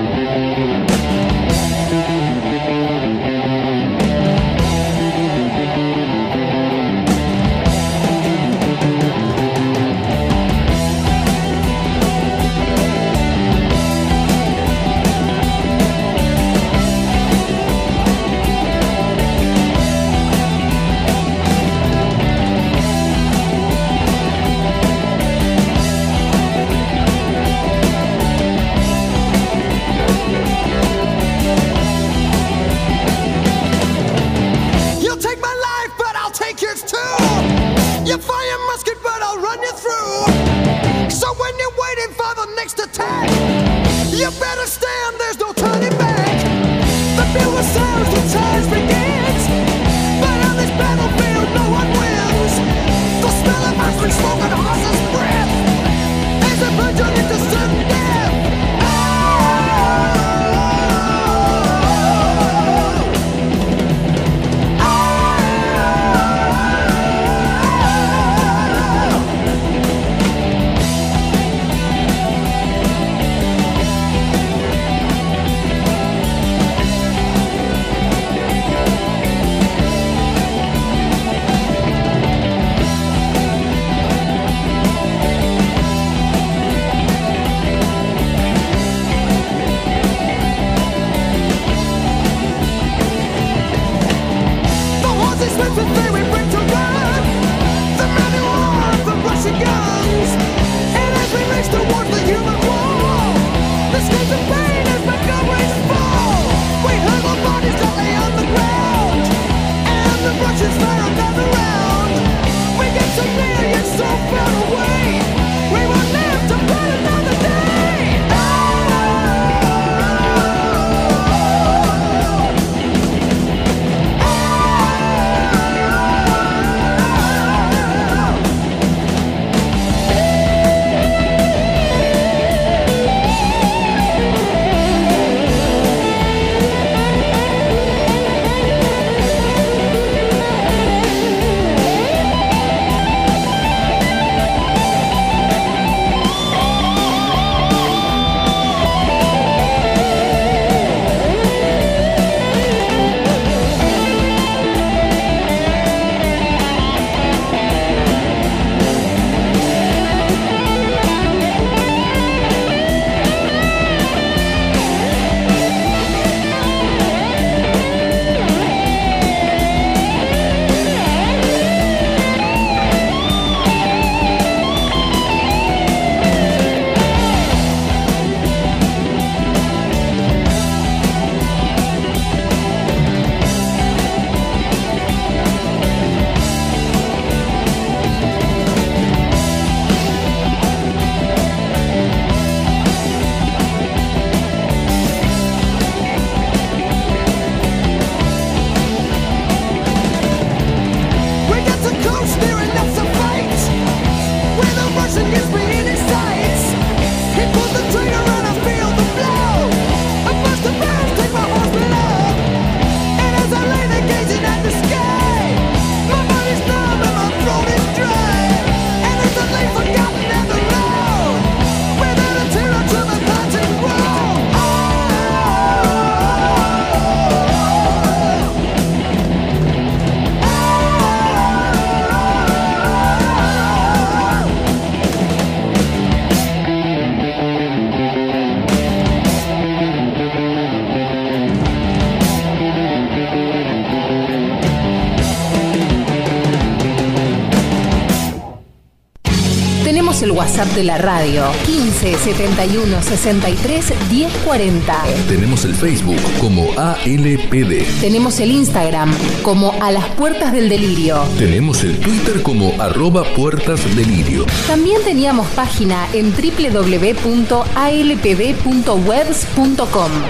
El WhatsApp de la radio 15 71 63 10 40. Tenemos el Facebook como ALPD. Tenemos el Instagram como A las Puertas del Delirio. Tenemos el Twitter como arroba puertas delirio. También teníamos página en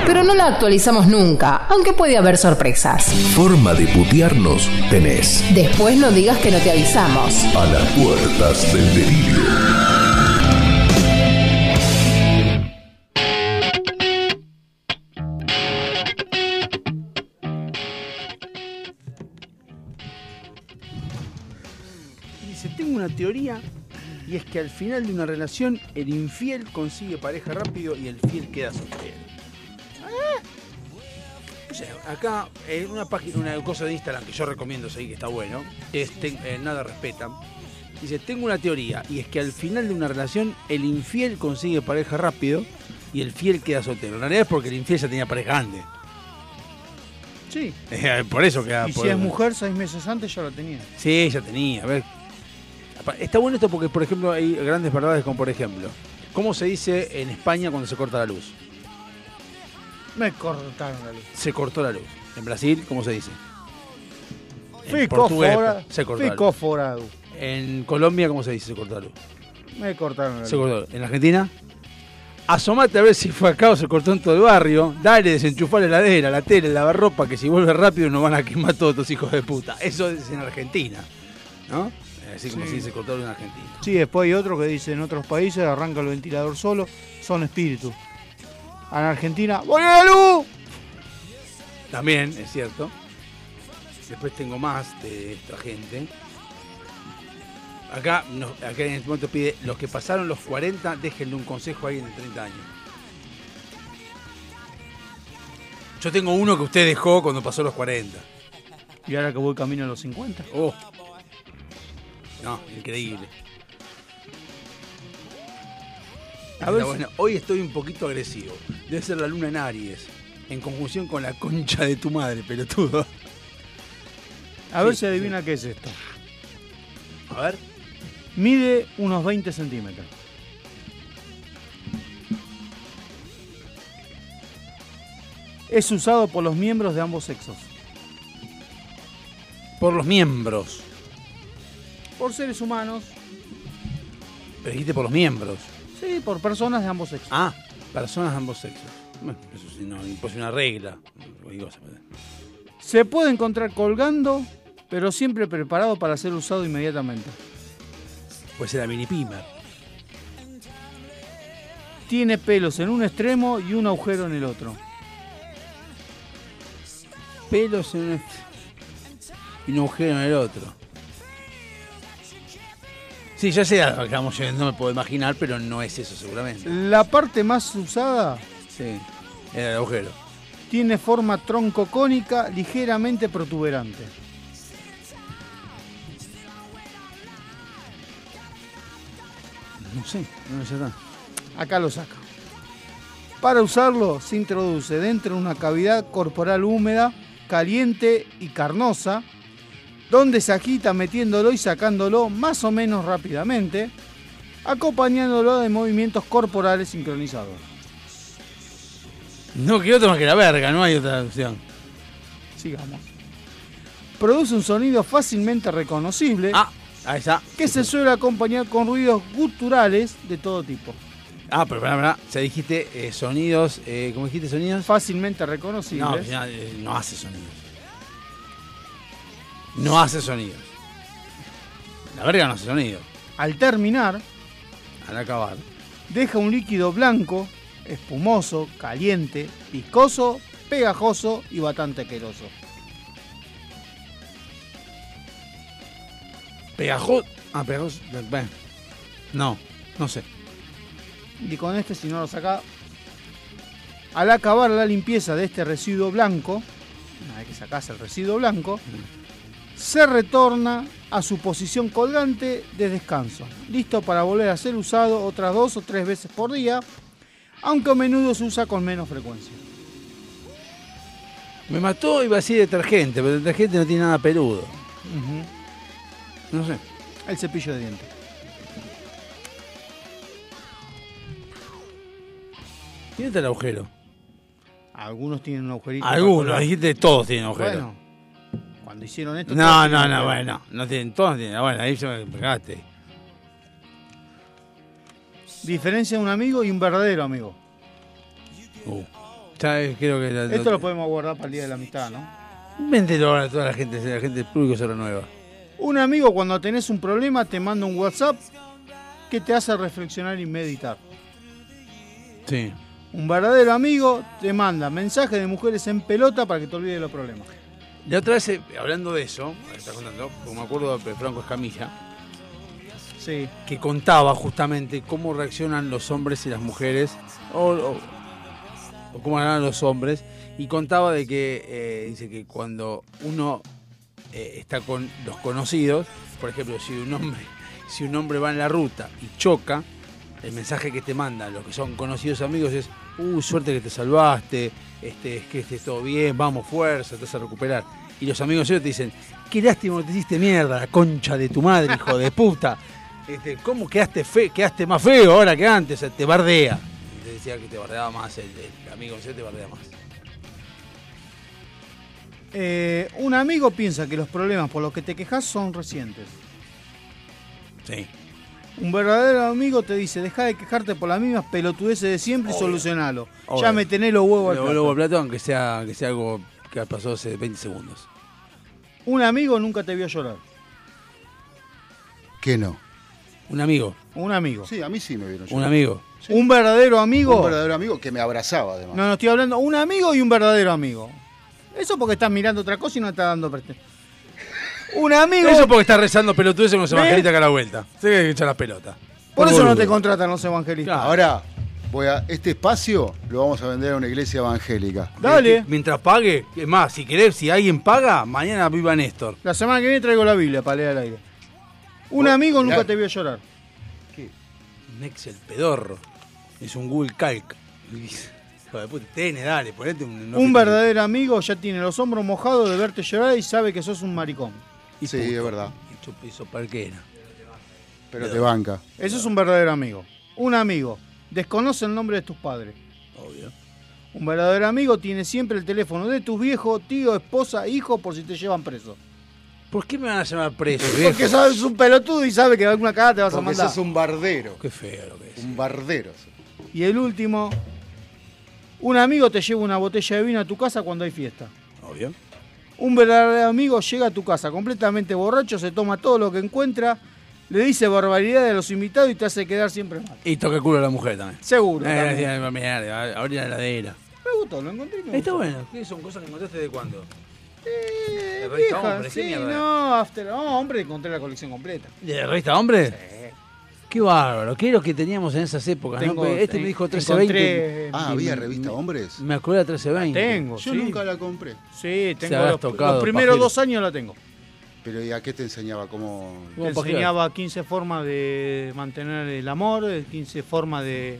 pero no la actualizamos nunca, aunque puede haber sorpresas. Forma de putearnos tenés. Después no digas que no te avisamos. A las puertas del delirio. Dice, tengo una teoría y es que al final de una relación el infiel consigue pareja rápido y el fiel queda soltero. Ah. O sea, acá en una página, una cosa de Instagram que yo recomiendo seguir que está bueno, es ten- eh, nada respetan. Dice, tengo una teoría y es que al final de una relación el infiel consigue pareja rápido y el fiel queda soltero. En realidad es porque el infiel ya tenía pareja antes. Sí. Eh, Por eso queda. Y por- si es mujer, seis meses antes ya lo tenía. Sí, ya tenía. A ver. Está bueno esto porque, por ejemplo, hay grandes verdades como, por ejemplo, ¿cómo se dice en España cuando se corta la luz? Me cortaron la luz. Se cortó la luz. En Brasil, ¿cómo se dice? En portugués, fora, se cortó la luz. forado. En Colombia, ¿cómo se dice? Se cortó la luz. Me cortaron la Se luz. cortó. En Argentina, asomate a ver si fue acá o se cortó en todo el barrio. Dale, desenchufá la heladera, la tele, el lavarropa, que si vuelve rápido nos van a quemar todos estos hijos de puta. Eso es en Argentina. ¿No? Así como Sí. se cortó en Argentina. Sí, después hay otro que dice en otros países arranca el ventilador solo, son espíritus. En Argentina, ¡volvió la luz! También, es cierto. Después tengo más de esta gente. Acá, no- acá en este momento pide, los que pasaron los 40, déjenle un consejo a alguien de 30 años. Yo tengo uno que usted dejó cuando pasó los 40. Y ahora que voy camino a los 50. Oh. No, increíble. A ver bueno. Hoy estoy un poquito agresivo. Debe ser la luna en Aries. En conjunción con la concha de tu madre, pelotudo. A ver si adivina qué es esto. A ver. Mide unos 20 centímetros. Es usado por los miembros de ambos sexos. Por los miembros. Por seres humanos. Pero dijiste por los miembros. Sí, por personas de ambos sexos. Ah, personas de ambos sexos. Bueno, eso sí, no, pues una regla. Se puede encontrar colgando, pero siempre preparado para ser usado inmediatamente. Puede ser la mini pimer. Tiene pelos en un extremo y un agujero en el otro. Pelos en un est- y un agujero en el otro. Sí, ya sé a yendo, no me puedo imaginar, pero no es eso seguramente. La parte más usada Sí, era el agujero. tiene forma troncocónica ligeramente protuberante. No sé, no sé nada. Acá lo saca. Para usarlo se introduce dentro de una cavidad corporal húmeda, caliente y carnosa, donde se agita metiéndolo y sacándolo más o menos rápidamente, acompañándolo de movimientos corporales sincronizados. No quiero otro más que la verga, no hay otra opción. Sigamos. Produce un sonido fácilmente reconocible. Ah, ahí está. Que se suele acompañar con ruidos guturales de todo tipo. Ah, pero pará, pará. O sea, dijiste eh, sonidos, eh, ¿cómo dijiste sonidos? Fácilmente reconocibles. No, eh, no hace sonidos. No hace sonidos. La verga no hace sonidos. Al terminar, Al acabar. deja un líquido blanco, espumoso, caliente, viscoso, pegajoso y bastante asqueroso. Pegajoso. Ah, pegajoso. No, no sé. Y con este, si no lo saca, al acabar la limpieza de este residuo blanco, una vez que sacas el residuo blanco, se retorna a su posición colgante de descanso, listo para volver a ser usado otras dos o tres veces por día, aunque a menudo se usa con menos frecuencia. Me mató y vacía detergente, pero el detergente no tiene nada peludo. No sé. El cepillo de dientes. ¿Tiene el agujero? Algunos tienen un agujerito. Algunos, dijiste todos tienen agujero cuando hicieron esto. no, no, no, bueno, no tienen, todos tienen, bueno, ahí se me pegaste. Diferencia de un amigo y un verdadero amigo. Uh, eh, creo que la- Esto lo podemos guardar para el día de la amistad, ¿no? Véndelo ahora a toda la gente, la gente del público se renueva. Un amigo cuando tenés un problema te manda un WhatsApp que te hace reflexionar y meditar. Sí. Un verdadero amigo te manda mensajes de mujeres en pelota para que te olvides de los problemas. La otra vez, eh, hablando de eso, contando, porque me acuerdo de Franco Escamilla, sí. que contaba justamente cómo reaccionan los hombres y las mujeres, o, o- o cómo harán los hombres, y contaba de que, eh, dice que cuando uno eh, está con los conocidos, por ejemplo, si un hombre, si un hombre va en la ruta y choca, el mensaje que te mandan los que son conocidos amigos es, uh, suerte que te salvaste, este, es que estés todo bien, vamos, fuerza, te vas a recuperar. Y los amigos ellos te dicen, qué lástima que te hiciste mierda, la concha de tu madre, hijo de puta. Este, ¿Cómo quedaste, fe, quedaste más feo ahora que antes? Te bardea. Y te decía que te bardeaba más, el, el amigo ese te bardea más. Eh, un amigo piensa que los problemas por los que te quejas son recientes. Sí. Un verdadero amigo te dice, deja de quejarte por las mismas pelotudeces de siempre y solucionalo. Obvio. Ya me tenés los huevos al Los plato. huevos al plato, aunque sea, aunque sea algo que pasó hace 20 segundos. Un amigo nunca te vio llorar. ¿Qué no? Un amigo. Un amigo. Sí, a mí sí me vieron. Un amigo. Un verdadero amigo. Un verdadero amigo que me abrazaba, además. No, no estoy hablando. Un amigo y un verdadero amigo. Eso porque estás mirando otra cosa y no estás dando preste. Un amigo. Eso porque está rezando pelotudeces con los evangelistas acá a la vuelta. Se que echar las pelotas. Por eso no te contratan los evangelistas. Ahora, voy a, este espacio lo vamos a vender a una iglesia evangélica. Este, Mientras pague, es más, si querés, si alguien paga, mañana viva Néstor. La semana que viene traigo la Biblia para leer al aire. Un amigo nunca te vio llorar. Un Excel pedorro. Es un Google Calc. Tenés, dale, ponete un. un verdadero amigo ya tiene los hombros mojados de verte llorar y sabe que sos un maricón. Sí, es verdad. Hizo parquera. Pero te banca. Eso es un verdadero amigo. Un amigo desconoce el nombre de tus padres. Obvio. Un verdadero amigo tiene siempre el teléfono de tus viejos, tío, esposa, hijo, por si te llevan preso. ¿Por qué me van a llamar preso, Porque sabes un pelotudo y sabe que alguna cagada te vas a mandar. sos un bardero. Qué feo lo que es. Un bardero. Y el último, un amigo te lleva una botella de vino a tu casa cuando hay fiesta. Obvio. Un verdadero amigo llega a tu casa completamente borracho, se toma todo lo que encuentra, le dice barbaridades a los invitados y te hace quedar siempre mal. Y toca el culo a la mujer también. Seguro. Eh, también. decía, mirá, abrí la heladera. Me gustó, lo encontré. y me Está gustó. bueno. ¿Qué son cosas que encontraste de cuándo? Eh, ¿De revista vieja, Hombre? ¿Qué sí, no, After no, hombre, encontré la colección completa. ¿De la revista Hombre? Qué bárbaro. ¿Qué es lo que teníamos en esas épocas? Tengo- este me dijo 1320. encontré- Ah, ¿había revista Hombres? Me acuerdo de 1320. Tengo, Yo sí. nunca la compré. Sí, tengo los, tocado, los primeros pajero. dos años la tengo. Pero ¿y a qué te enseñaba? ¿Cómo...? Te enseñaba 15 formas de mantener el amor, 15 formas de,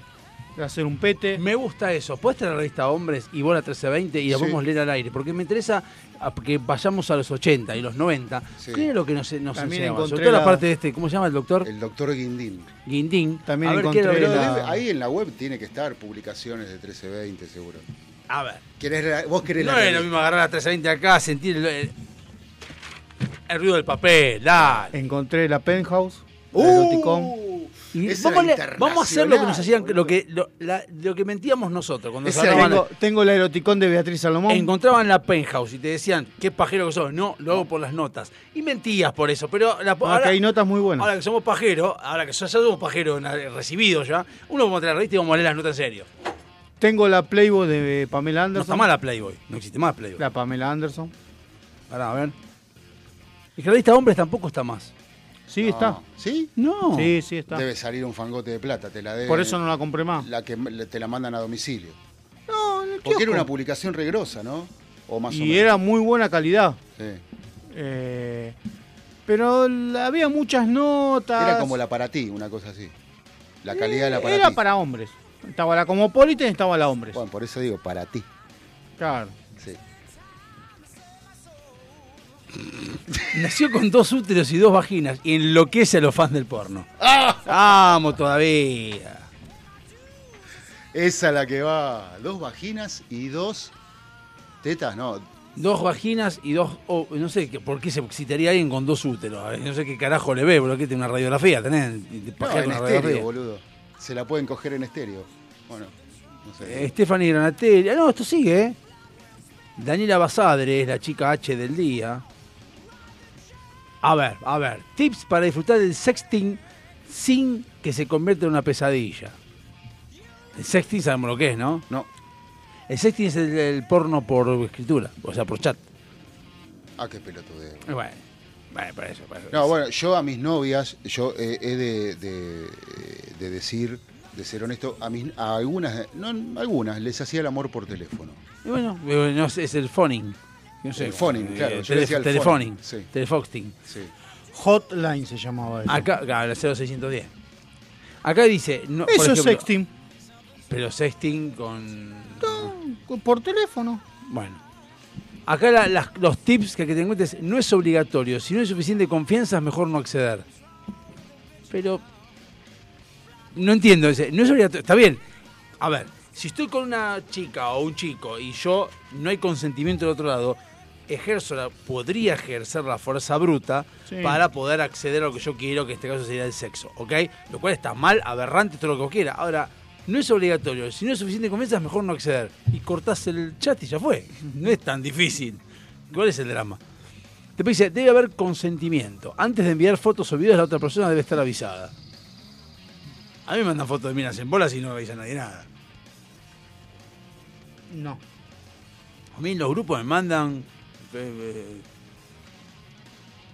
de hacer un pete. Me gusta eso. ¿Puedes traer la revista Hombres y vos la 1320 y la Sí. podemos leer al aire? Porque me interesa que vayamos a los 80 y los 90. ¿Qué es lo que nos, nos enseñaba? Sobre encontré todo la la- parte de este, ¿cómo se llama el doctor? El doctor Guindín. Guindín. También a ver, encontré ¿qué la- debe- ahí en la web tiene que estar publicaciones de 1320, seguro. A ver. ¿Querés la- ¿Vos querés No la es lo mismo agarrar la 1320 acá, sentir el, el- el ruido del papel, dale. Encontré la Penthouse, Uh. Y vamos, a vamos hacer lo que nos hacían, lo que, lo, la- lo que mentíamos nosotros. Cuando tengo, tengo la Eroticón de Beatriz Salomón. encontraban la penthouse y te decían, qué pajero que sos. No, lo hago por las notas. Y mentías por eso. Pero la, Ah, que hay notas muy buenas. ahora que somos pajeros, ahora que ya somos pajeros na- recibidos ya, uno vamos a traer la revista y vamos a leer las notas en serio. Tengo la Playboy de Pamela No Anderson. está mala Playboy. No existe más Playboy. La Pamela Anderson. Ahora, a ver. La revista Hombres tampoco está más. Sí, está. ¿Sí? No. Sí, sí está. Debe salir un fangote de plata, te la debe. Por eso no la compré más. La que le- te la mandan a domicilio. No, en el Porque era una publicación regrosa, ¿no? O más o Y menos. era muy buena calidad. Sí. Eh, pero había muchas notas. Era como la para ti, una cosa así. La calidad de la para Era ti. para hombres. Estaba la Cosmopolitan y estaba la hombres. Bueno, por eso digo, para ti. Claro. Nació con dos úteros y dos vaginas y enloquece a los fans del porno. ¡Vamos todavía! Esa la que va. Dos vaginas y dos tetas, no. Dos vaginas y dos. oh, no sé por qué se excitaría alguien con dos úteros. Ver, No sé qué carajo le ve, boludo. Que tiene una radiografía, tenés. No, en una estéreo, radiografía. boludo. Se la pueden coger en estéreo. Bueno, no sé. Eh, Stephanie Granatelli. Ah, no, esto sigue, ¿eh? Daniela Basadre es la chica H del día. A ver, a ver. Tips para disfrutar del sexting sin que se convierta en una pesadilla. El sexting sabemos lo que es, ¿no? No. El sexting es el, el porno por escritura, o sea, por chat. Ah, qué pelotudeo. Eh, Bueno, bueno, para eso, para eso. No, bueno, yo a mis novias, yo eh, he de, de- de decir, de ser honesto, a, mis, a algunas, no algunas, les hacía el amor por teléfono. Y bueno, eh, es el phoning. No sé, El phoning, eh, claro, yo tele- le decía el telefoning, sí. telefoxting. Sí. Hotline se llamaba eso. Acá, claro, el 0610. Acá dice. No, por eso es sexting. Pero sexting con. Por teléfono. Bueno. Acá la- las- los tips que hay que tener en cuenta es: no es obligatorio. Si no hay suficiente confianza, es mejor no acceder. Pero. No entiendo. ese, No es obligatorio. Está bien. A ver, si estoy con una chica o un chico y yo no hay consentimiento del otro lado, ejerzo la, podría ejercer la fuerza bruta Sí. para poder acceder a lo que yo quiero, que en este caso sería el sexo, ¿ok? Lo cual está mal, aberrante, todo lo que vos quieras. Ahora, no es obligatorio. Si no hay suficiente confianza, es mejor no acceder. Y cortás el chat y ya fue. No es tan difícil. ¿Cuál es el drama? Después dice, debe haber consentimiento. Antes de enviar fotos o videos, la otra persona debe estar avisada. A mí me mandan fotos de minas en bolas y no avisa a nadie nada. No. A mí los grupos me mandan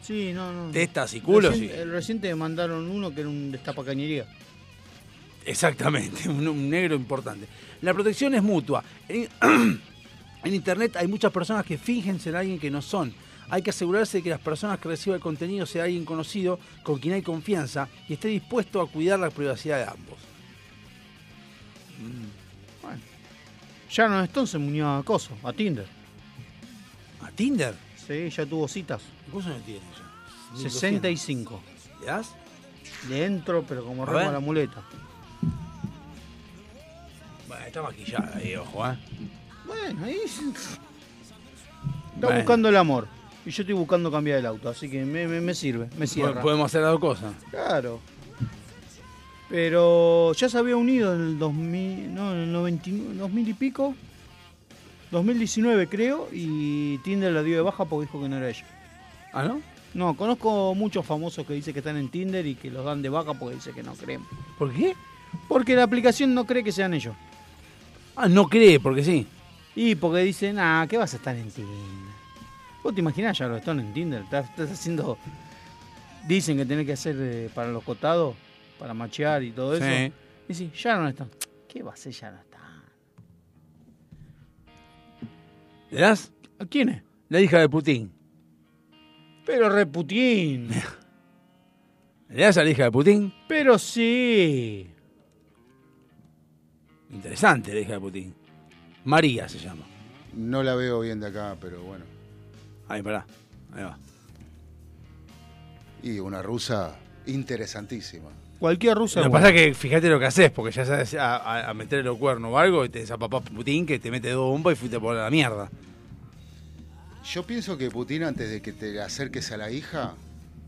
Sí, no, no. Tetas y culos y- eh, reciente mandaron uno que era un destapacañería. Exactamente, un, un negro importante. La protección es mutua. En, en Internet hay muchas personas que fingen ser alguien que no son. Hay que asegurarse de que las personas que reciban el contenido sea alguien conocido, con quien hay confianza y esté dispuesto a cuidar la privacidad de ambos. Bueno. Sharon Stone se unió a Coso, a Tinder. ¿A Tinder? Sí, ya tuvo citas. ¿Cuántos años tiene ya? 65. ¿Le das? Le entro, pero como remo a la muleta. Bueno, está maquillada ahí, ojo, ¿eh? Bueno, ahí. Está Bueno. buscando el amor. Y yo estoy buscando cambiar el auto, así que me, me- me sirve, me cierra. Podemos hacer las dos cosas. Claro. Pero ya se había unido en el 2000, no, en el 99, 2000 y pico. 2019 creo, y Tinder la dio de baja porque dijo que no era ella. ¿Ah, no? No, conozco muchos famosos que dicen que están en Tinder y que los dan de baja porque dicen que no creen. ¿Por qué? Porque la aplicación no cree que sean ellos. Ah, no cree, porque sí. Y porque dicen, ah, ¿qué vas a estar en Tinder? ¿Vos te imaginás ya lo están en Tinder? Estás, estás haciendo... Dicen que tenés que hacer eh, para los cotados, para machear y todo eso. Sí. Y sí, ya no están. ¿Qué va a hacer ya no? ¿Le das? ¿A quién es? La hija de Putin. Pero re Putin. ¿Le das a la hija de Putin? Pero sí. Interesante la hija de Putin. María se llama. No la veo bien de acá, pero bueno. Ahí, pará. Ahí va. Y una rusa interesantísima. Cualquier rusa. Lo que pasa es que fíjate lo que haces, porque ya sabes a, a- a meterle los cuernos o algo y te a papá Putin que te mete dos bombas y fuiste por la mierda. Yo pienso que Putin, antes de que te acerques a la hija,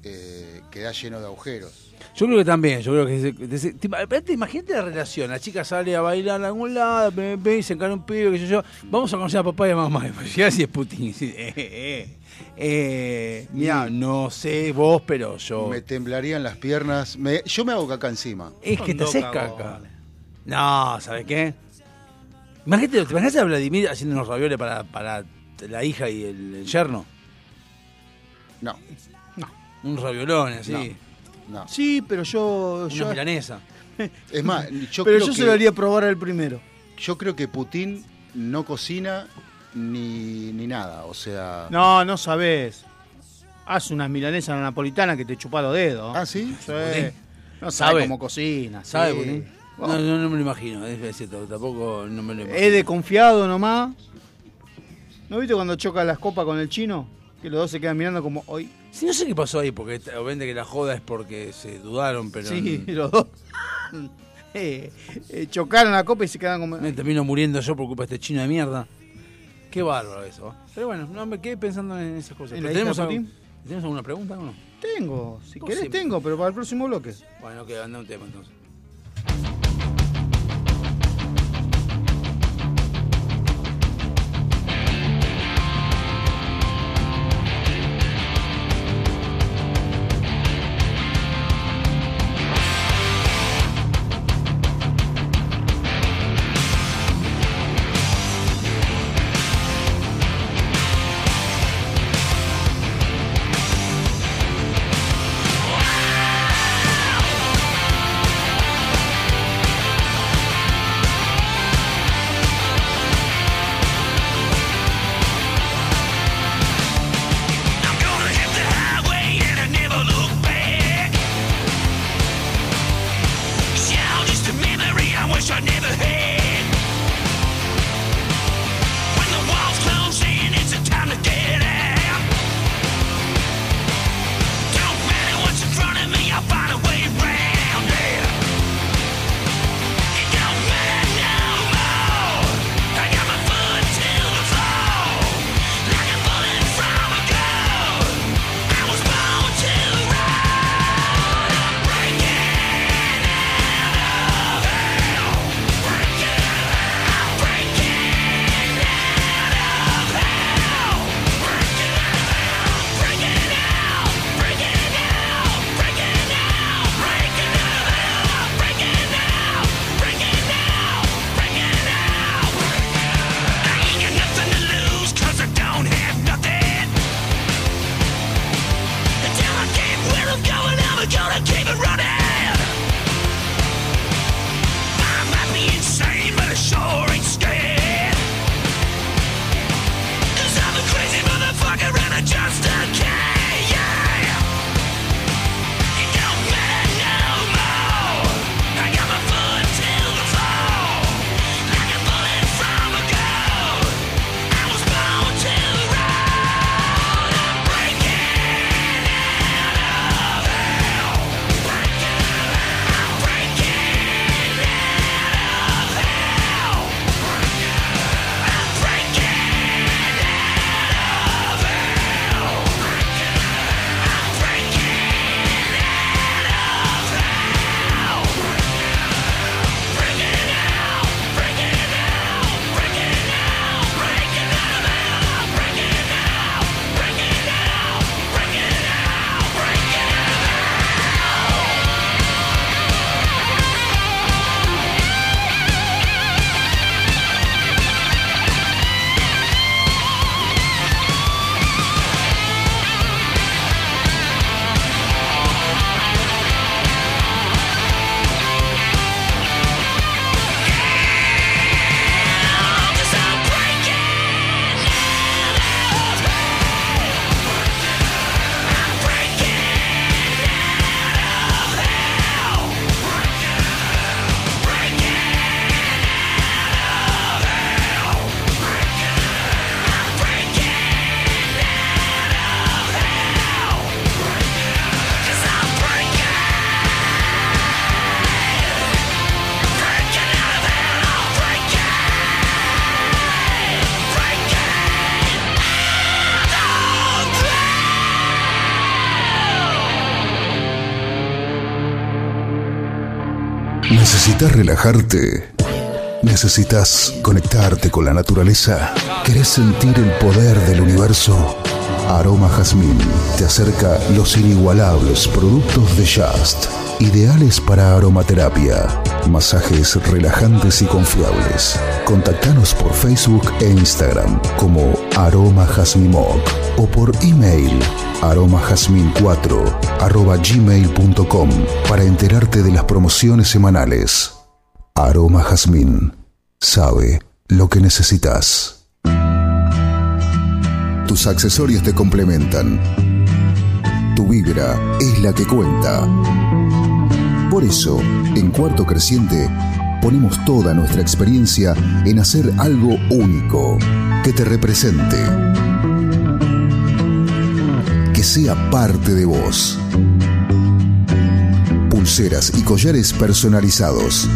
eh, queda lleno de agujeros. Yo creo que también, yo creo que... te- imagínate la relación, la chica sale a bailar a algún lado, y se encara un pibe, que yo, yo, vamos a conocer a papá y a mamá. Y pues si es Putin. y dice, eh, eh, eh, mira, no sé vos, pero yo... Me temblarían las piernas. Me- yo me hago caca encima. Es que te haces caca. No, ¿sabes qué? Imagínate, ¿te imaginas a Vladimir haciendo unos ravioles para, para la hija y el, el yerno? No. Un raviolón así. No. No. Sí, pero yo... Una yo milanesa. Es más, yo pero creo yo que, se lo haría probar al primero. Yo creo que Putin no cocina ni, ni nada, o sea... No, no sabes. Haz unas milanesas napolitanas que te chupa los dedos. ¿Ah, sí? Sí. No sabe Sabe. cómo cocina. ¿Sabe, sí. No, no, no me lo imagino, es cierto, tampoco no me lo imagino. Es de nomás. ¿No viste cuando choca las copas con el chino? Que los dos se quedan mirando como hoy. Sí, no sé qué pasó ahí, porque obviamente que la joda es porque se dudaron, pero Sí, los dos. Eh, eh, chocaron la copa y se quedan como. me termino muriendo yo por culpa de este chino de mierda. Qué bárbaro eso. Pero bueno, no me quedé pensando en esas cosas. ¿En ¿Tenemos, alguna pregunta o no? Tengo, si querés tengo, pero para el próximo bloque. Bueno, que okay, anda un tema entonces. Necesitas relajarte. Necesitas conectarte con la naturaleza. ¿Querés sentir el poder del universo? Aroma Jazmín te acerca los inigualables productos de Just, ideales para aromaterapia, masajes relajantes y confiables. Contactanos por Facebook e Instagram como Aroma aromajasmimog o por email aromajasmin4 arroba gmail.com para enterarte de las promociones semanales. Aroma Jazmín sabe lo que necesitas. Tus accesorios te complementan. Tu vibra es la que cuenta. Por eso, en Cuarto Creciente, ponemos toda nuestra experiencia en hacer algo único que te represente, que sea parte de vos. Pulseras y collares personalizados,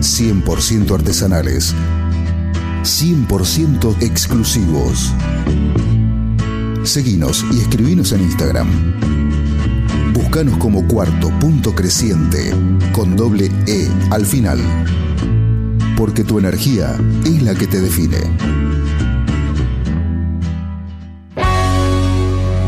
100% artesanales, 100% exclusivos. Seguinos y escribinos en Instagram. Buscanos como cuarto punto creciente con doble E al final. Porque tu energía es la que te define.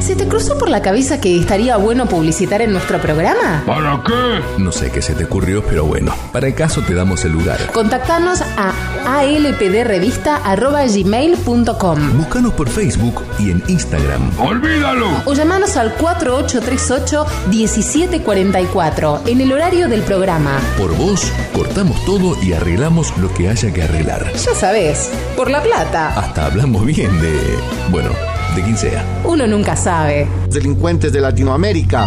¿Se te cruzó por la cabeza que estaría bueno publicitar en nuestro programa? ¿Para qué? No sé qué se te ocurrió, pero bueno, para el caso te damos el lugar. Contactanos a alpdrevista.gmail.com Búscanos por Facebook y en Instagram. ¡Olvídalo! o llamanos al 4838-1744 en el horario del programa. Por vos, cortamos todo y arreglamos lo que haya que arreglar. Ya sabes, por la plata. Hasta hablamos bien de... Bueno, de quien sea. Uno nunca sabe. Delincuentes de Latinoamérica.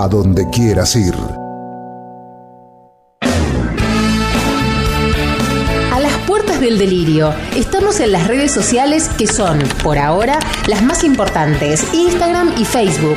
A donde quieras ir. A las puertas del delirio. Estamos en las redes sociales que son, por ahora, las más importantes, Instagram y Facebook.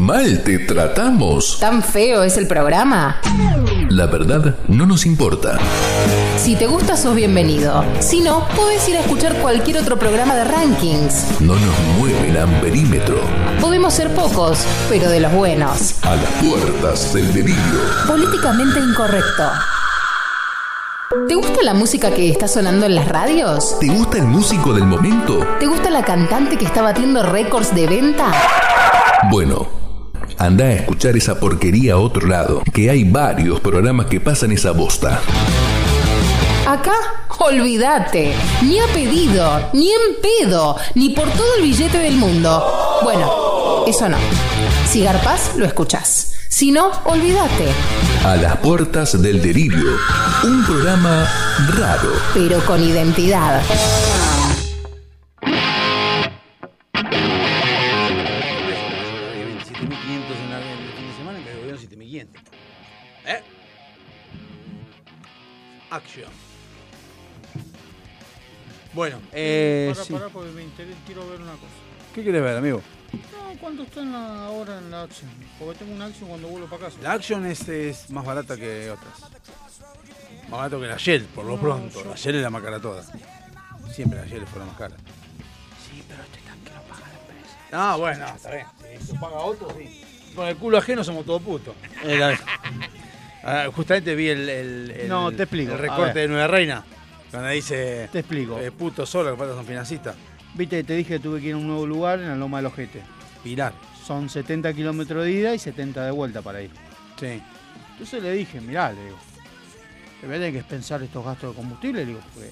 mal te tratamos? ¿Tan feo es el programa? La verdad no nos importa. Si te gusta, sos bienvenido. Si no, podés ir a escuchar cualquier otro programa de rankings. No nos mueve el amperímetro. Podemos ser pocos, pero de los buenos. A las puertas del delirio. Políticamente incorrecto. ¿Te gusta la música que está sonando en las radios? ¿Te gusta el músico del momento? ¿Te gusta la cantante que está batiendo récords de venta? Bueno, anda a escuchar esa porquería a otro lado, que hay varios programas que pasan esa bosta. Acá, olvídate. Ni a pedido, ni en pedo, ni por todo el billete del mundo. Bueno, eso no. Si garpás, lo escuchás. Si no, olvídate. A las puertas del delirio. Un programa raro. Pero con identidad. Action. Bueno, Eh, eh, pará, sí. pará, porque me interesa, quiero ver una cosa. ¿Qué querés ver, amigo? No, ¿cuánto está en la hora en la Action? Porque tengo una Action cuando vuelvo para casa. La Action es, es más barata que otras. Más barato que la Shell, por lo No, pronto. yo- La Shell es la más cara de todas. Siempre la Shell fue la más cara. Sí, pero este tanque lo paga la empresa. Ah, bueno, está bien. Si lo paga otro, sí. Con el culo ajeno somos todos putos. Ah, justamente vi el, el- el- No, te explico, el recorte de Nueva Reina. Cuando dice. Te explico. eh, puto solo, que falta son financistas. Viste, te dije que tuve que ir a un nuevo lugar en la Loma del Ojete. Pilar. Son 70 kilómetros de ida y 70 de vuelta para ir. Sí. Entonces le dije, mirá, le digo, te voy a tener que pensar estos gastos de combustible, le digo, porque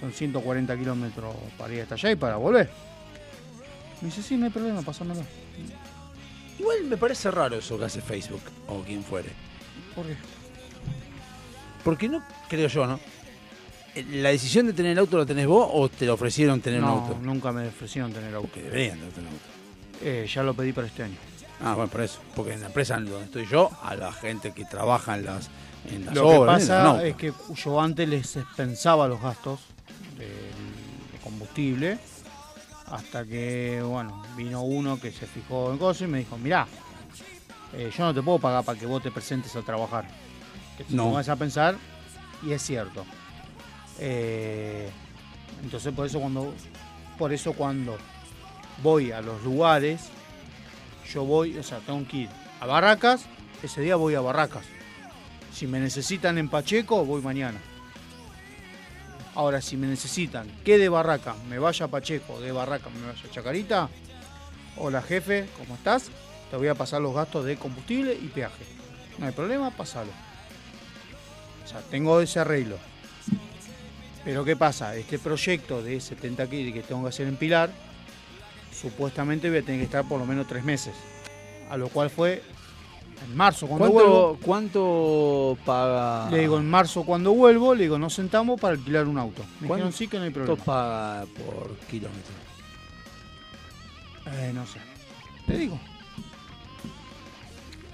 son 140 kilómetros para ir hasta allá y para volver. Me dice, sí, no hay problema, pásamelo. Igual me parece raro eso que hace Facebook o quien fuere. ¿Por qué? Porque no, creo yo, ¿no? Eh, ¿La decisión de tener el auto la tenés vos o te lo ofrecieron tener no, un auto? nunca me ofrecieron tener auto. Que deberían de tener auto. Eh, ya lo pedí para este año. Ah, bueno, por eso. Porque en la empresa donde estoy yo, a la gente que trabaja en las, en las Lo que obras, pasa no. es que yo antes les expensaba los gastos del combustible hasta que, bueno, vino uno que se fijó en cosas y me dijo, mirá, eh, yo no te puedo pagar para que vos te presentes a trabajar. No vas a pensar, y es cierto. Eh, entonces por eso cuando por eso cuando voy a los lugares, yo voy, o sea, tengo que ir a Barracas, ese día voy a Barracas. Si me necesitan en Pacheco, voy mañana. Ahora, si me necesitan que de Barraca me vaya a Pacheco, de Barraca me vaya a Chacarita, hola jefe, ¿cómo estás? Te voy a pasar los gastos de combustible y peaje. No hay problema, pasalo. O sea, tengo ese arreglo. Pero ¿qué pasa? Este proyecto de 70 kilos que tengo que hacer en Pilar, supuestamente voy a tener que estar por lo menos tres meses. A lo cual fue en marzo cuando vuelvo. ¿Cuánto, ¿Cuánto paga? Le digo, en marzo cuando vuelvo, le digo, nos sentamos para alquilar un auto. Me ¿Cuánto dijeron sí que no hay problema. paga por kilómetro? Eh, no sé. Te digo.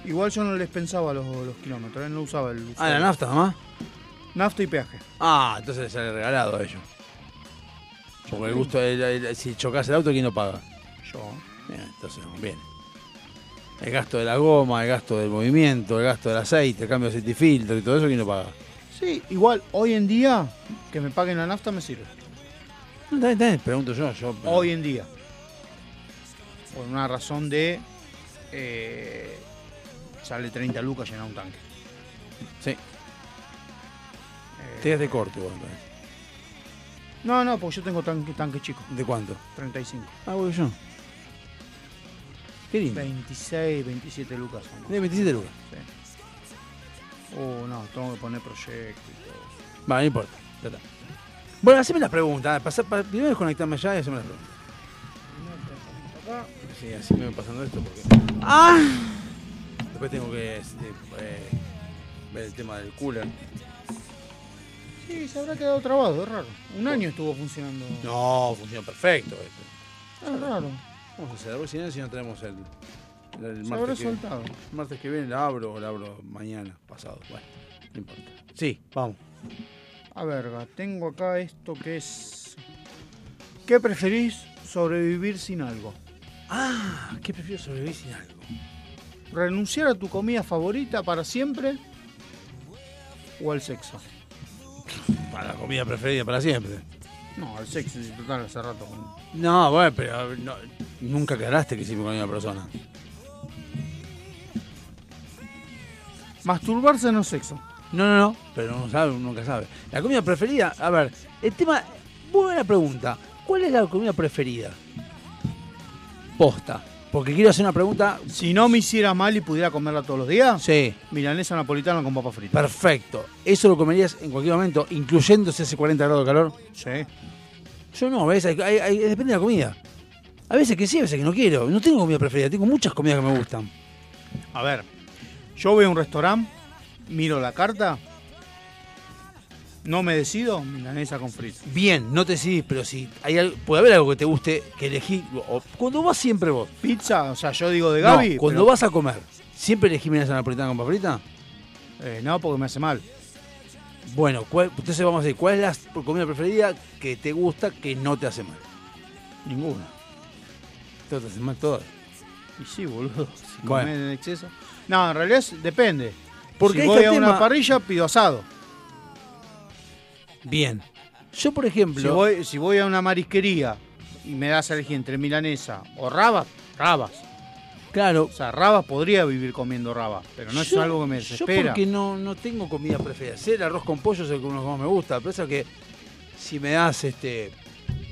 Igual yo no les pensaba los, los kilómetros, eh, no usaba el... Ah, la nafta nomás. Nafta y peaje. Ah, entonces le sale regalado a ellos. Porque el gusto, el- el- si chocas el auto, ¿quién lo paga? Yo. Bien, entonces, bien. El gasto de la goma, el gasto del movimiento, el gasto del aceite, el cambio de aceite y filtro y todo eso, ¿quién lo paga? Sí, igual hoy en día que me paguen la nafta me sirve. No, pregunto yo. yo Hoy en día. Por una razón de... eh, sale 30 lucas llenar un tanque. Sí. Te de corto, igual, entonces. No, no, porque yo tengo tanque, tanque chico. ¿De cuánto? 35. Ah, voy yo. Qué lindo. 26, 27 lucas. son. De 27 lucas. Sí. Oh, no, tengo que poner proyecto y todo. Va, no importa. Ya está. Bueno, haceme las preguntas. Para, primero desconectarme allá y haceme las preguntas. Sí, así me va pasando esto porque. ¡Ah! Después tengo que este, eh, ver el tema del cooler. Sí, se habrá quedado trabado, es raro. Un año estuvo funcionando. No, funciona perfecto esto. Es raro. Vamos a hacer si no, si no tenemos el, el Se habrá martes, que, soltado. el martes que viene la abro o la abro mañana, pasado. Bueno, no importa. Sí, vamos. A ver, tengo acá esto que es. ¿Qué preferís sobrevivir sin algo? Ah, ¿qué prefiero sobrevivir sin algo? ¿Renunciar a tu comida favorita para siempre? ¿O al sexo? Para la comida preferida para siempre. No, al sexo, si total hace rato. No, bueno, pero no- nunca aclaraste que hicimos con una persona. ¿Masturbarse no es sexo? No, no, no, pero uno sabe, uno nunca sabe. La comida preferida, a ver, el tema, buena pregunta. ¿Cuál es la comida preferida? Posta. Porque quiero hacer una pregunta. Si no me hiciera mal y pudiera comerla todos los días, Sí, milanesa napolitana con papa frita. perfecto. ¿Eso lo comerías en cualquier momento, incluyéndose ese 40 grados de calor? Sí. Yo no, ¿ves? Hay- hay- hay- depende de la comida. A veces que sí, a veces que no quiero. No tengo comida preferida, tengo muchas comidas que me gustan. A ver, yo voy a un restaurante, miro la carta, no me decido, milanesa con frito. Bien, no te decidís, pero si hay algo, puede haber algo que te guste, que elegí. o- cuando vas siempre vos. Pizza, o sea, yo digo de No, Gaby. cuando pero- vas a comer, ¿siempre elegís milanesa napolitana con paprita? Eh, no, porque me hace mal. Bueno, ¿cuál- entonces vamos a decir, ¿cuál es la comida preferida que te gusta que no te hace mal? Ninguna. Todo te hace mal todo. Y sí, boludo. Si Bueno. comés en exceso. No, en realidad es- depende. Porque si este voy a una parrilla, pido asado. Bien. Yo, por ejemplo. Si voy, si voy a una marisquería y me das a elegir entre milanesa o rabas, rabas. Claro. O sea, rabas podría vivir comiendo rabas, pero no es Yo- algo que me Yo desespera. porque no, no tengo comida preferida. Sí, el arroz con pollo es el que uno más me gusta. Pero eso que si me das este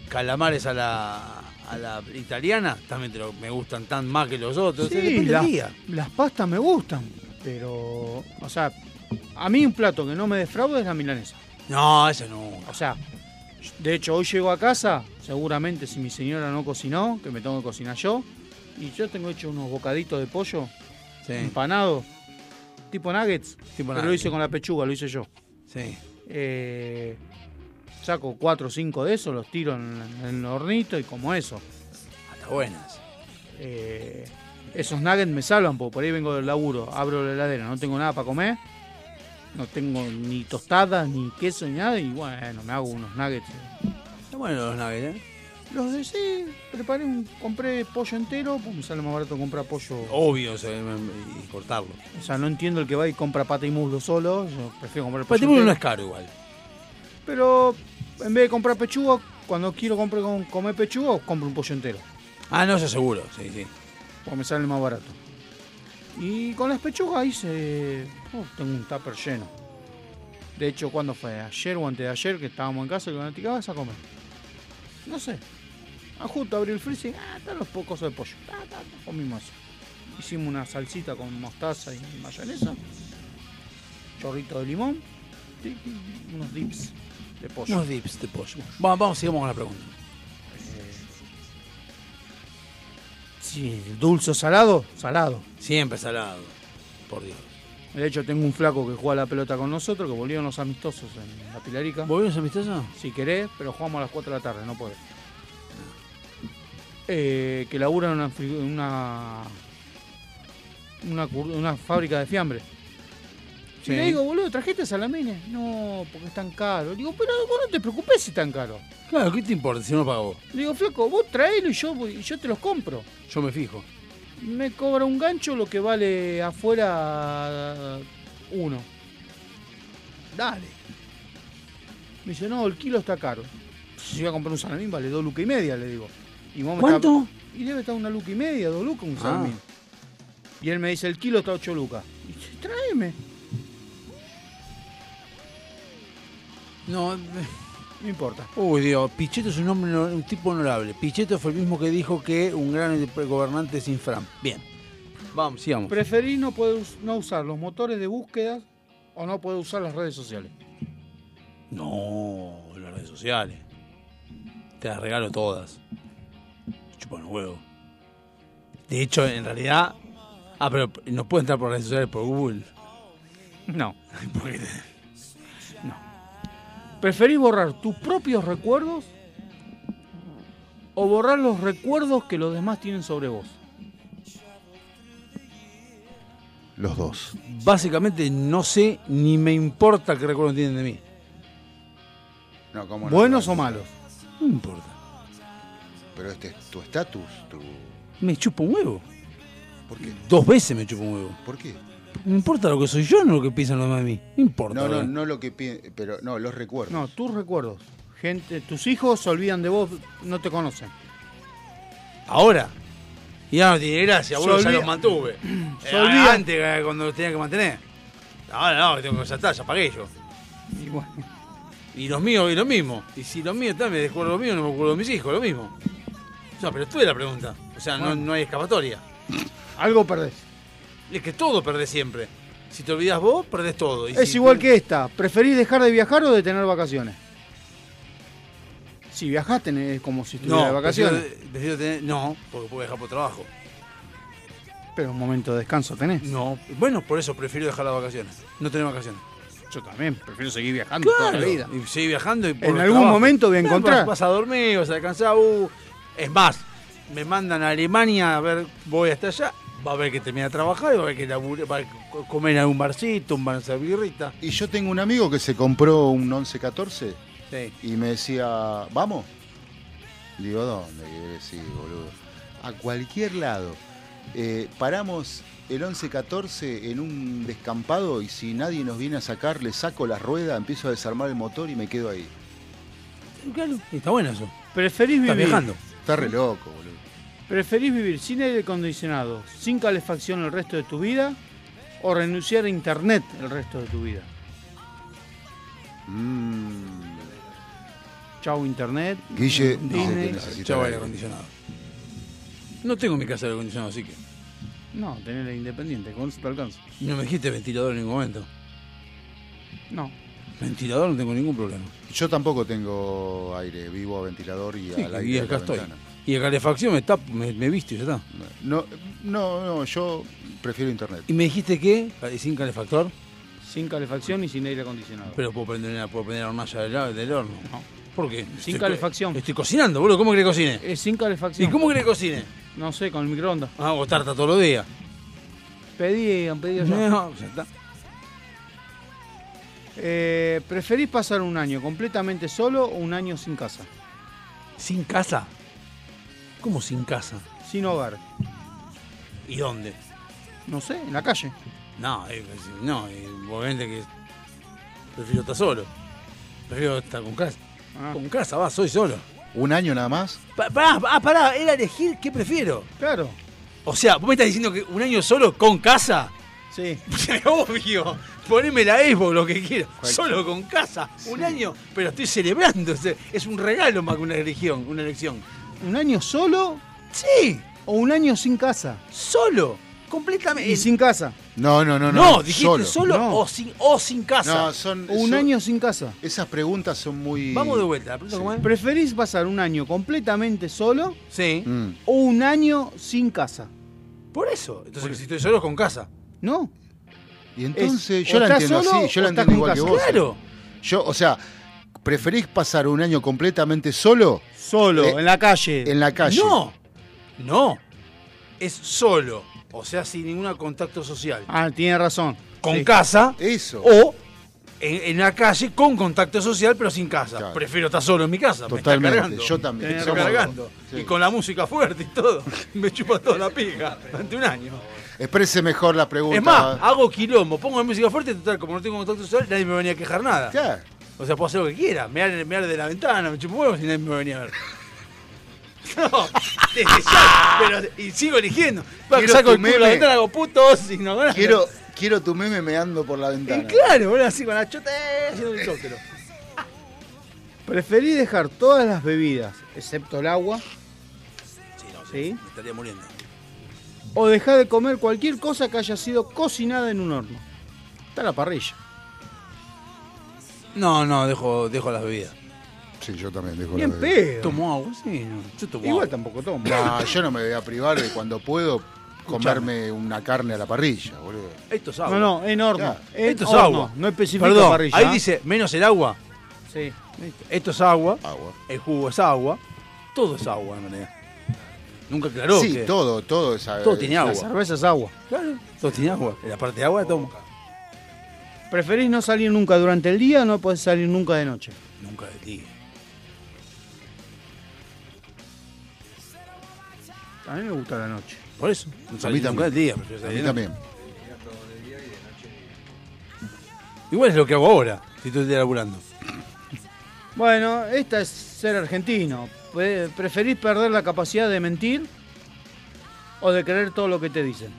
calamares a la, a la italiana, también te lo- me gustan tan más que los otros. Sí, del las, día. las pastas me gustan, pero, o sea, a mí un plato que no me defrauda es la milanesa. No, eso no. O sea, de hecho, hoy llego a casa, seguramente si mi señora no cocinó, que me tengo que cocinar yo, y yo tengo hecho unos bocaditos de pollo Sí. empanado, tipo nuggets, Tipo pero lo hice con la pechuga, lo hice yo. Sí. Eh, saco cuatro o cinco de esos, los tiro en, en el hornito y como eso. Hasta buenas. Eh, esos nuggets me salvan, porque por ahí vengo del laburo, abro la heladera, no tengo nada para comer, no tengo ni tostadas, ni queso, ni nada, y bueno, me hago unos nuggets. Está bueno los nuggets, ¿eh? Los de sí, preparé un, compré pollo entero, pues me sale más barato comprar pollo. Obvio, o sea, y cortarlo. O sea, no entiendo el que va y compra pata y muslo solo, yo prefiero comprar pollo Patimulo entero. no es caro igual. Pero en vez de comprar pechuga, cuando quiero comprar, comer pechuga, compro un pollo entero. Ah, no, eso seguro, sí, sí. Porque me sale más barato. Y con las pechugas hice. oh, tengo un tupper lleno. De hecho, ¿cuándo fue? Ayer o antes de ayer que estábamos en casa y con ¿qué vas a comer? No sé. Ah, justo abrí el freezer ah, están los pocos de pollo. Ta, comimos eso. Hicimos una salsita con mostaza y mayonesa. Chorrito de limón. unos dips de pollo. Unos dips de pollo. Vamos, vamos, sigamos con la pregunta. Sí, dulce o salado, salado. Siempre salado. Por Dios. De hecho, tengo un flaco que juega la pelota con nosotros, que volvieron los amistosos en la Pilarica. ¿Volvieron los amistosos? Si querés, pero jugamos a las 4 de la tarde, no podés. Eh, que labura en una, una, una, una fábrica de fiambre. Sí. Y le digo, boludo, ¿trajiste salamines? No, porque es tan caro. Le digo, pero vos no te preocupes si es tan caro. Claro, ¿qué te importa si no pago? Le digo, flaco, vos traelo y yo, y yo te los compro. Yo me fijo. Me cobra un gancho lo que vale afuera uno. Dale. Me dice, no, el kilo está caro. Si voy a comprar un salamín vale dos lucas y media, le digo. Y vos me ¿Cuánto? está- Y debe estar una luca y media, dos lucas un Ah. salamín. Y él me dice, el kilo está ocho lucas. Y dice, tráeme. No, No importa. Uy, Dios, Pichetto es un hombre, un tipo honorable. Pichetto fue el mismo que dijo que un gran gobernante es infram. Bien. Vamos, sigamos. Preferí no, poder no usar los motores de búsqueda o no poder usar las redes sociales. No, las redes sociales. Te las regalo todas. Chupan huevo. De hecho, en realidad. Ah, pero no puedo entrar por redes sociales por Google. No. Porque- ¿Preferís borrar tus propios recuerdos o borrar los recuerdos que los demás tienen sobre vos? Los dos. Básicamente no sé ni me importa qué recuerdos tienen de mí. No, ¿cómo no? ¿Buenos o malos? No me importa. Pero este es tu estatus, tu... Me chupa un huevo. ¿Por qué? Dos veces me chupa un huevo. ¿Por qué? No importa lo que soy yo, no lo que piensan los demás de mí. No importa. No, no, ¿verdad? no lo que pi- pero no, los recuerdos. No, tus recuerdos. Gente, tus hijos se olvidan de vos, no te conocen. Ahora. Y ya no tiene gracia, Se boludo, ya los mantuve. Se Eh, olvidan- Antes, eh, cuando los tenía que mantener. Ahora no, que tengo que saltar, ya pagué yo. Y bueno, Y los míos, y lo mismo. Y si los míos también me descuerdo los míos, no me acuerdo de mis hijos, lo mismo. O sea, pero estuve la pregunta. O sea, no, no hay escapatoria. algo perdés. Es que todo perdés siempre. Si te olvidas vos, perdés todo. Y Es si- igual que esta. ¿Preferís dejar de viajar o de tener vacaciones? Si viajás tenés como si estuvieras No, de vacaciones. prefiero- prefiero tener- no, porque puedo dejar por trabajo. Pero un momento de descanso tenés. No, bueno, por eso prefiero dejar las vacaciones. No tener vacaciones. Yo también, prefiero seguir viajando toda la vida. Y seguir viajando y por En algún trabajo. momento voy a encontrar. Vas, vas a dormir, vas a descansar. uh. Es más, me mandan a Alemania a ver, voy hasta allá. Va a haber que terminar de trabajar y va a haber que labure- va a co- comer en algún barcito, un bar de birrita. Y yo tengo un amigo que se compró un 1114 Sí. y me decía, ¿vamos? Digo, ¿dónde querés ir, boludo? a cualquier lado. Eh, paramos el 11-14 en un descampado y si nadie nos viene a sacar, le saco la rueda, empiezo a desarmar el motor y me quedo ahí. Claro, está bueno eso. ¿Preferís Estás vivir? viajando. Está re loco, boludo. ¿Preferís vivir sin aire acondicionado, sin calefacción el resto de tu vida o renunciar a internet el resto de tu vida? Mm. Chau internet. Guille, Disney. dice que necesita Chau, aire acondicionado. No tengo en mi casa aire acondicionado, así que. No, tenés la independiente, con eso te alcanza. No me dijiste ventilador en ningún momento. No. Ventilador no tengo ningún problema. Yo tampoco tengo aire, vivo a ventilador y Sí, al y aire de acá la estoy. ventana. Y de calefacción me, tap- me, me visto y ya está. No, no, no, yo prefiero internet. ¿Y me dijiste que sin calefactor? Sin calefacción y sin aire acondicionado. Pero puedo prender, una- puedo prender la hornalla del, del horno. ¿Por qué? Sin Estoy- calefacción. Estoy cocinando, boludo. ¿Cómo querés que cocine? Es sin calefacción. ¿Y cómo querés que cocine? No sé, con el microondas. Hago tarta todos los días. Pedí, han pedido ya. No, ya está. Eh, ¿Preferís pasar un año completamente solo o un año sin casa? ¿Sin casa? ¿Cómo sin casa? Sin hogar. ¿Y dónde? No sé, en la calle. No, eh, no, eh, obviamente que prefiero estar solo. Prefiero estar con casa. Ah. Con casa, va, soy solo. ¿Un año nada más? Pa- Pará, ah, pará, era elegir qué prefiero. Claro. O sea, ¿vos me estás diciendo que un año solo con casa? Sí. Obvio. Poneme la Xbox, lo que quiero. Solo con casa. Un año, pero estoy celebrando. Es un regalo más que una elección. Una elección. ¿Un año solo Sí, o un año sin casa? solo. Completamente. Y sin casa. No, no, no, no, no. dijiste solo, No. o, sin, o sin casa. No, son, O un son- año sin casa. Esas preguntas son muy. Vamos de vuelta. ¿la pregunta cómo es? ¿Preferís pasar un año completamente solo Sí. Mm. o un año sin casa? Por eso. Entonces, si estoy solo con casa. No. Y entonces Es, yo la entiendo solo así, yo la entiendo igual que vos. Claro. Yo, o sea, ¿preferís pasar un año completamente solo? Solo, Eh, en la calle. En la calle. No. No. Es solo. O sea, sin ningún contacto social. Ah, tiene razón. Con Sí. casa Eso. o en, en la calle con contacto social, pero sin casa. Claro. Prefiero estar solo en mi casa. Me Totalmente, está cargando. yo también. Me está cargando. sí. Y con la música fuerte y todo. Me chupa toda la pija durante un año. Exprese mejor la pregunta. Es más, hago quilombo, pongo la música fuerte, total, como no tengo contacto social, nadie me va a venir a quejar nada. Claro. O sea, puedo hacer lo que quiera, me mear de la ventana, me chupo huevos y nadie me va a venir a ver. No, desde ya, pero y sigo eligiendo. Quiero saco tu el culo de la meme. ventana, hago putos y no ganas. Quiero, quiero tu meme meando por la Y ventana. claro, boludo, así con la chota eh, haciendo un helicóptero. ¿Preferís dejar todas las bebidas, excepto el agua, Sí, no, ¿Sí? me estaría muriendo. o dejar de comer cualquier cosa que haya sido cocinada en un horno? Está la parrilla. No, no, dejo, dejo las bebidas. Sí, yo también dejo Bien la bebida. pedo. Tomo agua, sí, no. Yo tomo Igual agua. tampoco tomo. No, yo no me voy a privar de cuando puedo comerme una carne a la parrilla, boludo. Esto es agua. No, no, en horno. En Esto es horno, agua. No especifica Perdón, parrilla. ahí dice menos el agua. Sí. Esto es agua, Agua. el jugo es agua, todo es agua en realidad. Nunca aclaró sí, que todo, todo es todo tiene La agua. cerveza es agua. Claro, todo tiene agua. En la parte de agua tomo. ¿Preferís no salir nunca durante el día o no podés salir nunca de noche? Nunca de ti. A mí me gusta la noche. Por eso. No A salí mí nunca también. del día. prefiero A salir mí de noche. también. Igual es lo que hago ahora, si estoy laburando. Bueno, esta es ser argentino. Pre- ¿Preferís perder la capacidad de mentir o de creer todo lo que te dicen?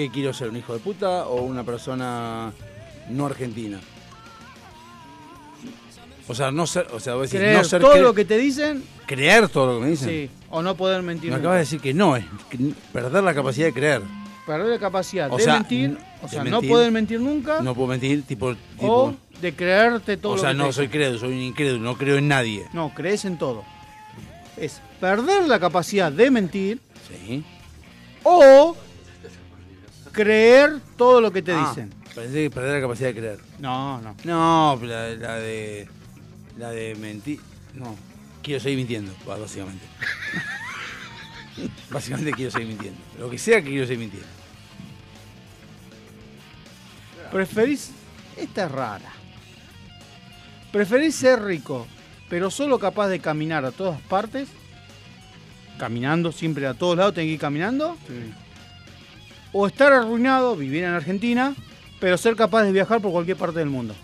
¿Qué quiero ser? ¿Un hijo de puta o una persona no argentina? O sea, no ser, o sea, vos decís, ¿Creer no ser todo cre- lo que te dicen? creer todo lo que me dicen. Sí. O no poder mentir Me nunca. acabas de decir que no, es que perder la capacidad de creer. Perder la capacidad O de sea, mentir, o de sea, no mentir. poder mentir nunca, No puedo mentir, tipo, tipo o de creerte todo o lo sea, que te no dicen. soy crédulo, soy un incrédulo, no creo en nadie. No, crees en todo. Es perder la capacidad de mentir Sí. o creer todo lo que te Ah, dicen. Parece que perder la capacidad de creer. No, no. No, la, la de. La de mentir. No. Quiero seguir mintiendo, básicamente. básicamente quiero seguir mintiendo. Lo que sea que quiero seguir mintiendo. Preferís. Esta es rara. ¿Preferís ser rico pero solo capaz de caminar a todas partes, caminando siempre a todos lados, tenés que ir caminando, o estar arruinado, vivir en Argentina, pero ser capaz de viajar por cualquier parte del mundo.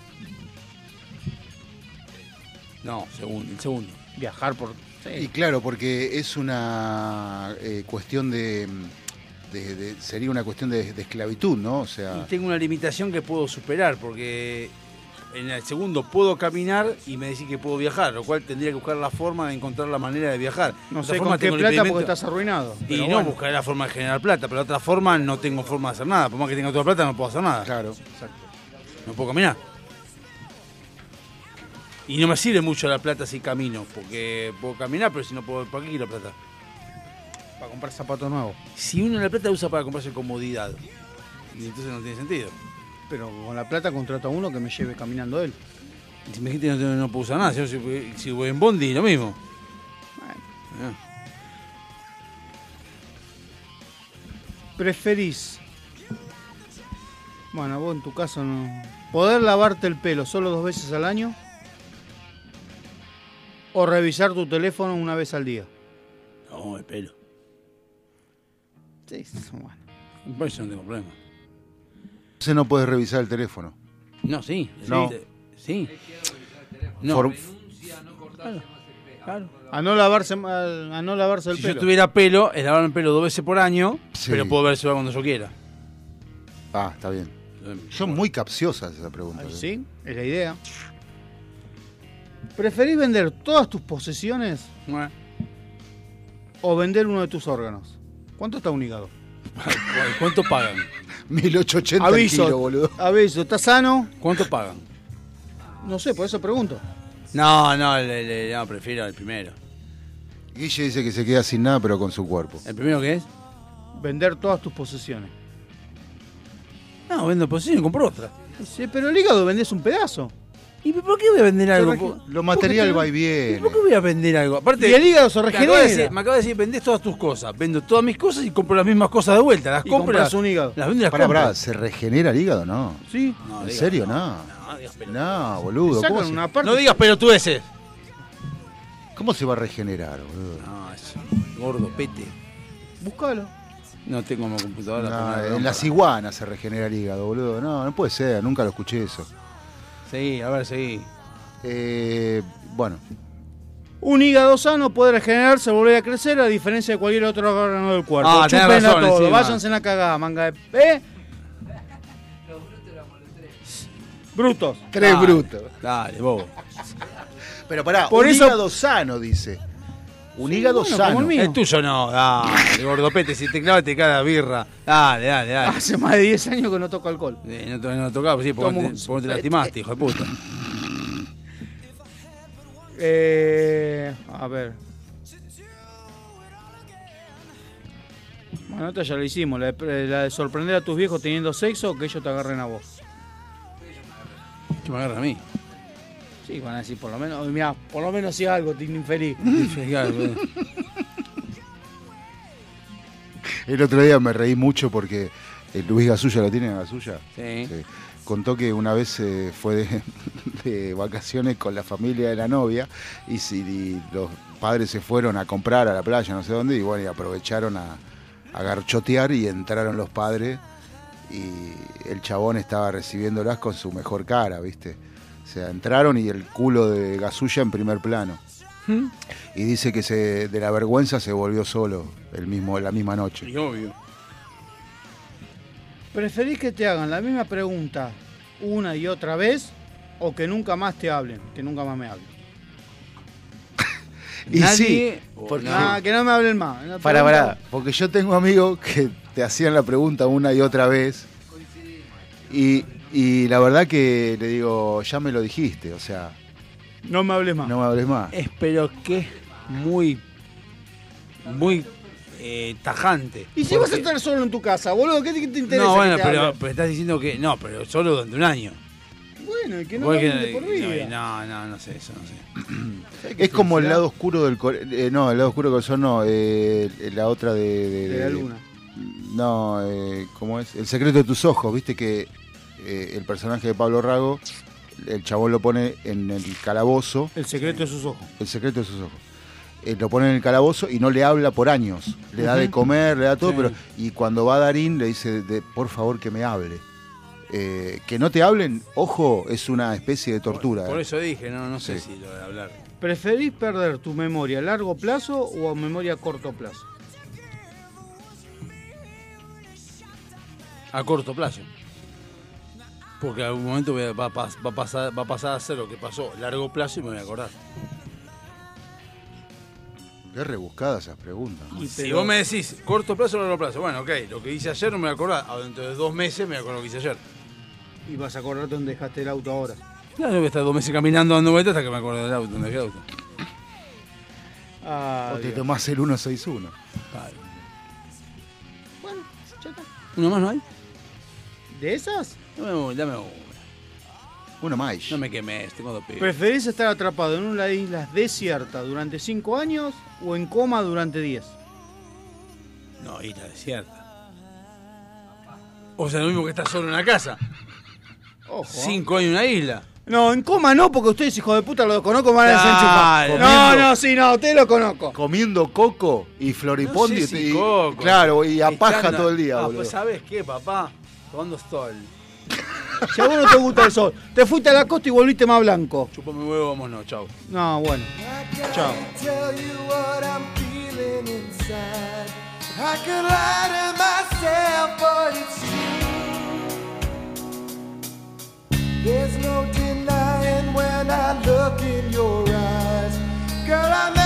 No, segundo, el segundo. Viajar por... Y claro, porque es una eh, cuestión de, de- de- Sería una cuestión de, de esclavitud, ¿no? O Y sea. tengo una limitación que puedo superar, porque en el segundo puedo caminar y me decís que puedo viajar, lo cual tendría que buscar la forma de encontrar la manera de viajar. No sé con qué plata porque estás arruinado. Y no, bueno. buscaré la forma de generar plata, pero de otra forma no tengo forma de hacer nada. Por más que tenga toda plata, no puedo hacer nada. Claro. No puedo caminar. Y no me sirve mucho la plata si camino, porque puedo caminar, pero si no puedo, ¿para qué quiero plata? Para comprar zapatos nuevos. Si uno la plata usa para comprarse comodidad, entonces no tiene sentido. Pero con la plata contrato a uno que me lleve caminando él. Si me dijiste que no, no puedo usar nada, si, yo- si, si voy en Bondi, lo mismo. Ah. ¿Preferís? Bueno, vos en tu caso no. ¿Poder lavarte el pelo solo dos veces al año? ¿O revisar tu teléfono una vez al día? No, el pelo. Sí, bueno. Por eso no tengo problema. Entonces no puedes revisar el teléfono. No, sí. No. Sí. No. For- Claro, claro. A no lavarse, a, a no lavarse el Si pelo. yo tuviera pelo, es lavarme el pelo dos veces por año, Sí. pero puedo verse cuando yo quiera. Ah, está bien. Son muy capciosas esa pregunta. ¿eh? Sí, es la idea. ¿Preferís vender todas tus posesiones o vender uno de tus órganos? ¿Cuánto está un hígado? ¿Cuánto pagan? 1880 el Aviso, kilo, boludo. aviso, ¿estás sano? ¿Cuánto pagan? No sé, por eso pregunto. No, no, le- le- no, prefiero el primero. Guille dice que se queda sin nada, pero con su cuerpo. ¿El primero qué es? Vender todas tus posesiones. No, vendo posición y compro otra. Sí, pero el hígado vendés un pedazo. ¿Y por qué voy a vender algo? Lo material ¿por va y viene. ¿Por qué voy a vender algo? Aparte, Y el hígado se me acaba de regenera. decir- Me acaba de decir, vendés todas tus cosas. Vendo todas mis cosas y compro las mismas cosas de vuelta. Las Y compro. compras Las, un hígado. las vendo y las Pará, ¿se regenera el hígado? No. Sí. No, ¿En digas, serio? no, No. no, digas pelotudeces. No, boludo. ¿Cómo se, una parte. No digas pelotudeces. ¿Cómo se va a regenerar, boludo? No, es gordo, pete. Búscalo. No tengo mi computadora. No, en las iguanas se regenera el hígado, boludo. No, no puede ser, nunca lo escuché eso. Sí, a ver, seguí. Eh, bueno, Un hígado sano puede regenerarse, volver a crecer, a diferencia de cualquier otro órgano del cuerpo. Ah, Chupen a razón, todo, encima. váyanse en la cagada, manga de... ¿Eh? Brutos. tres Dale, brutos. Dale, bobo. Pero pará, Por un eso- hígado sano, dice. Un hígado bueno, sano. como el tuyo no, dale, gordopete, si te clavas te cada birra. Dale, dale, dale. Hace más de 10 años que no toco alcohol. Eh, no, te- no tocaba, sí, porque, te, porque te lastimaste, hijo de puta. Eh, a ver. Bueno, esta ya la hicimos, la de, la de sorprender a tus viejos teniendo sexo o que ellos te agarren a vos. Que me agarra a mí. Sí, van a decir, por lo menos, mira, por lo menos si algo, tiene infeliz. El otro día me reí mucho porque eh, Luis Gasulla, ¿lo tiene Gasulla? Sí. Contó que una vez eh, fue de, de vacaciones con la familia de la novia y, si, y los padres se fueron a comprar a la playa, no sé dónde, y bueno, y aprovecharon a, a garchotear y entraron los padres y el chabón estaba recibiéndolas con su mejor cara, ¿viste? O sea, entraron y el culo de Gasulla en primer plano. Y dice que se, de la vergüenza se volvió solo el mismo, la misma noche. Y obvio. ¿Preferís que te hagan la misma pregunta una y otra vez o que nunca más te hablen? Que nunca más me hablen. Y Nadie- sí, porque, Nah, que no me hablen más. Para, pregunta- para, porque yo tengo amigos que te hacían la pregunta una y otra vez. Y, y la verdad que le digo, ya me lo dijiste, o sea, No me hables más. no me hables más. Espero que es muy, muy eh, tajante. ¿Y si vas a estar solo en tu casa, boludo? ¿Qué te, interesa? No, bueno, pero, estás diciendo que. No, pero solo durante un año. Bueno, y que no que- de por vida. No, no, no sé eso, no sé. Es como el lado oscuro del corazón. no, el lado oscuro del corazón no. eh, la otra de. De, De la de- luna. No, eh, ¿cómo es? El secreto de tus ojos, viste que eh, el personaje de Pablo Rago el chabón lo pone en el calabozo. El secreto de sus ojos. El secreto de sus ojos. Eh, lo pone en el calabozo y no le habla por años. Le da de comer, le da todo, Sí. pero. Y cuando va Darín le dice, de, por favor que me hable. Eh, que no te hablen, ojo, es una especie de tortura. Por eso dije, no, no sé si lo de hablar. ¿Preferís perder tu memoria a largo plazo o a memoria a corto plazo? A corto plazo. Porque en algún momento voy a- va, a pas- va a pasar, va a pasar a ser lo que pasó a largo plazo y me voy a acordar. Qué rebuscadas esas preguntas. ¿no? Si vos me decís corto plazo o largo plazo, bueno, ok, lo que hice ayer no me voy a acordar. Ah, Dentro de dos meses me voy a acordar lo que hice ayer. Y vas a acordarte dónde dejaste el auto ahora. Ya, yo voy a estar dos meses caminando dando vueltas hasta que me acuerde del auto, donde dejé el auto. Ah, o te Dios. tomás el 161. Bueno, ya está. ¿Uno más no hay? ¿De esas? Dame uno, dame uno. Uno más. No me quemes, tengo dos pibes. ¿Preferís estar atrapado en una isla desierta durante 5 años o en coma durante 10? No, isla desierta. O sea, lo mismo que estar solo en una casa. Cinco años en una isla. No, en coma no, porque ustedes, hijos de puta, lo conozco, a Dale. desenchufar. No, no, sí, no, ustedes lo conozco. Comiendo coco y floripondi. No sé si y- coco. Claro, y a paja todo el día, Ah, boludo. pues ¿sabes qué, papá? Tomando sol. Si a vos no te gusta el sol, te fuiste a la costa y volviste más blanco. Chupame huevo, vámonos, chau. No, bueno. Chao. tell you what I'm feeling inside. I could lie to myself, but it's true. There's no denying when I look in your eyes. Girl, I'm